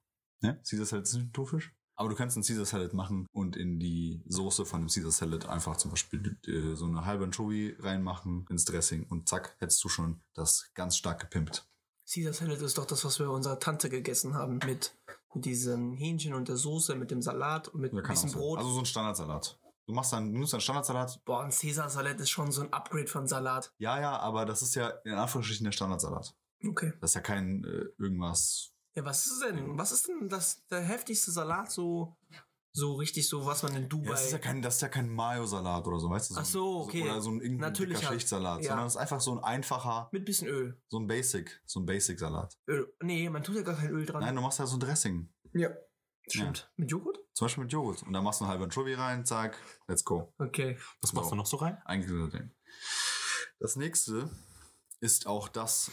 Ne? Caesar Salad ist nicht mit Thunfisch? Aber du kannst einen Caesar Salad machen und in die Soße von dem Caesar Salad einfach zum Beispiel äh, so eine halbe Anchovy reinmachen ins Dressing und zack, hättest du schon das ganz stark gepimpt. Caesar Salad ist doch das, was wir bei unserer Tante gegessen haben. Mit, diesem Hähnchen und der Soße, mit dem Salat und mit Ja, ein kann bisschen auch sein. Brot. Also so ein Standardsalat. Du machst dann, du nimmst einen Standardsalat. Boah, ein Caesar Salad ist schon so ein Upgrade von Salat. Ja, ja, aber das ist ja in Anführungsstrichen der Standardsalat. Okay. Das ist ja kein äh, irgendwas. Ja, was ist denn? Was ist denn das der heftigste Salat so so richtig so was man in Dubai Ja, das ist ja kein, das ist ja kein Mayo-Salat oder so, weißt du? Ach so, okay. Oder so ein irgendein Natürlicher. dicker Schichtsalat, Ja. sondern es ist einfach so ein einfacher, mit bisschen Öl. so ein Basic, so ein Basic-Salat. Öl. Nee, man tut ja gar kein Öl dran. Nein, du machst ja so ein Dressing. ja. Stimmt. Mit Joghurt? Zum Beispiel mit Joghurt. Und dann machst du eine halbe Anchovy rein, zack, let's go. Okay. Was machst So. du noch so rein? Eigentlich so Ding. Das nächste ist auch das,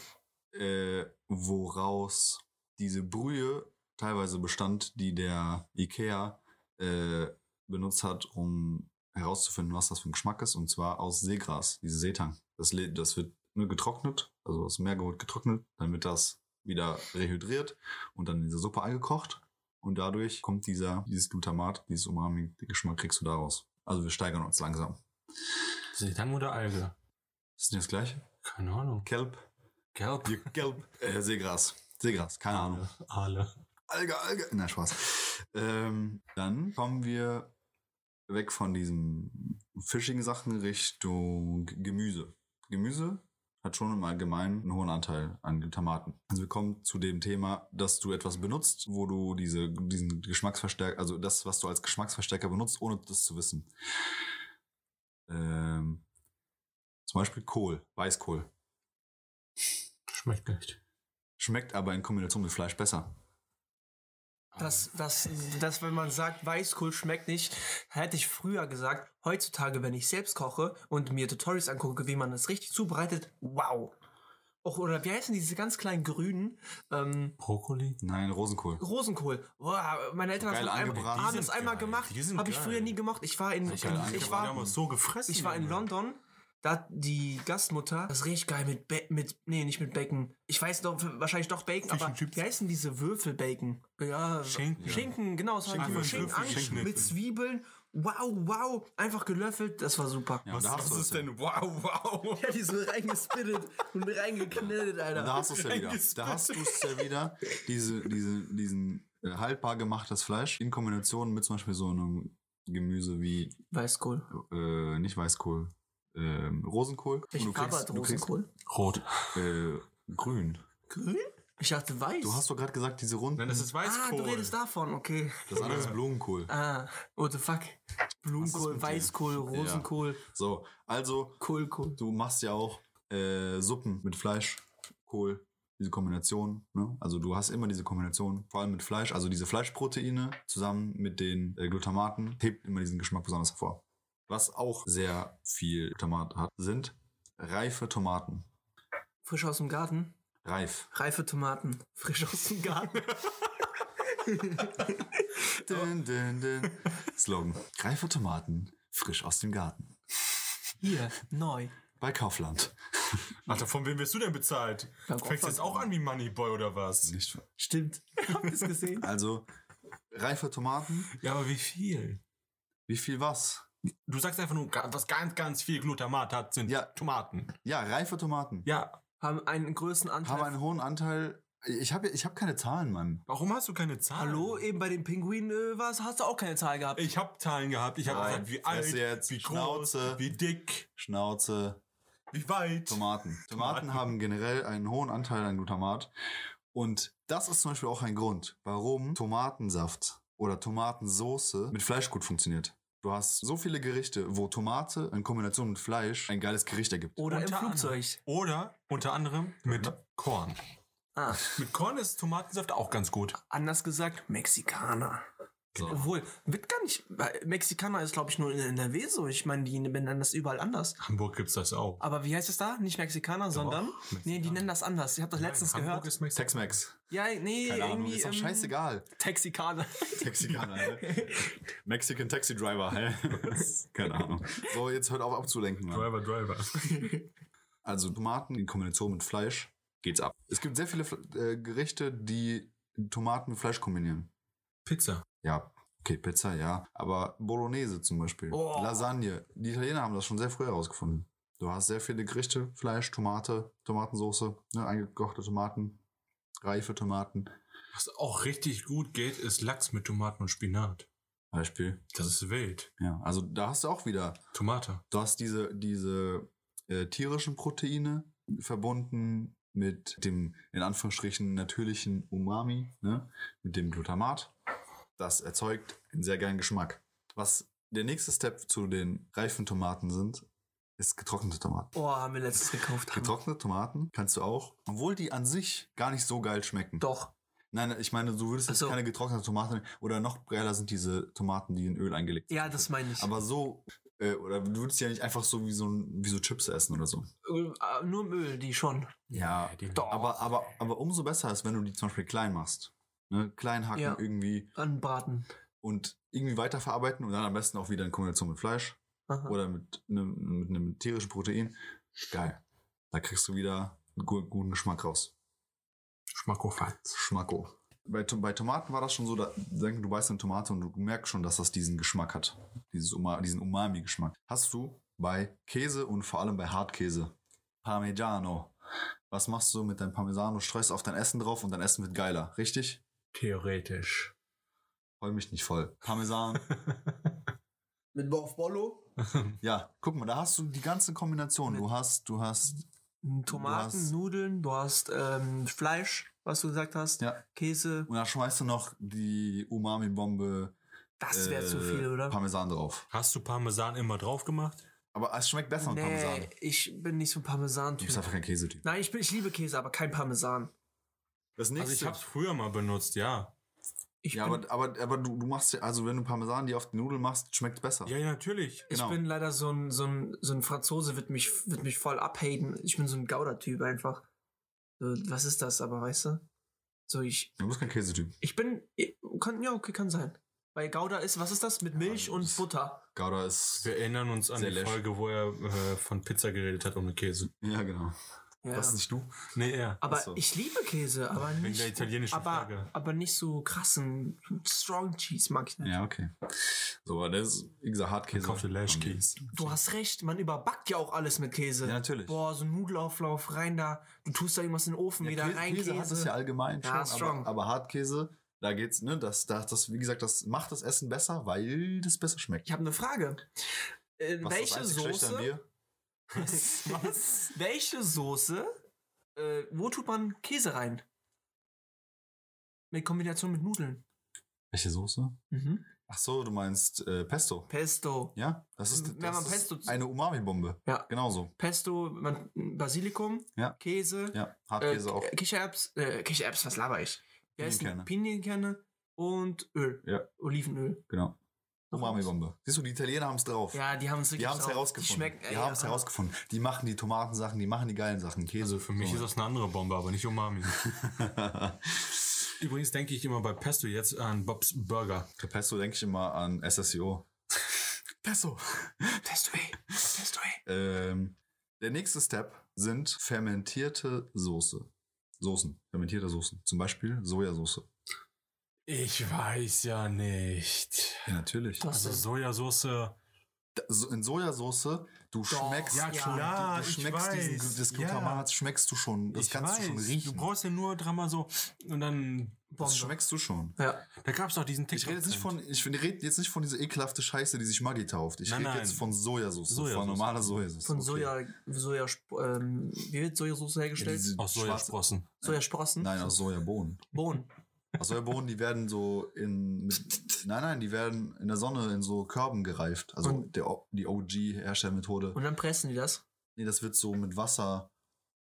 äh, woraus diese Brühe teilweise bestand, die der Ikea äh, benutzt hat, um herauszufinden, was das für ein Geschmack ist. Und zwar aus Seegras, diese Seetang. Das, das wird nur getrocknet, also aus dem Meer geholt getrocknet, dann wird das wieder rehydriert und dann in diese Suppe eingekocht. Und dadurch kommt dieser, dieses Glutamat, dieses Umami-Geschmack kriegst du daraus. Also wir steigern uns langsam. Seetang oder Alge? Ist das das gleiche? Keine Ahnung. Kelp? Hier, Gelb. Äh, Seegras. Seegras, keine Ahnung. Aale. Alge, Alge. Na, Spaß. Ähm, dann kommen wir weg von diesen fischigen Sachen Richtung Gemüse. Gemüse hat schon im Allgemeinen einen hohen Anteil an Glutamaten. Also wir kommen zu dem Thema, dass du etwas benutzt, wo du diese, diesen Geschmacksverstärker, also das, was du als Geschmacksverstärker benutzt, ohne das zu wissen. Ähm, zum Beispiel Kohl, Weißkohl. Schmeckt nicht. Schmeckt aber in Kombination mit Fleisch besser. Das, das, das, wenn man sagt, Weißkohl schmeckt nicht, hätte ich früher gesagt, heutzutage, wenn ich selbst koche und mir Tutorials angucke, wie man das richtig zubereitet, wow. Auch, oder wie heißen diese ganz kleinen grünen? Ähm, Brokkoli? Nein, Rosenkohl. Rosenkohl. Boah, meine Eltern haben das einmal, angebraten. haben das einmal geil. gemacht. Habe ich früher nie gemacht. Ich war in, ich, ich war, wir so gefressen. ich war in. London. Da hat die Gastmutter, das ist richtig geil mit, ba mit, nee, nicht mit Bacon. Ich weiß doch, wahrscheinlich doch Bacon, Fish aber wie heißen diese Würfelbacon? Ja, Schinken. Schinken, genau, es war Schinken Schinken, Würfel, an, Schinken. mit Zwiebeln. Wow, wow, einfach gelöffelt, das war super. Ja, Was, da hast was du ist es ja. denn? Wow, wow. Ja, die so reingespittet und reingeknallt, Alter. Da hast du es ja wieder. Da hast du es ja wieder. Diese, diese, diesen äh, haltbar gemachtes Fleisch in Kombination mit zum Beispiel so einem Gemüse wie, Weißkohl. äh, nicht Weißkohl, ähm, Rosenkohl. Du kriegst, Rosenkohl? Rot. äh, grün. Grün? Ich dachte weiß. Du hast doch gerade gesagt, diese runden. Nein, das ist ah, Weißkohl. du redest davon, okay. das andere ist Blumenkohl. Ah, what the fuck. Blumenkohl? Weißkohl, Rosenkohl, So, also, Kohlkohl. du machst ja auch äh, Suppen mit Fleisch, Kohl, diese Kombination. Ne? Also du hast immer diese Kombination, vor allem mit Fleisch. Also diese Fleischproteine zusammen mit den äh, Glutamaten hebt immer diesen Geschmack besonders hervor. Was auch sehr viel Glutamat hat, sind reife Tomaten. Frisch aus dem Garten. Reif. Reife Tomaten. Frisch aus dem Garten. Dün, dün, dün. Slogan. Reife Tomaten, frisch aus dem Garten. Hier, neu. Bei Kaufland. Alter, von wem wirst du denn bezahlt? Fängst du jetzt auch an wie Moneyboy oder was? Nicht Stimmt. Habt ihr es gesehen? also, reife Tomaten. Ja, aber wie viel? Wie viel was? Du sagst einfach nur, was ganz, ganz viel Glutamat hat, sind Ja. Tomaten. Ja, reife Tomaten. Ja, Haben einen größten Anteil. haben einen hohen Anteil Ich habe ich hab keine Zahlen, Mann. Warum hast du keine Zahlen? Hallo, eben bei dem Pinguin äh, was, hast du auch keine Zahl gehabt. Ich habe Zahlen gehabt. Ich habe gesagt, wie alt, jetzt, wie Schnauze. groß, wie dick, Schnauze. wie weit. Tomaten. Tomaten Tomaten. haben generell einen hohen Anteil an Glutamat. Und das ist zum Beispiel auch ein Grund, warum Tomatensaft oder Tomatensoße mit Fleisch gut funktioniert. Du hast so viele Gerichte, wo Tomate in Kombination mit Fleisch ein geiles Gericht ergibt. Oder im Unter Flugzeug. Oder unter anderem mit Korn. Ah, Mit Korn ist Tomatensaft auch ganz gut. anders gesagt, Mexikaner. So. Obwohl, wird gar nicht. Mexikaner ist, glaube ich, nur in NRW so. Ich meine, die nennen das überall anders. Hamburg gibt's das auch. Aber wie heißt es da? Nicht Mexikaner, sondern. Nee, die Mexikaner. nennen das anders. Ich habe das letztens Nein, Hamburg gehört. ist Mexikaner. Tex-Mex. Ja, nee, Keine Ahnung, irgendwie. ist doch ähm, scheißegal. Texikaner. Mexikaner, ne? Mexican Taxi Driver, hä? Keine Ahnung. So, jetzt hört auf abzulenken. Mann. Driver, Driver. Also Tomaten in Kombination mit Fleisch geht's ab. Es gibt sehr viele äh, Gerichte, die Tomaten mit Fleisch kombinieren. Pizza. Ja, okay, Pizza, ja. Aber Bolognese zum Beispiel. Oh. Lasagne. Die Italiener haben das schon sehr früh herausgefunden. Du hast sehr viele Gerichte, Fleisch, Tomate, Tomatensauce, ne, eingekochte Tomaten, reife Tomaten. Was auch richtig gut geht, ist Lachs mit Tomaten und Spinat. Beispiel. Das ist wild. Ja, also da hast du auch wieder, Tomate. du hast diese, diese äh, tierischen Proteine verbunden mit dem, in Anführungsstrichen, natürlichen Umami, ne, mit dem Glutamat. Das erzeugt einen sehr geilen Geschmack. Was der nächste Step zu den reifen Tomaten sind, ist getrocknete Tomaten. Oh, haben wir letztens gekauft. Haben. Getrocknete Tomaten kannst du auch, obwohl die an sich gar nicht so geil schmecken. Doch. Nein, ich meine, du würdest jetzt so. keine getrocknete Tomate oder noch geiler sind diese Tomaten, die in Öl eingelegt sind. Ja, das meine ich. Aber so, äh, oder du würdest ja nicht einfach so wie so, wie so Chips essen oder so. Äh, nur im Öl, die schon. Ja, die Doch. aber, aber, aber umso besser ist, wenn du die zum Beispiel klein machst. Ne? Klein hacken Ja. irgendwie Anbraten. und irgendwie weiterverarbeiten und dann am besten auch wieder in Kombination mit Fleisch Aha. oder mit einem, mit einem tierischen Protein. Geil. Da kriegst du wieder einen gu guten Geschmack raus. Schmackofatz. Schmacko. Bei, bei Tomaten war das schon so, da denk, du beißt eine Tomate und du merkst schon, dass das diesen Geschmack hat. Dieses Uma, diesen Umami-Geschmack. Hast du bei Käse und vor allem bei Hartkäse. Parmigiano. Was machst du mit deinem Parmesano? Streust auf dein Essen drauf und dein Essen wird geiler. Richtig? Theoretisch. Heul mich nicht voll. Parmesan. Mit Wolf Bollo? ja, guck mal, da hast du die ganze Kombination. Du hast, du hast, Tomaten, Du hast- Nudeln, du hast ähm, Fleisch, was du gesagt hast, ja. Käse. Und da schmeißt du noch die Umami-Bombe Das wäre äh, zu viel, oder? Parmesan drauf. Hast du Parmesan immer drauf gemacht? Aber es schmeckt besser mit Parmesan. Nee, ich bin nicht so ein Parmesan-Typ. Du bist einfach kein Käsetyp. Nein, ich, bin, ich liebe Käse, aber kein Parmesan. Das Also ich nächste. hab's früher mal benutzt, ja. Ich, ja, bin, aber, aber, aber du, du machst ja, also wenn du Parmesan die auf die Nudeln machst, schmeckt besser. Ja, ja, natürlich. ich genau. bin leider so ein, so ein, so ein Franzose, wird mich, wird mich voll abhaten. Ich bin so ein Gouda-Typ einfach. So, was ist das aber, weißt du? So, ich, Du bist kein Käsetyp. ich bin, ich, kann, ja, okay, kann sein. Weil Gouda ist, was ist das? Mit Milch das und ist- Butter. Gouda ist. Wir erinnern uns an die läsch. Folge, wo er äh, von Pizza geredet hat ohne Käse. Ja, genau. Ja. Das ist nicht du. Nee, er. aber Ach so. ich liebe Käse, aber Wegen nicht. der italienischen aber, Flagge. aber nicht so krassen Strong Cheese mag ich nicht. Ja, okay. So, aber das ist, wie gesagt, Hartkäse. Kaufte Lashkeys. Du hast recht, man überbackt ja auch alles mit Käse. Ja, natürlich. Boah, so ein Nudelauflauf rein da. Du tust da irgendwas in den Ofen, Ja, wieder Käse, rein. Käse hat es ja allgemein Ja, schon, aber, strong. aber Hartkäse, da geht's, ne, das, das, das, wie gesagt, das macht das Essen besser, weil das besser schmeckt. Ich habe eine Frage. Äh, Was ist welche das einzig Schlechte an Dir? welche Soße? Äh, wo tut man Käse rein? Mit Kombination mit Nudeln. Welche Soße? Mhm. Ach so, du meinst äh, Pesto. Pesto. Ja, das ist, Wenn das man ist Pesto- eine Umami-Bombe. Ja. Genauso. Pesto, man, Basilikum, Ja. Käse, Ja, äh, Hartkäse auch. Kichererbs, äh, Kichererbs, was laber ich? Pinienkerne. Pinienkerne und Öl. Ja. Olivenöl. Genau. Umami-Bombe. Siehst du, die Italiener haben es drauf. Ja, die haben es Die wirklich haben es drauf. herausgefunden. Die schmecken, Die ey, haben es ja. herausgefunden. Die machen die Tomatensachen, die machen die geilen Sachen. Käse. Also für mich so. ist das eine andere Bombe, aber nicht Umami. Übrigens denke ich immer bei Pesto jetzt an Bobs Burger. Für Pesto denke ich immer an SSIO. Pesto. Pesto, ey. Pesto, ey. Ähm, der nächste Step sind fermentierte Soße. Soßen. Fermentierte Soßen. Zum Beispiel Sojasauce. Ich weiß ja nicht. Ja, natürlich. Was Also? Sojasauce so in Sojasauce, du schmeckst, Ja, Ja, klar, du ich schmeckst weiß. diesen, das ja. Glutamat, schmeckst du schon, das ich kannst weiß. du schon riechen. Du brauchst ja nur dreimal so und dann. Bombe. das schmeckst du schon. Ja. Da gab's doch diesen TikTok. Ich rede jetzt nicht von, ich rede jetzt nicht von dieser ekelhafte Scheiße, die sich Maggi tauft. Ich Nein, rede jetzt von Sojasauce, Sojasauce. von normaler Sojasauce. Von Okay. Soja, Soja, ähm, wie wird Sojasauce Ja, hergestellt? diese aus Sojasprossen. Sojasprossen? Nein, aus Sojabohnen. Bohnen. Sojabohnen, die werden so in, mit, nein, nein, die werden in der Sonne in so Körben gereift. Also Und- der, die OG-Herstellmethode. Und dann pressen die das. Nee, das wird so mit Wasser,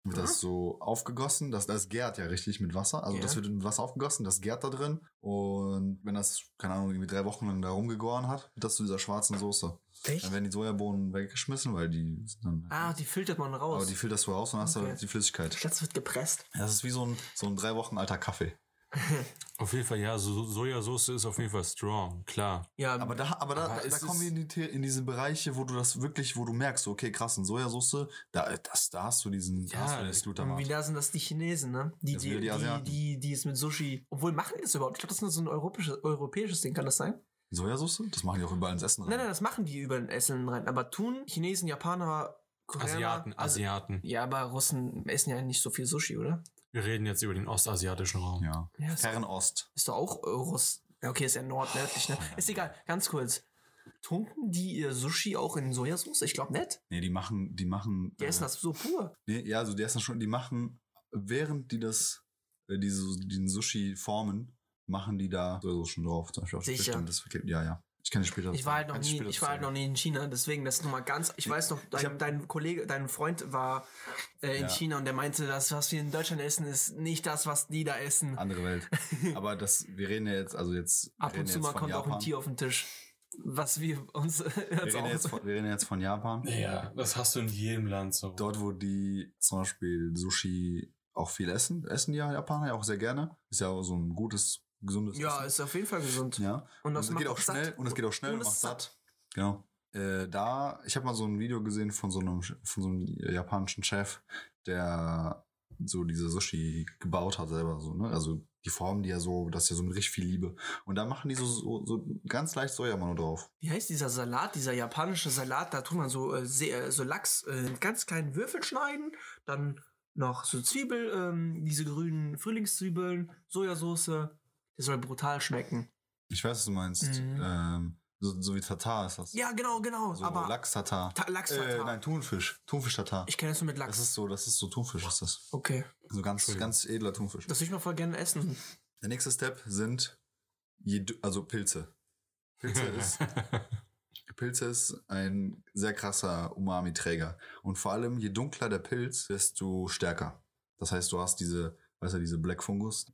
wird das so aufgegossen. Das, das gärt ja richtig mit Wasser. Also Ja. das wird mit Wasser aufgegossen, das gärt da drin. Und wenn das, keine Ahnung, irgendwie drei Wochen lang da rumgegoren hat, wird das zu dieser schwarzen Soße. Echt? Dann werden die Sojabohnen weggeschmissen, weil die dann. Ah, die filtert man raus. aber die filterst du raus und hast Okay. dann die Flüssigkeit. es wird gepresst. Das ist wie so ein, so ein drei Wochen alter Kaffee. Auf jeden Fall, ja, so Sojasauce ist auf jeden Fall strong, klar. Ja, Aber da, aber da, Aber da, kommen wir in, die, in diese Bereiche, wo du das wirklich, wo du merkst, okay, krass, in Sojasauce, da, das, da hast du diesen, Ja, hast du das das- und Glutamat. wie da sind das die Chinesen, ne? Die, die, die die, die, die es mit Sushi. Obwohl, machen die das überhaupt? Ich glaube, das ist nur so ein europäisches, europäisches Ding, kann das sein? Sojasauce? Das machen die auch überall ins Essen rein. Nein, nein, das machen die über den Essen rein. Aber tun Chinesen, Japaner, Koreaner. Asiaten, also- Asiaten. Ja, aber Russen essen ja nicht so viel Sushi, oder? Wir reden jetzt über den ostasiatischen Raum. Ja. Ja, ist, Fernost. ist doch auch äh, Russ. Ja, okay, ist ja nordnördlich, ne? Ist egal, ganz kurz. Tunken die ihr Sushi auch in Sojasauce? Ich glaube nicht. Nee, die machen, die machen. Die essen das so pur. Nee, ja, also die essen schon, die machen, während die das, äh, diese, den Sushi formen, machen die da Sojasauce schon drauf. Zum Beispiel auf Sicher. bestimmtes Verkehr. Ja, ja. Ich kann dir später Ich war halt noch nie, ich war halt noch nie in China, deswegen das ist nochmal ganz. Ich weiß noch, dein, hab- dein Kollege, dein Freund war äh, in Ja. China und der meinte, das, was wir in Deutschland essen, ist nicht das, was die da essen. Andere Welt. Aber das, wir reden ja jetzt, also jetzt. Ab und zu mal kommt auch Japan. ein Tier auf den Tisch. Was wir uns Wir reden, jetzt von, wir reden jetzt von Japan. Ja, das hast du in jedem Land so. Dort, wo die zum Beispiel Sushi auch viel essen, essen die ja Japaner ja auch sehr gerne. Ist ja auch so ein gutes, gesundes Ja, Essen. ist auf jeden Fall gesund. Ja. Und das es macht geht auch satt. schnell und es geht auch schnell Und und macht ist satt. Genau. Äh, da, ich habe mal so ein Video gesehen von so einem von so einem japanischen Chef, der so diese Sushi gebaut hat selber so, ne? Also die formen die ja so, das ist ja so mit richtig viel Liebe. Und da machen die so, so, so ganz leicht Sojamano drauf. Wie heißt dieser Salat, dieser japanische Salat? Da tut man so, äh, sehr, so Lachs äh, in ganz kleinen Würfel schneiden, dann noch so Zwiebel, ähm, diese grünen Frühlingszwiebeln, Sojasauce. Das soll brutal schmecken. Ich weiß, was du meinst. Mhm. Ähm, so, so wie Tatar ist das. Ja, genau, genau. so aber Lachs-Tatar. Ta Lachs Äh, nein, Thunfisch. Thunfisch-Tatar. Ich kenne das nur mit Das Lachs. ist so, das ist so Thunfisch ist das. Okay. So ganz, ganz edler Thunfisch. Das will ich mal voll gerne essen. Der nächste Step sind also Pilze. Pilze ist, Pilze ist ein sehr krasser Umami-Träger. Und vor allem, je dunkler der Pilz, desto stärker. Das heißt, du hast diese, weißt du, diese Black Fungus,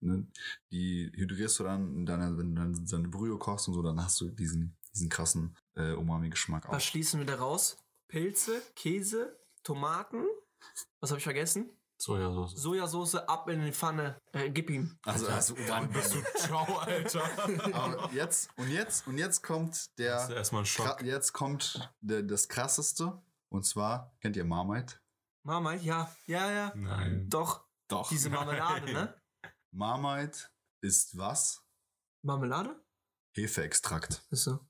ne? die hydrierst du dann, in deiner, wenn du dann deine Brühe kochst und so, dann hast du diesen, diesen krassen äh, Umami-Geschmack auch. Was schließen wir da raus? Pilze, Käse, Tomaten. Was habe ich vergessen? Sojasauce. Sojasauce ab in die Pfanne. Äh, gib ihm. Also, also Dann bist du ciao, Alter. aber jetzt, und jetzt, und jetzt kommt der, Das ist erstmal ein Schock. Jetzt kommt der, das krasseste. Und zwar, kennt ihr Marmite? Marmite, ja. Ja, ja. Nein. Doch. Doch. Diese Marmelade, ne? Marmite ist was? Marmelade? Hefeextrakt. Ist so.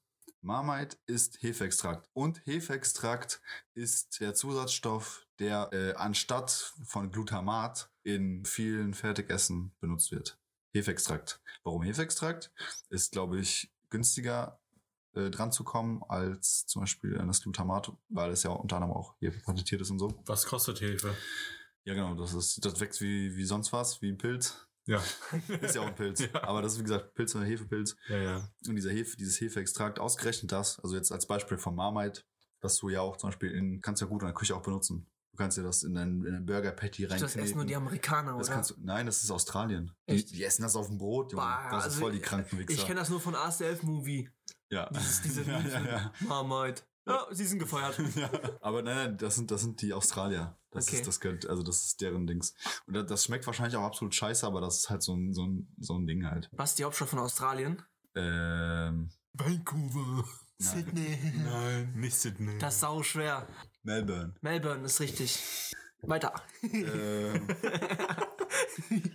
Marmite ist Hefeextrakt. Und Hefeextrakt ist der Zusatzstoff, der äh, anstatt von Glutamat in vielen Fertigessen benutzt wird. Hefeextrakt. Warum Hefeextrakt? Ist, glaube ich, günstiger äh, dran zu kommen als zum Beispiel an das Glutamat, weil es ja unter anderem auch Hefe patentiert ist und so. Was kostet Hilfe? Ja, genau, das ist, das wächst wie, wie sonst was, wie ein Pilz. Ja. Ist ja auch ein Pilz. Ja. Aber das ist, wie gesagt, Pilz oder Hefepilz. Ja, ja. Und dieser Hefe, dieses Hefeextrakt, ausgerechnet das, also jetzt als Beispiel von Marmite, was du ja auch zum Beispiel in, kannst ja gut in der Küche auch benutzen. Du kannst ja das in einen, in einen Burger Patty Das essen nur die Amerikaner, Das oder? kannst du, nein, das ist Australien. Die, die essen das auf dem Brot, Junge. Bah, das ist also, voll die kranken Wichser. Ich kenne das nur von ASDF-Movie. ja. Dieses, diese ja, ja, ja. Marmite. Ja, sie sind gefeuert. ja. Aber nein, nein, das sind, das sind die Australier. Das Okay. ist, das gehört, also das ist deren Dings. Und das, das schmeckt wahrscheinlich auch absolut scheiße, aber das ist halt so ein, so ein, so ein Ding halt. Was ist die Hauptstadt von Australien? Ähm, Vancouver. nein. Sydney. Nein, nicht Sydney. Das ist sau schwer. Melbourne. Melbourne ist richtig. Weiter. ähm,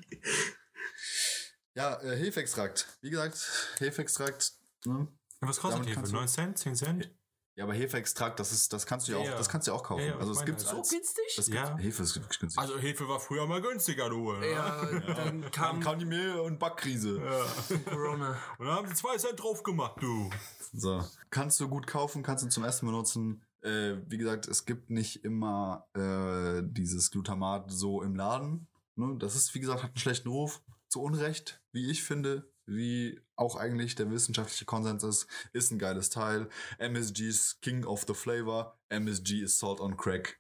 ja, äh, Hefeextrakt. Wie gesagt, Hefeextrakt. Ne? Was kostet Damit Hefe? kannst du- 9 Cent? 10 Cent? Ja, aber Hefeextrakt, das ist, das kannst du ja, Ja, auch, ja. das kannst du ja auch kaufen. Ja, ja, also es gibt halt. So als, günstig? Ja. gibt, Hefe ist wirklich günstig. Also Hefe war früher mal günstiger, du. ne? ja, dann Dann kam kam die Mehl- und Backkrise. Ja. Corona. Und dann haben sie zwei Cent drauf gemacht, du. So. Kannst du gut kaufen, kannst du zum Essen benutzen. Äh, wie gesagt, es gibt nicht immer äh, dieses Glutamat so im Laden. Ne? Das ist, wie gesagt, hat einen schlechten Ruf. Zu Unrecht, wie ich finde, wie auch eigentlich der wissenschaftliche Konsens ist, ist ein geiles Teil. MSG ist King of the Flavor. MSG ist Salt on Crack.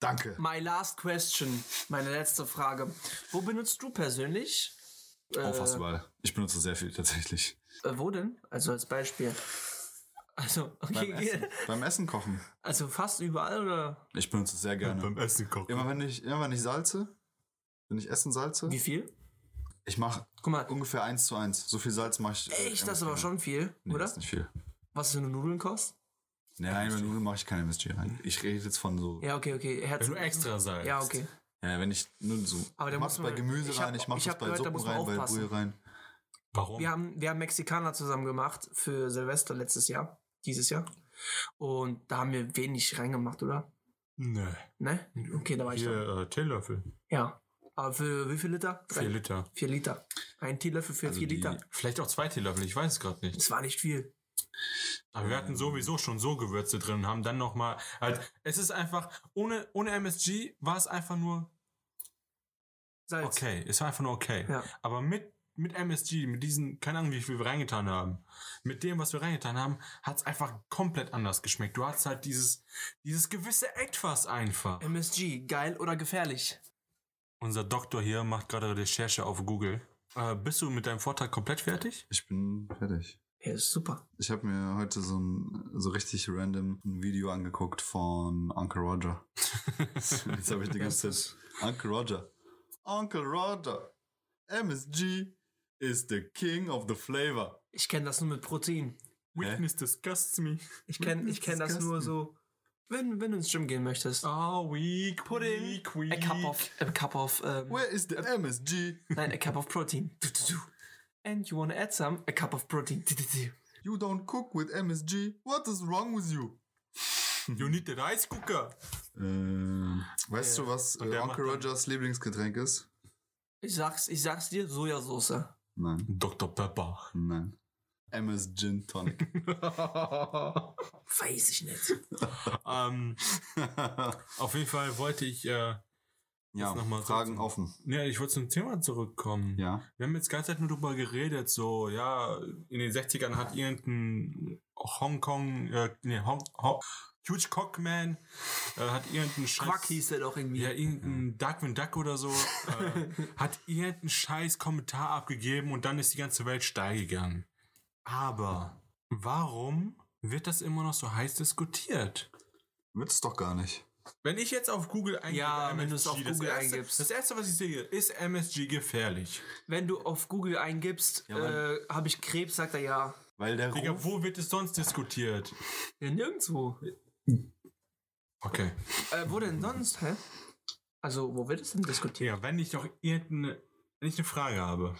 Danke. My last question, meine letzte Frage. Wo benutzt du persönlich? Auch fast überall. Ich benutze sehr viel tatsächlich. Äh, wo denn? Also als Beispiel. Also, Beim okay, Essen, beim Essen kochen. also fast überall oder Ich benutze es sehr gerne. Beim Essen kochen. Immer wenn ich, immer wenn ich salze, wenn ich Essen salze, wie viel? Ich mache ungefähr eins zu eins. So viel Salz mache ich. äh, echt, das ist aber schon viel, Nee, oder? das ist nicht viel. Was so eine Nudeln kostet? Nein, bei Nudeln mache ich keine MSG rein. Ich rede jetzt von so. Ja, okay, okay. Herz Wenn du extra salzt. Ja, okay. Ja, wenn ich nur so. Aber da ich mach's bei Gemüse ich hab- rein, ich mache ich das bei gehört, Suppen muss man rein, bei aufpassen. Brühe rein. Warum? Wir haben, wir haben Mexikaner zusammen gemacht für Silvester letztes Jahr, dieses Jahr. Und da haben wir wenig reingemacht, oder? Nö. Ne? Okay, da war ich da. Hier, äh, Teelöffel. Ja. Aber für wie viel Liter? Drei- Vier Liter. Vier Liter. Ein Teelöffel für Also vier die- Liter. Vielleicht auch zwei Teelöffel, ich weiß es gerade nicht. Das war nicht viel. Aber wir hatten sowieso schon so Gewürze drin, haben dann nochmal, halt, es ist einfach, ohne, ohne MSG war es einfach nur Salz. okay. Es war einfach nur okay. Ja. Aber mit, mit MSG, mit diesen, keine Ahnung, wie viel wir reingetan haben, mit dem, was wir reingetan haben, hat es einfach komplett anders geschmeckt. Du hast halt dieses, dieses gewisse Etwas einfach. MSG, geil oder gefährlich? Unser Doktor hier macht gerade Recherche auf Google. Äh, bist du mit deinem Vortrag komplett fertig? Ich bin fertig. Ja, ist super. Ich habe mir heute so ein so richtig random ein Video angeguckt von Uncle Roger. Jetzt habe ich die ganze Zeit. Uncle Roger. Uncle Roger. MSG is the king of the flavor. Ich kenne das nur mit Protein. Weakness disgusts me. Ich kenne ich kenn das nur so, wenn, wenn du ins Gym gehen möchtest. Oh, weak, Pudding. weak, weak. A cup of, a cup of, ähm, Where is the MSG? nein, a cup of protein. And you wanna add some? A cup of protein. You don't cook with MSG? What is wrong with you? You need the rice cooker. Ähm, weißt du, was äh, der Uncle Rogers Lieblingsgetränk ist? Ich sag's, ich sag's dir, Sojasauce. Nein, Dr. Pepper. nein. MS Gin Tonic. Weiß ich nicht. ähm, auf jeden Fall wollte ich, äh, ja, noch mal Fragen so- offen. ja, ich wollte zum Thema zurückkommen. Ja. Wir haben jetzt die ganze Zeit nur drüber geredet, so, ja, in den 60ern hat irgendein Hongkong, äh, nee, Hong, Hong, Huge Cockman, äh, hat irgendein Scheiß. Quack hieß der doch irgendwie. Ja, irgendein Darkwing Duck oder so, äh, hat irgendeinen scheiß Kommentar abgegeben und dann ist die ganze Welt steil gegangen. Aber warum wird das immer noch so heiß diskutiert? Wird's doch gar nicht. Wenn ich jetzt auf Google eingebe, Ja, wenn du es auf das Google erste, eingibst. Das erste, was ich sehe, ist MSG gefährlich. Wenn du auf Google eingibst, Ja, äh, habe ich Krebs, sagt er ja. Weil der Digga, Ruf, wo wird es sonst diskutiert? Ja, nirgendwo. Okay. Äh, wo denn sonst, hä? Also, wo wird es denn diskutiert? Ja, wenn ich doch irgendeine, wenn ich eine Frage habe,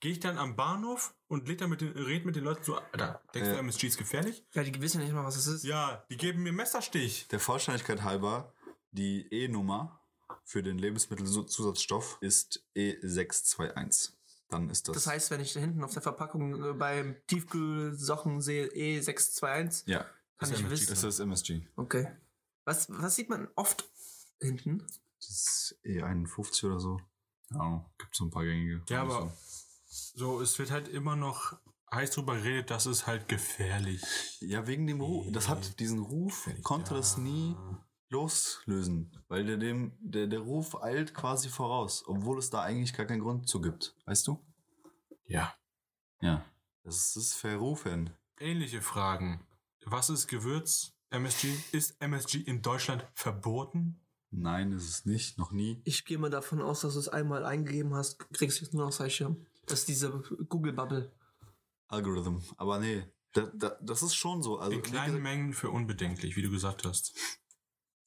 gehe ich dann am Bahnhof und red, mit den, red mit den Leuten so, Alter, denkst du. MSG ist gefährlich? Ja, die wissen ja nicht mal, was es ist. Ja, die geben mir Messerstich. der Vollständigkeit halber, die E-Nummer für den Lebensmittelzusatzstoff ist E621. Dann ist das. Das heißt, wenn ich da hinten auf der Verpackung äh, beim Tiefkühlsachen sehe E621, ja, kann ist ich MSG. wissen. das ist MSG. Okay. Was, was sieht man oft hinten? Das ist E51 oder so. Ja, gibt so ein paar gängige. Ja, aber so, es wird halt immer noch heiß drüber geredet, das ist halt gefährlich. Ja, wegen dem Ruf. Das hat diesen Ruf, konnte das nie loslösen. Weil der dem, der, der Ruf eilt quasi voraus, obwohl es da eigentlich gar keinen Grund zu gibt. Weißt du? Ja. Ja. Das ist verrufen. Ähnliche Fragen. Was ist Gewürz? MSG? Ist MSG in Deutschland verboten? Nein, ist es nicht, noch nie. Ich gehe mal davon aus, dass du es einmal eingegeben hast, kriegst du es nur noch Schirm. Das ist diese Google-Bubble. Algorithm. Aber nee, da, da, das ist schon so. Also, in kleinen gesagt, Mengen für unbedenklich, wie du gesagt hast.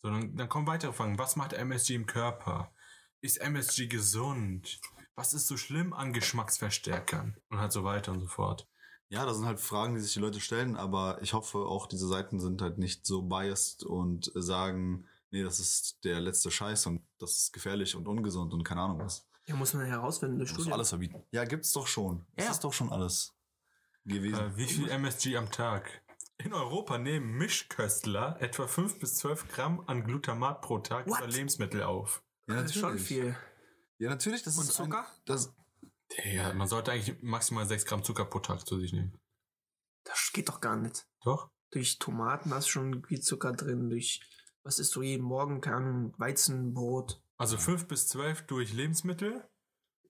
Sondern dann kommen weitere Fragen. Was macht MSG im Körper? Ist MSG gesund? Was ist so schlimm an Geschmacksverstärkern? Und halt so weiter und so fort. Ja, das sind halt Fragen, die sich die Leute stellen, aber ich hoffe auch, diese Seiten sind halt nicht so biased und sagen, nee, das ist der letzte Scheiß und das ist gefährlich und ungesund und keine Ahnung was. Ja, muss man herausfinden, eine Das muss Studie. alles verbieten. Ja, gibt's doch schon. Das Ja. ist doch schon alles gewesen. Äh, wie viel MSG am Tag? In Europa nehmen Mischköstler etwa 5 bis 12 Gramm an Glutamat pro Tag What? über Lebensmittel auf. ja, das ist schon viel. Ja, natürlich, das Und ist Zucker? Ein, das, Ja, man sollte eigentlich maximal 6 Gramm Zucker pro Tag zu sich nehmen. Das geht doch gar nicht. Doch? Durch Tomaten hast du schon viel Zucker drin, durch, was isst du jeden Morgen, keine Ahnung, Weizenbrot. Also 5 bis 12 durch Lebensmittel.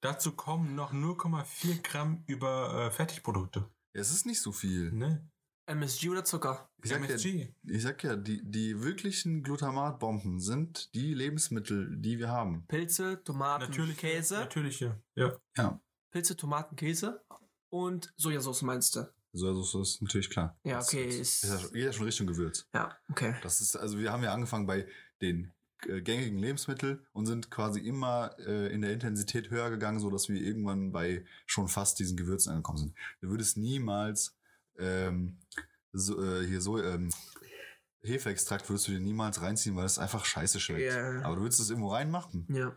Dazu kommen noch 0,4 Gramm über äh, Fertigprodukte. ja, es ist nicht so viel. Ne? MSG oder Zucker? Ich sag, ja, MSG. ich sag ja, die, die wirklichen Glutamatbomben sind die Lebensmittel, die wir haben. Pilze, Tomaten, Natürlich. Käse. Natürlich, ja. ja. Ja. Pilze, Tomaten, Käse und Sojasauce meinst du? So, das ist natürlich klar. Ja, Das okay, Ist, ist- ist ja schon, geht ja schon Richtung Gewürz. Ja, okay. Das ist, also wir haben ja angefangen bei den gängigen Lebensmitteln und sind quasi immer äh, in der Intensität höher gegangen, so dass wir irgendwann bei schon fast diesen Gewürzen angekommen sind. Du würdest niemals ähm, so, äh, hier so ähm, Hefeextrakt würdest du dir niemals reinziehen, weil es einfach scheiße schmeckt. Ja. Aber du würdest es irgendwo reinmachen. Ja.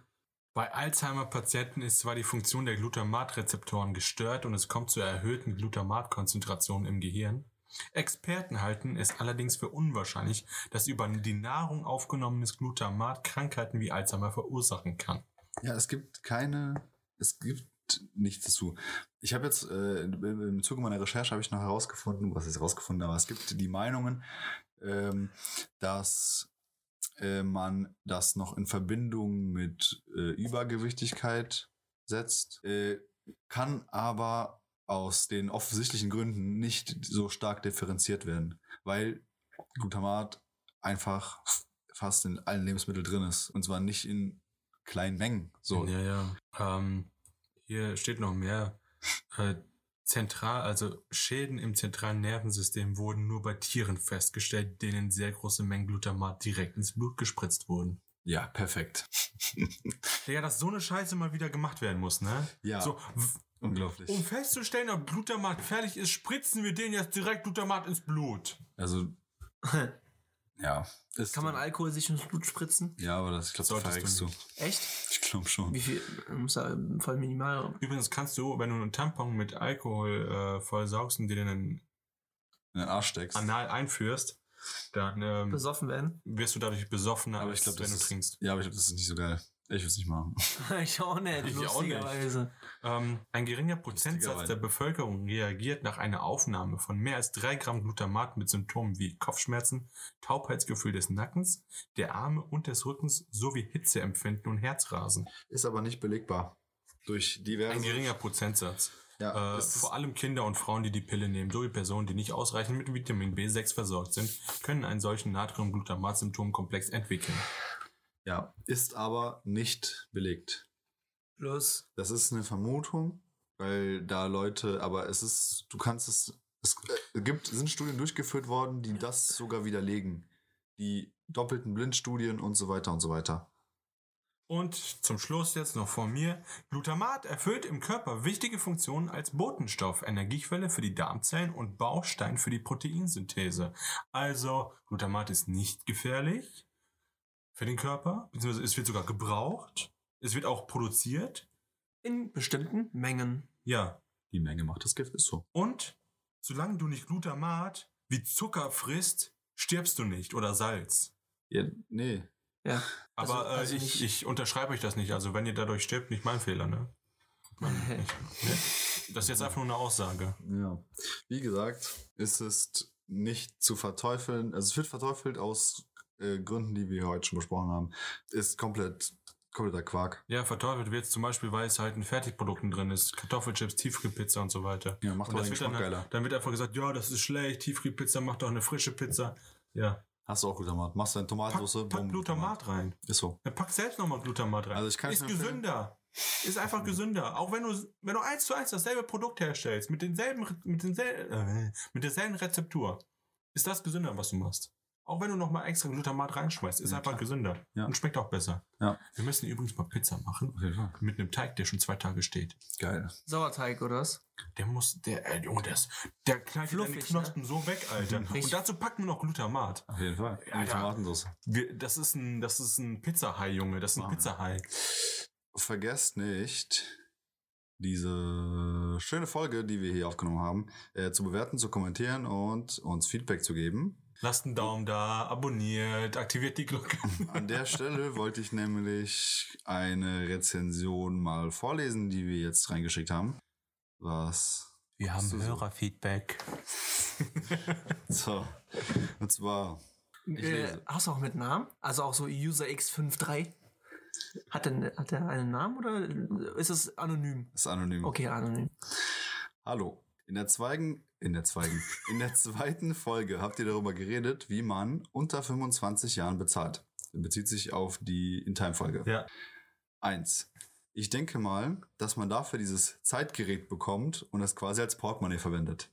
Bei Alzheimer-Patienten ist zwar die Funktion der Glutamatrezeptoren gestört und es kommt zu erhöhten Glutamatkonzentrationen im Gehirn. Experten halten es allerdings für unwahrscheinlich, dass über die Nahrung aufgenommenes Glutamat Krankheiten wie Alzheimer verursachen kann. Ja, es gibt keine, es gibt nichts dazu. Ich habe jetzt äh, im Zuge meiner Recherche habe ich noch herausgefunden, was ist herausgefunden, aber es gibt die Meinungen, ähm, dass äh, man das noch in Verbindung mit äh, Übergewichtigkeit setzt, äh, kann aber aus den offensichtlichen Gründen nicht so stark differenziert werden, weil Glutamat einfach fast in allen Lebensmitteln drin ist und zwar nicht in kleinen Mengen. So, Ja, ja. Ähm, hier steht noch mehr. Äh, zentral, also Schäden im zentralen Nervensystem wurden nur bei Tieren festgestellt, denen sehr große Mengen Glutamat direkt ins Blut gespritzt wurden. ja, perfekt. Ja, dass so eine Scheiße mal wieder gemacht werden muss, ne? Ja. So, Unglaublich. um festzustellen, ob Glutamat fertig ist, spritzen wir denen jetzt direkt Glutamat ins Blut. Also, ja. Ist, Kann man Alkohol sich ins Blut spritzen? Ja, aber das, ich glaube, da Solltest du verreckst du. nicht. Echt? Ich glaube schon. Wie viel? Muss da voll minimal. Übrigens kannst du, wenn du einen Tampon mit Alkohol äh, vollsaugst und dir den in In den Arsch steckst. Anal einführst, dann ähm, Besoffen werden? wirst du dadurch besoffener, aber als ich glaube, wenn das du ist, trinkst. Ja, aber ich glaube, das ist nicht so geil. Ich würde es nicht machen. ich auch nicht, Ich auch nicht. lustigerweise. Ähm, ein geringer Prozentsatz Lustigerweise. der Bevölkerung reagiert nach einer Aufnahme von mehr als drei Gramm Glutamat mit Symptomen wie Kopfschmerzen, Taubheitsgefühl des Nackens, der Arme und des Rückens sowie Hitzeempfinden und Herzrasen. Ist aber nicht belegbar. Durch diverse. Ein geringer Prozentsatz. Ja, Äh, vor allem Kinder und Frauen, die die Pille nehmen, sowie Personen, die nicht ausreichend mit Vitamin B6 versorgt sind, können einen solchen Natrium-Glutamat-Symptomkomplex entwickeln. Ja, ist aber nicht belegt. Plus, Das ist eine Vermutung, weil da Leute, aber es ist, du kannst es, es äh, gibt, sind Studien durchgeführt worden, die das sogar widerlegen. Die doppelten Blindstudien und so weiter und so weiter. Und zum Schluss jetzt noch von mir. Glutamat erfüllt im Körper wichtige Funktionen als Botenstoff, Energiequelle für die Darmzellen und Baustein für die Proteinsynthese. Also, Glutamat ist nicht gefährlich für den Körper, beziehungsweise es wird sogar gebraucht. Es wird auch produziert. in bestimmten Mengen. Ja. Die Menge macht das Gift, ist so. Und solange du nicht Glutamat wie Zucker frisst, stirbst du nicht oder Salz. Ja, nee. Ja. Aber Also- also äh, ich, ich unterschreibe euch das nicht. Also wenn ihr dadurch stirbt, nicht mein Fehler, ne? Ne? Das ist jetzt einfach nur eine Aussage. Ja. Wie gesagt, ist es nicht zu verteufeln. Also es wird verteufelt aus äh, Gründen, die wir heute schon besprochen haben. Ist komplett, kompletter Quark. Ja, verteufelt wird zum Beispiel, weil es halt in Fertigprodukten drin ist. Kartoffelchips, Tiefkühlpizza und so weiter. Ja, macht das den wird dann, Geschmack halt- geiler. dann wird einfach gesagt, ja, das ist schlecht, Tiefkühlpizza, mach doch eine frische Pizza. Ja, Hast du auch Glutamat. Machst deine pack, Tomatensauce, pack bumm, Glutamat rein. Ist so. Ja, pack selbst nochmal Glutamat rein. Also ich kann es ist gesünder. Ist einfach gesünder. Auch wenn du, wenn du eins zu eins dasselbe Produkt herstellst, mit denselben, mit denselben, äh, mit derselben Rezeptur, ist das gesünder, was du machst. Auch wenn du noch mal extra Glutamat reinschmeißt, ist Ja, einfach klar. gesünder. Ja. Und schmeckt auch besser. Ja. Wir müssen übrigens mal Pizza machen. Fall. Mit einem Teig, der schon zwei Tage steht. Geil. Sauerteig oder was? Der muss, der, äh, Junge, der, ist, der knallt dir deine Fluffig, Knospen so weg, Alter. Richtig. Und dazu packen wir noch Glutamat. Auf jeden Fall. Ja, Die ja. Tomatensauce. Wir, das ist ein, das ist ein Pizzahai, Junge. Das ist ein Wow. Pizzahai. Vergesst nicht, diese schöne Folge, die wir hier aufgenommen haben, äh, zu bewerten, zu kommentieren und uns Feedback zu geben. Lasst einen Daumen da, abonniert, aktiviert die Glocke. An der Stelle wollte ich nämlich eine Rezension mal vorlesen, die wir jetzt reingeschickt haben. Was? Wir haben Hörerfeedback. So. Und zwar, Äh, hast du auch mit Namen? Also auch so User X53? Hat er, hat er einen Namen oder ist es anonym? ist anonym. Okay, anonym. Hallo. In der Zweigen, in der Zweigen, in der zweiten Folge habt ihr darüber geredet, wie man unter 25 Jahren bezahlt. Bezieht sich auf die In-Time-Folge. Ja. Eins. Ich denke mal, dass man dafür dieses Zeitgerät bekommt und das quasi als Portemonnaie verwendet.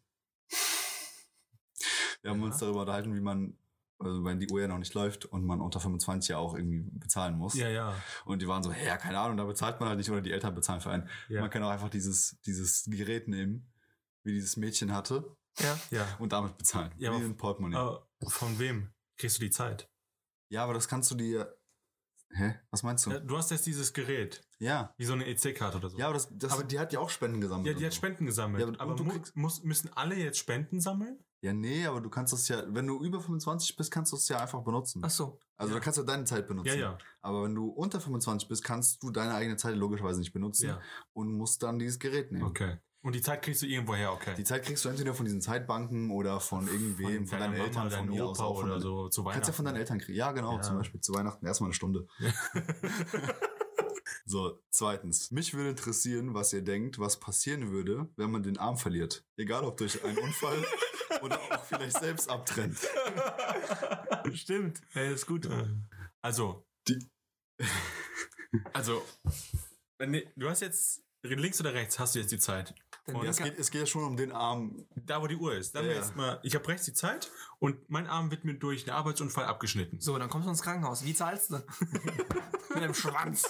Wir haben Ja. uns darüber unterhalten, wie man, also wenn die Uhr ja noch nicht läuft und man unter 25 ja auch irgendwie bezahlen muss. Ja, ja. Und die waren so, ja, keine Ahnung, da bezahlt man halt nicht oder die Eltern bezahlen für einen. Ja. Man kann auch einfach dieses, dieses Gerät nehmen, wie dieses Mädchen hatte, Ja. ja. und damit bezahlen. Ja, wie aber- ein Portemonnaie. Aber von wem kriegst du die Zeit? Ja, aber das kannst du dir. Hä? Was meinst du? Ja, Du hast jetzt dieses Gerät, Ja. wie so eine EC-Karte oder so. Ja, aber das, das Aber- die hat ja auch Spenden gesammelt. Ja, die hat so. Spenden gesammelt. Ja, aber du mu kriegst- muss, müssen alle jetzt Spenden sammeln? Ja, nee, aber du kannst das ja, wenn du über 25 bist, kannst du es ja einfach benutzen. Ach so. Also ja. da kannst du deine Zeit benutzen. Ja, ja. Aber wenn du unter 25 bist, kannst du deine eigene Zeit logischerweise nicht benutzen Ja. und musst dann dieses Gerät nehmen. Okay. Und die Zeit kriegst du irgendwo her, okay. Die Zeit kriegst du entweder von diesen Zeitbanken oder von irgendwem, von, deiner deinen Mama, Eltern, von mir aus auch. Von oder so zu Du kannst ja von deinen Weihnachten. Eltern kriegen. Ja, genau, Ja. zum Beispiel zu Weihnachten erstmal eine Stunde. so, zweitens. Mich würde interessieren, was ihr denkt, was passieren würde, wenn man den Arm verliert. Egal ob durch einen Unfall oder auch vielleicht selbst abtrennt. Stimmt. Ja, ist gut. Also. Die- also. wenn die- Du hast jetzt links oder rechts hast du jetzt die Zeit. Und es, geht, es geht ja schon um den Arm. Da, wo die Uhr ist. Dann Ja, jetzt mal, ich habe rechts die Zeit und mein Arm wird mir durch einen Arbeitsunfall abgeschnitten. So, dann kommst du ins Krankenhaus. Wie zahlst du? Mit einem Schwanz.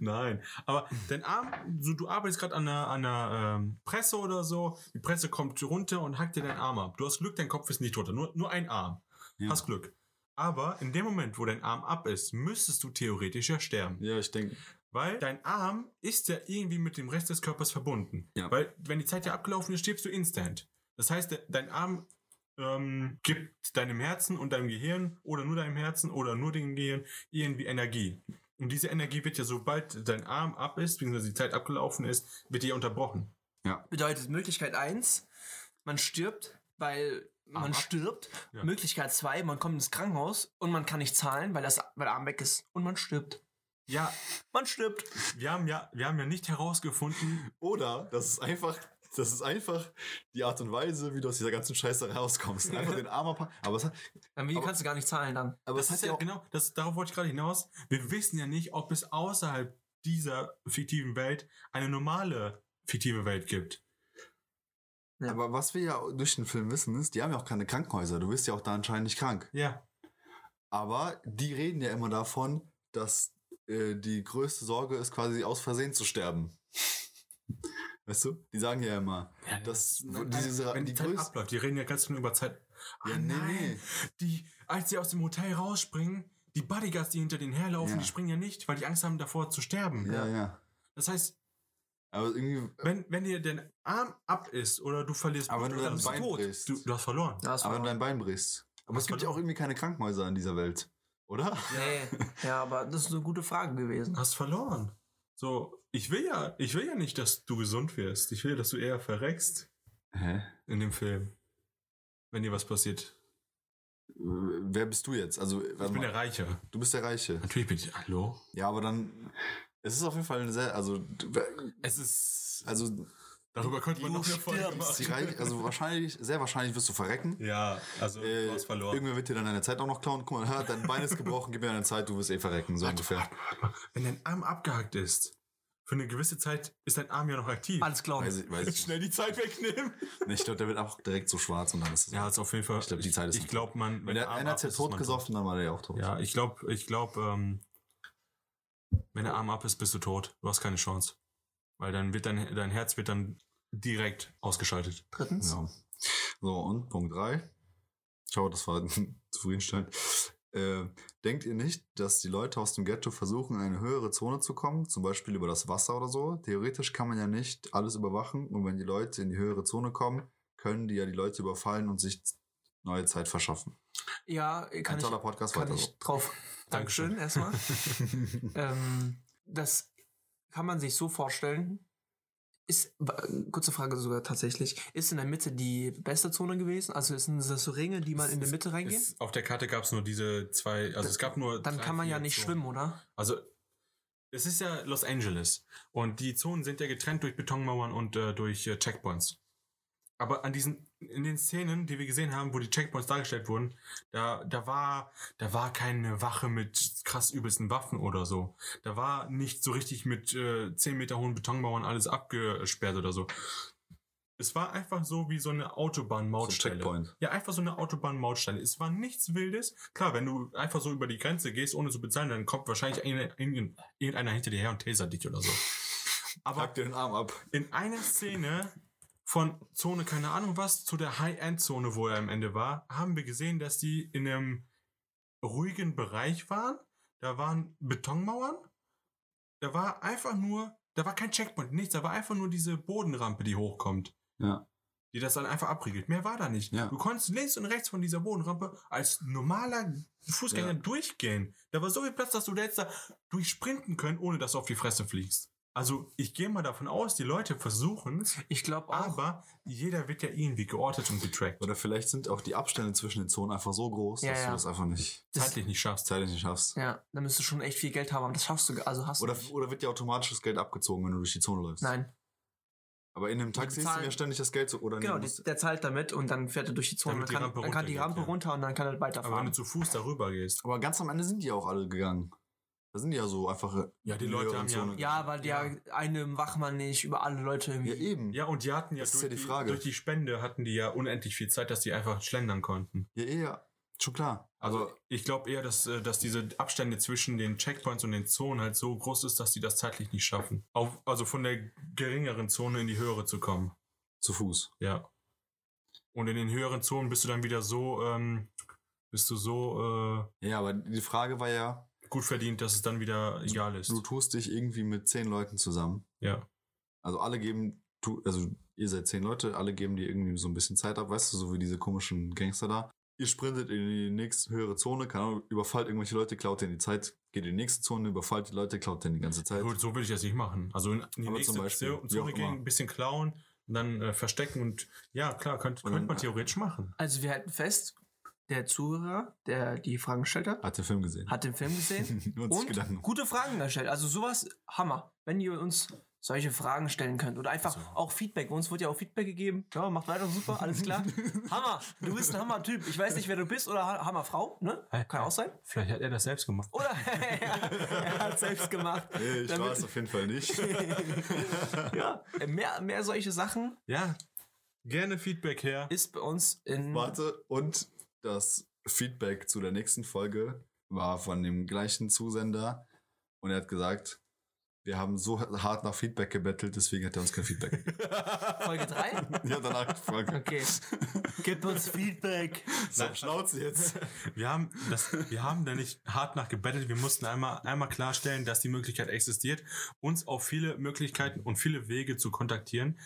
Nein, aber dein Arm, so, du arbeitest gerade an einer, an einer ähm, Presse oder so, die Presse kommt runter und hackt dir deinen Arm ab. Du hast Glück, dein Kopf ist nicht runter, nur, nur ein Arm. Ja. Hast Glück. Aber in dem Moment, wo dein Arm ab ist, müsstest du theoretisch ja sterben. Ja, ich denke. Weil dein Arm ist ja irgendwie mit dem Rest des Körpers verbunden. Ja. Weil wenn die Zeit ja abgelaufen ist, stirbst du instant. Das heißt, de- dein Arm ähm, gibt deinem Herzen und deinem Gehirn oder nur deinem Herzen oder nur dem Gehirn irgendwie Energie. Und diese Energie wird ja, sobald dein Arm ab ist, beziehungsweise die Zeit abgelaufen ist, wird die ja unterbrochen. Bedeutet Möglichkeit 1, man stirbt, weil man Arm stirbt. Ja. Möglichkeit 2, man kommt ins Krankenhaus und man kann nicht zahlen, weil, das, weil der Arm weg ist. Und man stirbt. Ja, Man stirbt. wir haben ja, wir haben ja nicht herausgefunden, Oder das ist einfach. Das ist einfach die Art und Weise, wie du aus dieser ganzen Scheiße rauskommst. Einfach den Arm abpacken. Aber es hat, Dann wie Aber- kannst du gar nicht zahlen dann? aber das es hat ist ja ja genau, das, darauf wollte ich gerade hinaus. Wir wissen ja nicht, ob es außerhalb dieser fiktiven Welt eine normale fiktive Welt gibt. Aber was wir ja durch den Film wissen, ist, die haben ja auch keine Krankenhäuser. Du bist ja auch da anscheinend nicht krank. Ja. Aber die reden ja immer davon, dass äh, die größte Sorge ist, quasi aus Versehen zu sterben. Weißt du? Die sagen ja immer, dass Nein, diese, wenn die, die Zeit größte. abläuft, die reden ja ganz nur über Zeit. Ja, Ah, nee, nein. nee. Die, als sie aus dem Hotel rausspringen, die Bodyguards, die hinter denen herlaufen, Ja. die springen ja nicht, weil die Angst haben, davor zu sterben. Ja, ja. Das heißt, Aber irgendwie. wenn, wenn dir dein Arm ab ist oder du verlierst Aber wenn du dann dein bist du Bein tot. brichst. Du, du hast verloren. Hast Aber wenn du verloren. dein Bein brichst. Aber es gibt ja auch irgendwie keine Krankenhäuser in dieser Welt. Oder? Nee. Ja, aber das ist eine gute Frage gewesen. hast verloren. So, ich will ja, ich will ja nicht, dass du gesund wirst. Ich will, dass du eher verreckst Hä? in dem Film. Wenn dir was passiert. Wer bist du jetzt? Also, Ich bin mal. der Reiche. du bist der Reiche. Natürlich bin ich. Hallo? Ja, aber dann. Es ist auf jeden Fall eine sehr. Also, Es ist. also Darüber könnte man Du noch eine Folge machen. Reich, also wahrscheinlich, sehr wahrscheinlich wirst du verrecken. Ja, also Äh, du hast verloren. irgendwer wird dir dann deine Zeit auch noch klauen. Guck mal, dein Bein ist gebrochen, gib mir deine Zeit, du wirst eh verrecken, so ungefähr. Wenn dein Arm abgehackt ist, für eine gewisse Zeit ist dein Arm ja noch aktiv. Alles klar. Weiß ich, weiß ich. Schnell die Zeit wegnehmen. nicht. Ich glaube, der wird auch direkt so schwarz und dann ist es. Ja, ist auf jeden Fall. Ich glaub, die Zeit ist Ich glaube, man. Wenn der Arm einer ja ist, ist tot gesoffen, dann war der ja auch tot. Ja, ich glaube, ich glaube, ähm, wenn der Arm ab ist, bist du tot. Du hast keine Chance. Weil dann wird dein, dein Herz wird dann direkt ausgeschaltet. Drittens. Ja. So, und Punkt 3. Ciao, das war zufriedenstellend. Äh, denkt ihr nicht, dass die Leute aus dem Ghetto versuchen, in eine höhere Zone zu kommen, zum Beispiel über das Wasser oder so? Theoretisch kann man ja nicht alles überwachen und wenn die Leute in die höhere Zone kommen, können die ja die Leute überfallen und sich neue Zeit verschaffen. Ja, kann Ein ich, toller Podcast kann weiter ich so. drauf. Dankeschön erstmal. ähm, das kann man sich so vorstellen. Ist, kurze Frage sogar tatsächlich, ist in der Mitte die beste Zone gewesen? Also sind das so Ringe, die man in die Mitte reingehen? Auf der Karte gab es nur diese zwei, also es gab nur. Dann drei, kann man ja nicht Zonen. schwimmen, oder? Also es ist ja Los Angeles und die Zonen sind ja getrennt durch Betonmauern und äh, durch äh, Checkpoints. Aber an diesen, in den Szenen, die wir gesehen haben, wo die Checkpoints dargestellt wurden, da, da war, da war keine Wache mit krass übelsten Waffen oder so. Da war nicht so richtig mit äh, 10 Meter hohen Betonmauern alles abgesperrt oder so. Es war einfach so wie so eine So ein Autobahn-Mautstelle. Checkpoint. Ja, einfach so eine Autobahn-Mautstelle. Es war nichts Wildes. Klar, wenn du einfach so über die Grenze gehst, ohne zu bezahlen, dann kommt wahrscheinlich eine- irgendein- irgendeiner hinter dir her und tasert dich oder so. Aber Pack dir den Arm ab. in einer Szene von Zone, keine Ahnung was, zu der High-End-Zone, wo er am Ende war, haben wir gesehen, dass die in einem ruhigen Bereich waren. Da waren Betonmauern. Da war einfach nur, da war kein Checkpoint, nichts. Da war einfach nur diese Bodenrampe, die hochkommt Ja. die das dann einfach abriegelt. Mehr war da nicht. Ja. Du konntest links und rechts von dieser Bodenrampe als normaler Fußgänger Ja. durchgehen. Da war so viel Platz, dass du da jetzt da durchsprinten können, ohne dass du auf die Fresse fliegst. Also ich gehe mal davon aus, die Leute versuchen Ich glaube auch. aber jeder wird ja irgendwie geortet und getrackt. Oder vielleicht sind auch die Abstände zwischen den Zonen einfach so groß, Ja, dass ja. du das einfach nicht Das- zeitlich nicht schaffst. zeitlich nicht schaffst. ja, da müsstest du schon echt viel Geld haben, aber das schaffst du, also hast Oder, du nicht. oder wird dir automatisch das Geld abgezogen, wenn du durch die Zone läufst? Nein, Aber in dem Taxi ist bezahlen- ja ständig das Geld so, oder genau, nee, die, der zahlt damit und dann fährt er durch die Zone. Damit Dann die kann, Rampe dann kann die Rampe runter und dann kann er Aber wenn weiterfahren. du zu Fuß darüber gehst. Aber ganz am Ende sind die auch alle gegangen. Da sind die ja so einfach. Ja, die Leute haben ja- Ja, weil der eine Wachmann nicht über alle Leute irgendwie. Ja, eben. Ja, und die hatten ja, Das ist durch, ja die die Frage. durch die Spende hatten die ja unendlich viel Zeit, dass die einfach schlendern konnten. Ja, eh, ja. Schon klar. Also Aber ich glaube eher, dass, äh, dass diese Abstände zwischen den Checkpoints und den Zonen halt so groß ist, dass die das zeitlich nicht schaffen. Auf, also von der geringeren Zone in die höhere zu kommen. zu Fuß. Ja. Und in den höheren Zonen bist du dann wieder so, ähm, bist du so Ja, aber die Frage war ja, äh, gut verdient, dass es dann wieder egal ist. du tust dich irgendwie mit zehn Leuten zusammen. Ja. Also alle geben, du, also ihr seid zehn Leute, alle geben dir irgendwie so ein bisschen Zeit ab, weißt du, so wie diese komischen Gangster da. Ihr sprintet in die nächste höhere Zone, keine Ahnung, überfallt irgendwelche Leute, klaut denen die Zeit, geht in die nächste Zone, überfallt die Leute, klaut denen die ganze Zeit. Gut, so will ich das nicht machen. Also in die Aber nächste Beispiel, Zone gehen, ein bisschen klauen, und dann äh, verstecken und ja, klar, könnte dann- man theoretisch machen. Also wir halten fest, der Zuhörer, der die Fragen gestellt hat, Hat den Film gesehen. hat den Film gesehen und und Gedanken. gute Fragen gestellt. Also sowas, Hammer. Wenn ihr uns solche Fragen stellen könnt oder einfach Also. auch Feedback. Uns wurde ja auch Feedback gegeben. Ja, macht weiter, super, alles klar. Hammer, du bist ein Hammer-Typ. Ich weiß nicht, wer du bist oder Ha- Hammer-Frau, ne? Kann auch sein. Vielleicht hat er das selbst gemacht. Oder er hat selbst gemacht. Nee, ich war es auf jeden Fall nicht. ja, mehr, mehr solche Sachen Ja. Gerne Feedback her. ist bei uns in. Warte, und das Feedback zu der nächsten Folge war von dem gleichen Zusender. Und er hat gesagt, wir haben so hart nach Feedback gebettelt, deswegen hat er uns kein Feedback. Folge 3? ja, danach gefragt. Okay. Gib uns Feedback. So, Schnauze jetzt. Wir haben, das, wir haben da nicht hart nach gebettelt. Wir mussten einmal, einmal klarstellen, dass die Möglichkeit existiert, uns auf viele Möglichkeiten und viele Wege zu kontaktieren.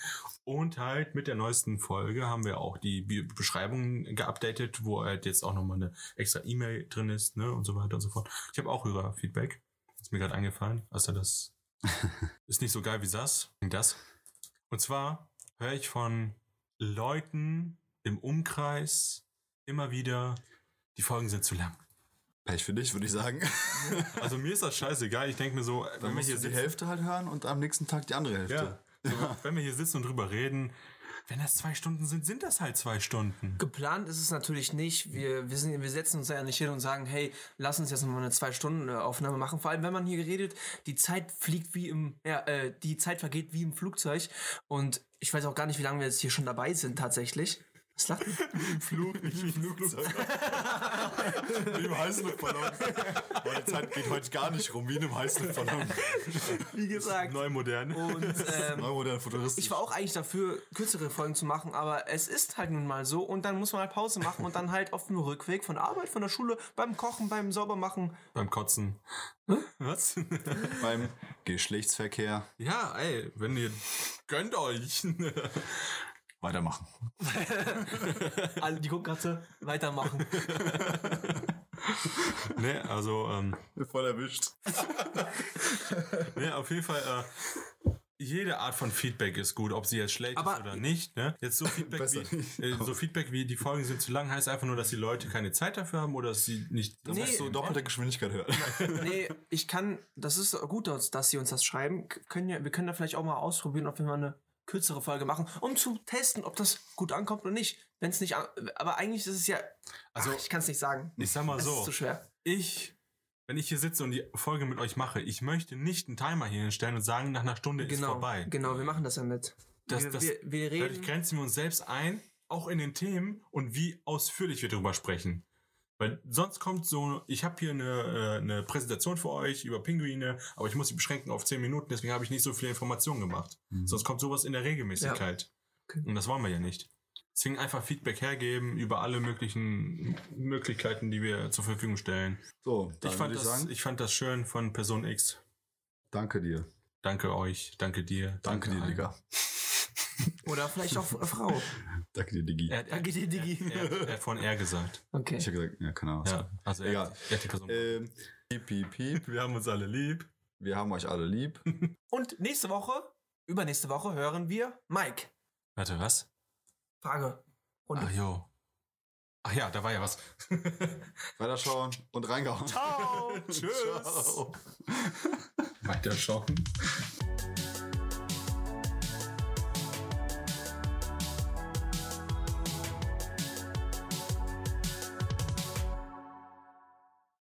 Und halt mit der neuesten Folge haben wir auch die Beschreibung geupdatet, wo halt jetzt auch nochmal eine extra E-Mail drin ist, ne, und so weiter und so fort. Ich habe auch Hörerfeedback. Ist mir gerade eingefallen, als er das ist nicht so geil wie das. Das. Und zwar höre ich von Leuten im Umkreis immer wieder, die Folgen sind zu lang. Pech für dich, würde ich sagen. Also mir ist das scheißegal. Ich denke mir so, Dann wenn wir hier du die sitzen, Hälfte halt hören und am nächsten Tag die andere Hälfte. ja, so, wenn wir hier sitzen und drüber reden, Wenn das zwei Stunden sind, sind das halt zwei Stunden. Geplant ist es natürlich nicht. Wir, wir, sind, wir setzen uns ja nicht hin und sagen, hey, lass uns jetzt noch mal eine zwei Stunden äh, machen. Vor allem, wenn man hier redet, die Zeit fliegt wie im, ja, äh, die Zeit vergeht wie im Flugzeug. Und ich weiß auch gar nicht, wie lange wir jetzt hier schon dabei sind tatsächlich. Was lacht ihr? Im Flug, nicht im Flugzeug. wie im Heißluftballon. Meine Zeit geht heute gar nicht rum, wie in einem Heißluftballon. Wie gesagt. Neu modern. Und ähm, Neumodern futuristisch. ich war auch eigentlich dafür, kürzere Folgen zu machen, aber es ist halt nun mal so und dann muss man halt Pause machen und dann halt auf dem Rückweg von der Arbeit, von der Schule, beim Kochen, beim Saubermachen. Beim Kotzen. Was? beim Geschlechtsverkehr ja, ey, wenn ihr gönnt euch. Weitermachen. Alle, die gucken gerade so, weitermachen. ne, also, ähm, Voll erwischt. ne, auf jeden Fall, äh, jede Art von Feedback ist gut, ob sie jetzt schlecht Aber- ist oder nicht. Ne? Jetzt so Feedback, wie, nicht. äh, so Feedback wie die Folgen sind zu lang, heißt einfach nur, dass die Leute keine Zeit dafür haben oder dass sie nicht. Nee, Dass so doppelte Geschwindigkeit hören. Nee, ich kann, das ist gut, dass sie uns das schreiben. Können ja, wir können da vielleicht auch mal ausprobieren, ob wir mal eine kürzere Folge machen, um zu testen, ob das gut ankommt oder nicht. Wenn es nicht, aber eigentlich ist es ja, Also- ach, ich kann es nicht sagen. Ich sag mal Es ist so, zu schwer. ich, wenn ich hier sitze und die Folge mit euch mache, ich möchte nicht einen Timer hier hinstellen und sagen, nach einer Stunde ist Genau, vorbei. genau, wir machen das ja mit. Das- wir, das- wir, wir Dadurch reden. grenzen wir uns selbst ein, auch in den Themen und wie ausführlich wir darüber sprechen. Weil sonst kommt so, ich habe hier eine, äh, eine Präsentation für euch über Pinguine, aber ich muss sie beschränken auf 10 Minuten, deswegen habe ich nicht so viele Informationen gemacht. Sonst kommt sowas in der Regelmäßigkeit. Okay. Und das wollen wir ja nicht. Deswegen einfach Feedback hergeben über alle möglichen Möglichkeiten, die wir zur Verfügung stellen. So, Ich fand, ich das, sagen, ich fand das schön von Person X. danke dir. Danke euch, danke dir. Danke dir, allen. Digga. Oder vielleicht auch eine Frau. Danke dir. Er, er, Danke dir, Digi. er, er hat von er gesagt. Okay. Ich habe gesagt, ja, keine Ahnung. Ja, also er, Egal. er hat die Person. Ähm, piep, piep, piep. Wir haben uns alle lieb. Wir haben euch alle lieb. Und nächste Woche, übernächste Woche hören wir Mike. Warte, was? Frage. Und Ach jo. Ach ja, da war ja was. Weiterschauen und reingehauen. Ciao. Tschüss. Ciao. Weiter schauen.